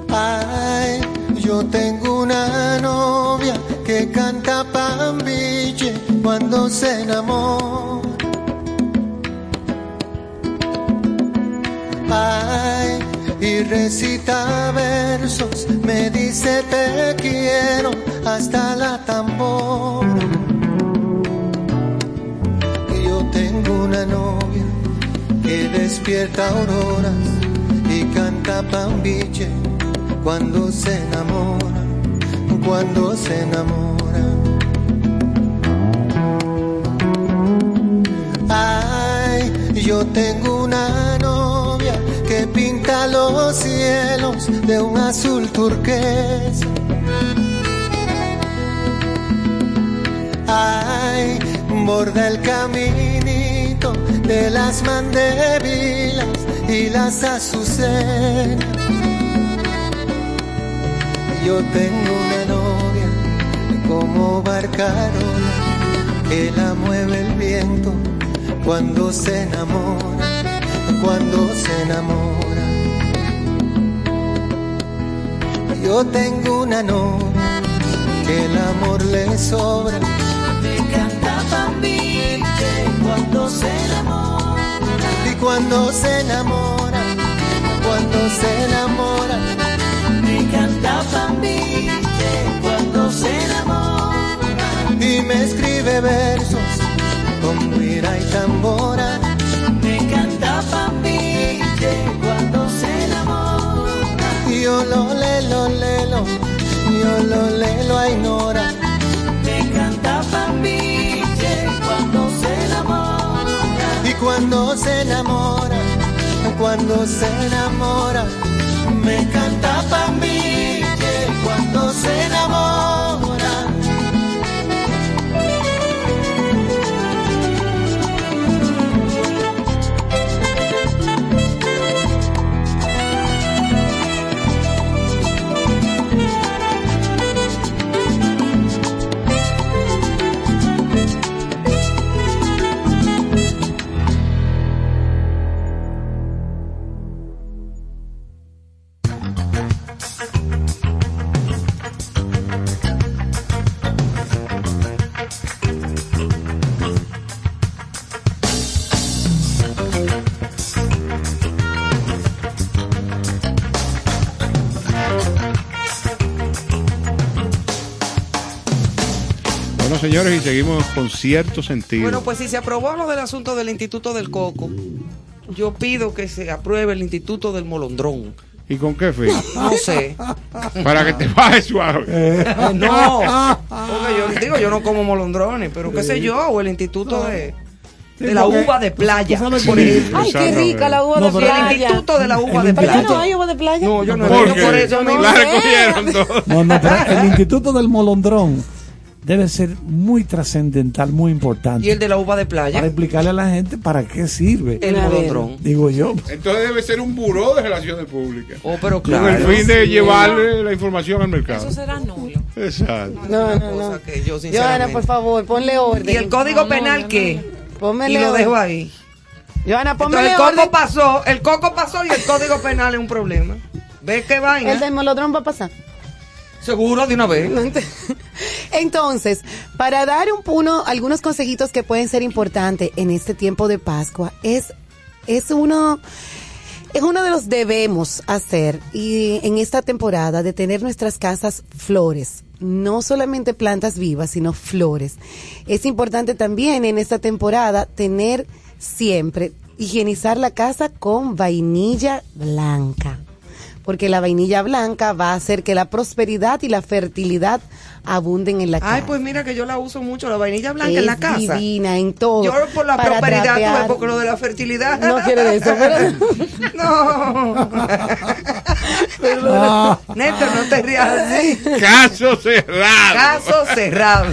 Ay, yo tengo una novia que canta pambiche cuando se enamora. Ay, y recita versos, me dice te quiero hasta la tambora. Yo tengo una novia que despierta auroras y canta pambiche cuando se enamora, cuando se enamora. Ay, yo tengo una novia pinta los cielos de un azul turquesa. Ay, borda el caminito de las mandebilas y las azucenas. Yo tengo una novia como barcarola que la mueve el viento cuando se enamora, cuando se enamora. Yo tengo una novia que el amor le sobra. Me canta pambiche cuando se enamora. Y cuando se enamora, cuando se enamora. Me canta pambiche cuando se enamora. Y me escribe versos con guira y tambora. Yo lo lelo, lelo, yo lo lelo a ignora. Me canta pambiche cuando se enamora. Y cuando se enamora, cuando se enamora, me canta pambiche cuando se enamora. Señores, y seguimos con cierto sentido. Bueno, pues si se aprobó lo del asunto del Instituto del Coco, yo pido que se apruebe el Instituto del Molondrón. ¿Y con qué fin? No sé. Para que te bajes suave. *laughs* No, porque yo digo, yo no como molondrones, pero qué sé yo, o el Instituto de, de la porque- uva de playa. por ejemplo. Ay, qué rica la uva No, de pero- playa. El Instituto de la uva de ¿Pero playa. no hay uva de playa? No, yo no ¿Por qué? por eso. No, no. La sé. recogieron todos. No, no, pero el Instituto del Molondrón debe ser muy trascendental, muy importante. Y el de la uva de Para playa. explicarle a la gente para qué sirve. El molondrón. Digo yo. Entonces debe ser un buró de relaciones públicas. Oh, pero Con claro. el fin de llevarle la información al mercado. Eso será nulo. Exacto. No, no, Cosa no. que yo, Joana, por favor, ponle orden. ¿Y el Código No, no, Penal no, qué? Pónmele Y lo dejo ahí. Joana, Entonces póngale el coco orden. pasó, el coco pasó y el Código Penal es un problema. ¿Ves qué vaina? El del molodrón va a pasar. Seguro de una vez. *laughs* Entonces, para dar un uno, algunos consejitos que pueden ser importantes en este tiempo de Pascua, es, es uno, es uno de los debemos hacer y en esta temporada de tener nuestras casas flores. No solamente plantas vivas, sino flores. Es importante también en esta temporada tener siempre, higienizar la casa con vainilla blanca porque la vainilla blanca va a hacer que la prosperidad y la fertilidad abunden en la casa. Ay, pues mira que yo la uso mucho, la vainilla blanca es en la casa. divina en todo. Yo por la Para prosperidad, trapear. ves, porque lo de la fertilidad. No quiere eso, pero... *laughs* No. *laughs* Ah. Néstor, no te rías así. Caso cerrado. Caso cerrado.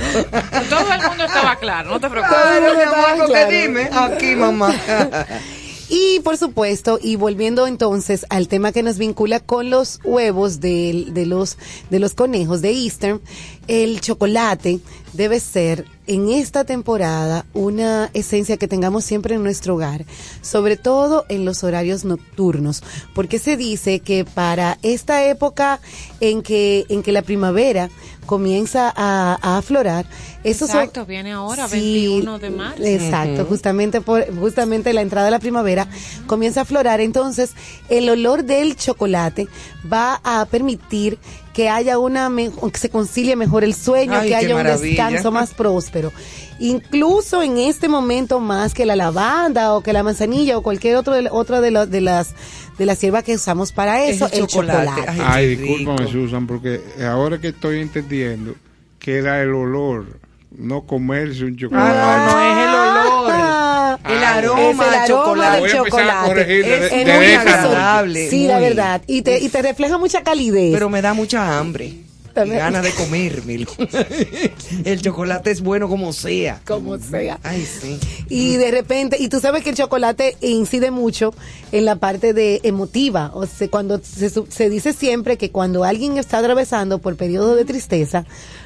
Todo el mundo estaba claro, no te preocupes. Claro, mi amor, claro. dime. Aquí, mamá. *laughs* Y por supuesto, y volviendo entonces al tema que nos vincula con los huevos de, de los, de los conejos de Easter, el chocolate debe ser en esta temporada una esencia que tengamos siempre en nuestro hogar, sobre todo en los horarios nocturnos, porque se dice que para esta época en que, en que la primavera comienza a, a aflorar, esos son- Exacto, viene ahora, Sí, 21 de marzo. Exacto, justamente por justamente la entrada de la primavera comienza a aflorar, entonces el olor del chocolate va a permitir que haya una que se concilie mejor el sueño, Ay, que haya un descanso más próspero. Incluso en este momento más que la lavanda o que la manzanilla o cualquier otro de, otra de, la- de las de las hierbas que usamos para Es eso, el el chocolate. chocolate. Ay, Ay, discúlpame. Susan, porque ahora que estoy entendiendo que era el olor, no comerse un chocolate. Ah, no, no es el olor. Ah, El aroma es el del aroma del chocolate. Es de muy agradable. Sí, la verdad. Y te, y te refleja mucha calidez. Pero me da mucha hambre. Ganas de comérmelo. *laughs* el chocolate es bueno como sea. como sea. Ay, sí. Y de repente, y tú sabes que el chocolate incide mucho en la parte de emotiva. O sea, cuando se, se dice siempre que cuando alguien está atravesando por periodo de tristeza,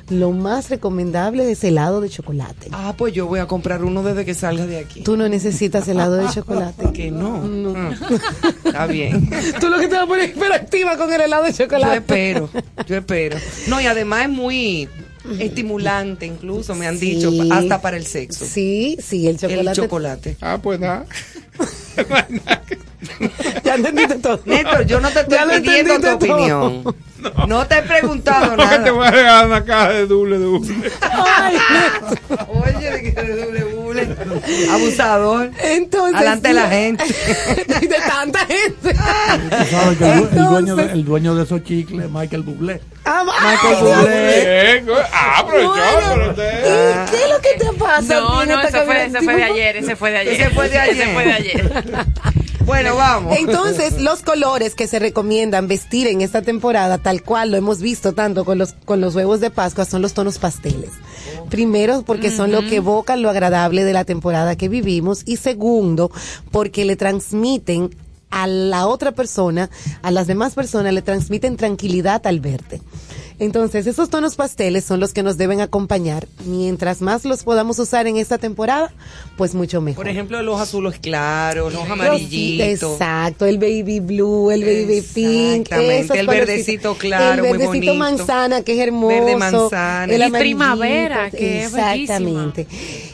lo más recomendable es helado de chocolate. Ah, pues yo voy a comprar uno desde que salga de aquí. Tú no necesitas helado de chocolate. *laughs* Que no. Mm. *laughs* Está bien. Tú lo que te vas a poner hiperactiva con el helado de Yo chocolate. espero, yo espero. No, y además es muy estimulante, incluso me han Sí. dicho, hasta para el sexo. Sí, sí, el chocolate. El chocolate. Ah, pues nada. *laughs* Ya entendiste todo. Néstor, yo no te estoy Ya pidiendo tu opinión. No. te he preguntado te nada. voy a regalar una caja de doble doble. Ay, Oye, de que doble Abusador. Entonces, Alante de la gente. *laughs* de tanta gente. Tú sabes que el, du- el dueño de, el dueño de esos chicles es Michael Bublé. Ah, Michael Bublé. Ah, pero yo, pero Bueno, usted- ¿Y qué es lo que te pasa? No, no, ese fue, cabina? ese fue de ayer, ese fue de ayer. Ese fue de ayer. Bueno, vamos. Entonces, los colores que se recomiendan vestir en esta temporada, tal cual lo hemos visto tanto con los, con los huevos de Pascua, son los tonos pasteles. Primero, porque son lo que evocan lo agradable de la temporada que vivimos. Y segundo, porque le transmiten a la otra persona, a las demás personas, le transmiten tranquilidad al verte. Entonces, esos tonos pasteles son los que nos deben acompañar. Mientras más los podamos usar en esta temporada, pues mucho mejor. Por ejemplo, los azules claros, los amarillitos. Exacto, el baby blue, el baby pink. Exactamente, el verdecito claro, El muy verdecito bonito. manzana, que es hermoso. Verde manzana. el Y primavera, que es Exactamente.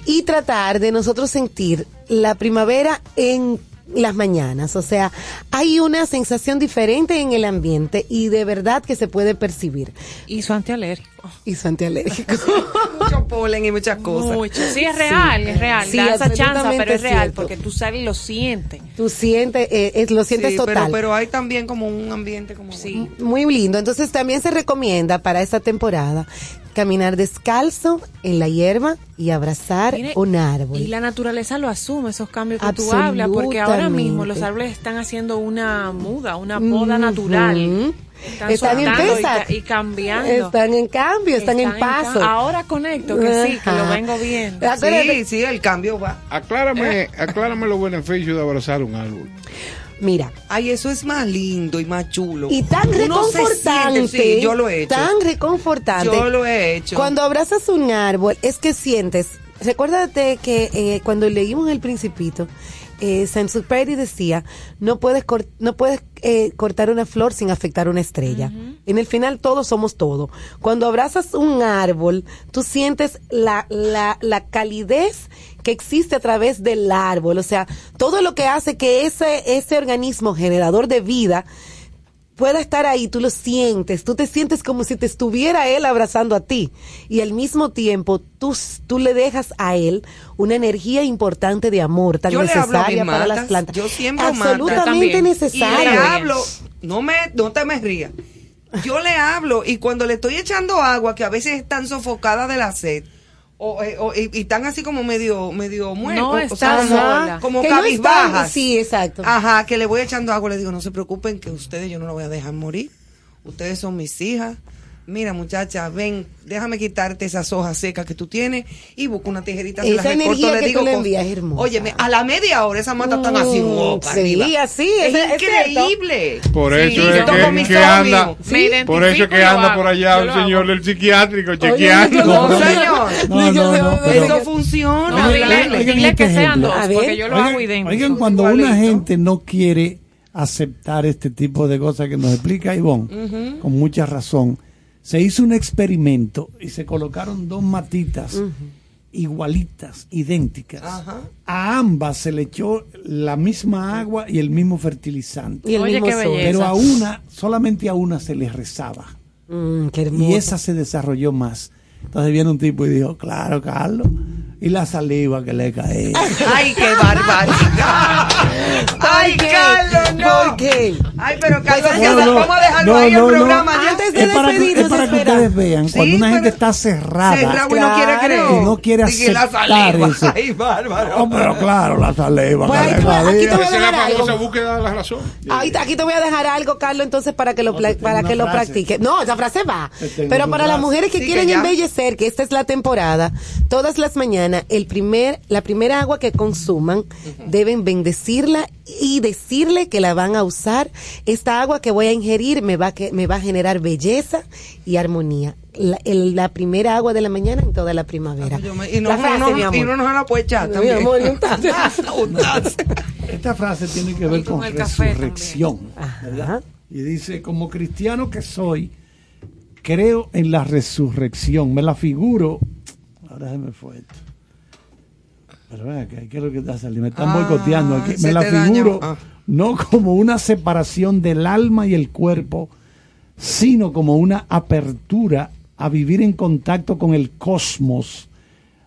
Y tratar de nosotros sentir la primavera en las mañanas, o sea, hay una sensación diferente en el ambiente y de verdad que se puede percibir. Y su antialérgico. Y antialérgico. *laughs* Mucho polen y muchas cosas. Mucho. Sí, es real, es real. Sí, da esa chance, absolutamente pero es real cierto. porque tú sales y lo sientes. Tú sientes, eh, es- lo sientes Sí, total. Pero, pero hay también como un ambiente como... Sí. Muy lindo. Entonces también se recomienda para esta temporada caminar descalzo en la hierba y abrazar Mire, un árbol. Y la naturaleza lo asume, esos cambios que tú hablas, porque ahora mismo los árboles están haciendo una muda, una poda natural. Están, Están en y pesa. y, cambiando. Están en cambio, están, en paso. Ahora conecto que sí, que lo vengo viendo. Sí, sí, el cambio va. Aclárame, aclárame los beneficios de abrazar un árbol. Mira. Ay, eso es más lindo y más chulo. Y tan Uno reconfortante. siente- sí, yo lo he hecho. Tan reconfortante. Yo lo he hecho. Cuando abrazas un árbol, es que sientes. Recuérdate que eh, cuando leímos El Principito, eh, decía: no puedes, no puedes eh, cortar una flor sin afectar una estrella. En el final, todos somos todo. Cuando abrazas un árbol, tú sientes la, la, la calidez que existe a través del árbol. O sea, todo lo que hace que ese, ese organismo generador de vida pueda estar ahí, tú lo sientes, tú te sientes como si te estuviera él abrazando a ti y al mismo tiempo tú, tú le dejas a él una energía importante de amor tan Yo necesaria para las plantas. Yo siempre Absolutamente Y necesaria. le hablo, no me, no te me rías. Yo le hablo y cuando le estoy echando agua, que a veces están sofocadas de la sed, o, eh, o- y, y están así como medio, medio muertos, No o sea, como- sola. como no cabizbajas. están- sí, exacto. Ajá, que le voy echando agua, le digo, no se preocupen que ustedes yo no lo voy a dejar morir. Ustedes son mis hijas. Mira, muchacha, ven, déjame quitarte esas hojas secas que tú tienes y busco una tijerita, se Esa las recorto, energía le que digo. Óyeme, a la media hora esas matas están así, Mm, wow, para sí, así, es, es- es increíble. Por Sí, eso yo es toco que, mis que anda, identifico por eso es que anda hago. por allá un señor del psiquiátrico Oye, chequeando. No, no, señor. No, no, no, pero- Eso funciona. No, dile, dile que sean dos, porque yo lo hago idéntico. oigan, cuando una gente no quiere aceptar este tipo de cosas que nos explica Ivonne, con mucha razón, se hizo un experimento y se colocaron dos matitas igualitas, idénticas. Ajá. A ambas se le echó la misma agua y el mismo fertilizante. Y el Oye, mismo qué sol. belleza. Pero a una, solamente a una se le rezaba. Mm, qué hermoso. Y esa se desarrolló más. Entonces viene un tipo y dijo, claro, Carlos. Y la saliva que le caía. *laughs* Ay, qué barbaridad. *laughs* Ay? Carlos, no. ¿Por qué? Ay, pero Carlos, Pues, ya No, no, vamos a dejarlo no, ahí no, el no. programa. ya. Antes de Es para, que, despedirnos, es para que ustedes vean, Sí, cuando una gente está cerrada Cerrado y no quiere creer. y no quiere la aceptar saliva. eso. *laughs* Ay, bárbaro. No, pero claro, la saliva. Pues tú- aquí te voy a la dejar algo. búsqueda de la razón. Ahí aquí te voy a dejar algo, Carlos, entonces para que lo, para que lo frase. practique. No, esa frase va. Pero para las mujeres que Sí, quieren embellecer, que esta es la temporada, todas las mañanas, el primer, la primera agua que consuman, deben bendecirla y decirle que la van a usar. Esta agua que voy a ingerir me va, a que, me va a generar belleza y armonía. La, el- la primera agua de la mañana en toda la primavera. Yo me- Y no, La frase, no, no, mi amor. y no nos la puede echar Mi también. amor, *laughs* tazo. Esta frase tiene que ver con con resurrección. ¿verdad? Y dice, como cristiano que soy, creo en la resurrección. Me la figuro. Ahora se me fue esto. Pero ven acá, ¿qué es lo que está saliendo? Me están Ah, boicoteando aquí. se Me la te figuro Ah. no como una separación del alma y el cuerpo, sino como una apertura a vivir en contacto con el cosmos,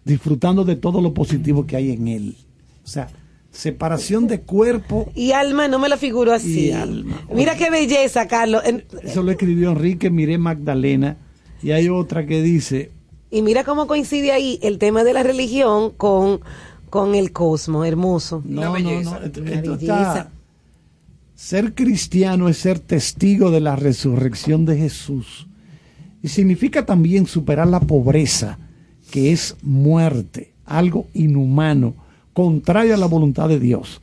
disfrutando de todo lo positivo que hay en él. O sea, separación de cuerpo Y alma, no me la figuro así. Y alma. Mira qué belleza, Carlos. Eso lo escribió Enrique Miré Magdalena. Y hay otra que dice, Y mira cómo coincide ahí el tema de la religión con, con el cosmos, hermoso. no, no, belleza. no, esto, está... Ser cristiano es ser testigo de la resurrección de Jesús. Y significa también superar la pobreza, que es muerte, algo inhumano, contrario a la voluntad de Dios.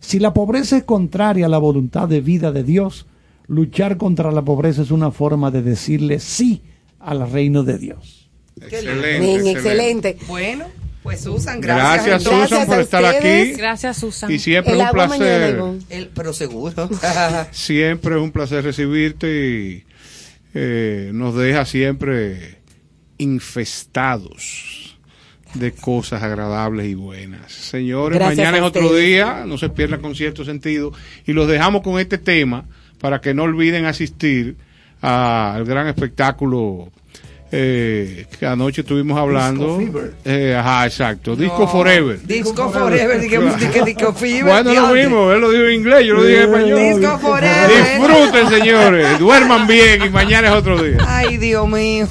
Si la pobreza es contraria a la voluntad de vida de Dios, luchar contra la pobreza es una forma de decirle sí al reino de Dios. Excelente, Bien, excelente. Bueno, pues Susan, gracias. Gracias. Susan, por estar ustedes. aquí. Gracias, Susan. Y siempre El es un mañana, placer. El- pero seguro. *laughs* *laughs* Siempre es un placer recibirte y eh, nos deja siempre infestados de cosas agradables y buenas. Señores, Gracias mañana es otro día, no se pierdan con cierto sentido y los dejamos con este tema para que no olviden asistir al gran espectáculo eh, que anoche estuvimos hablando. Eh, ajá, exacto. Disco Forever. Disco Forever, dije, Disco Fever. Bueno, lo mismo, él lo dijo en inglés, yo lo dije en español. Disco Forever. Disfruten, señores, duerman bien y mañana es otro día. Ay, Dios mío.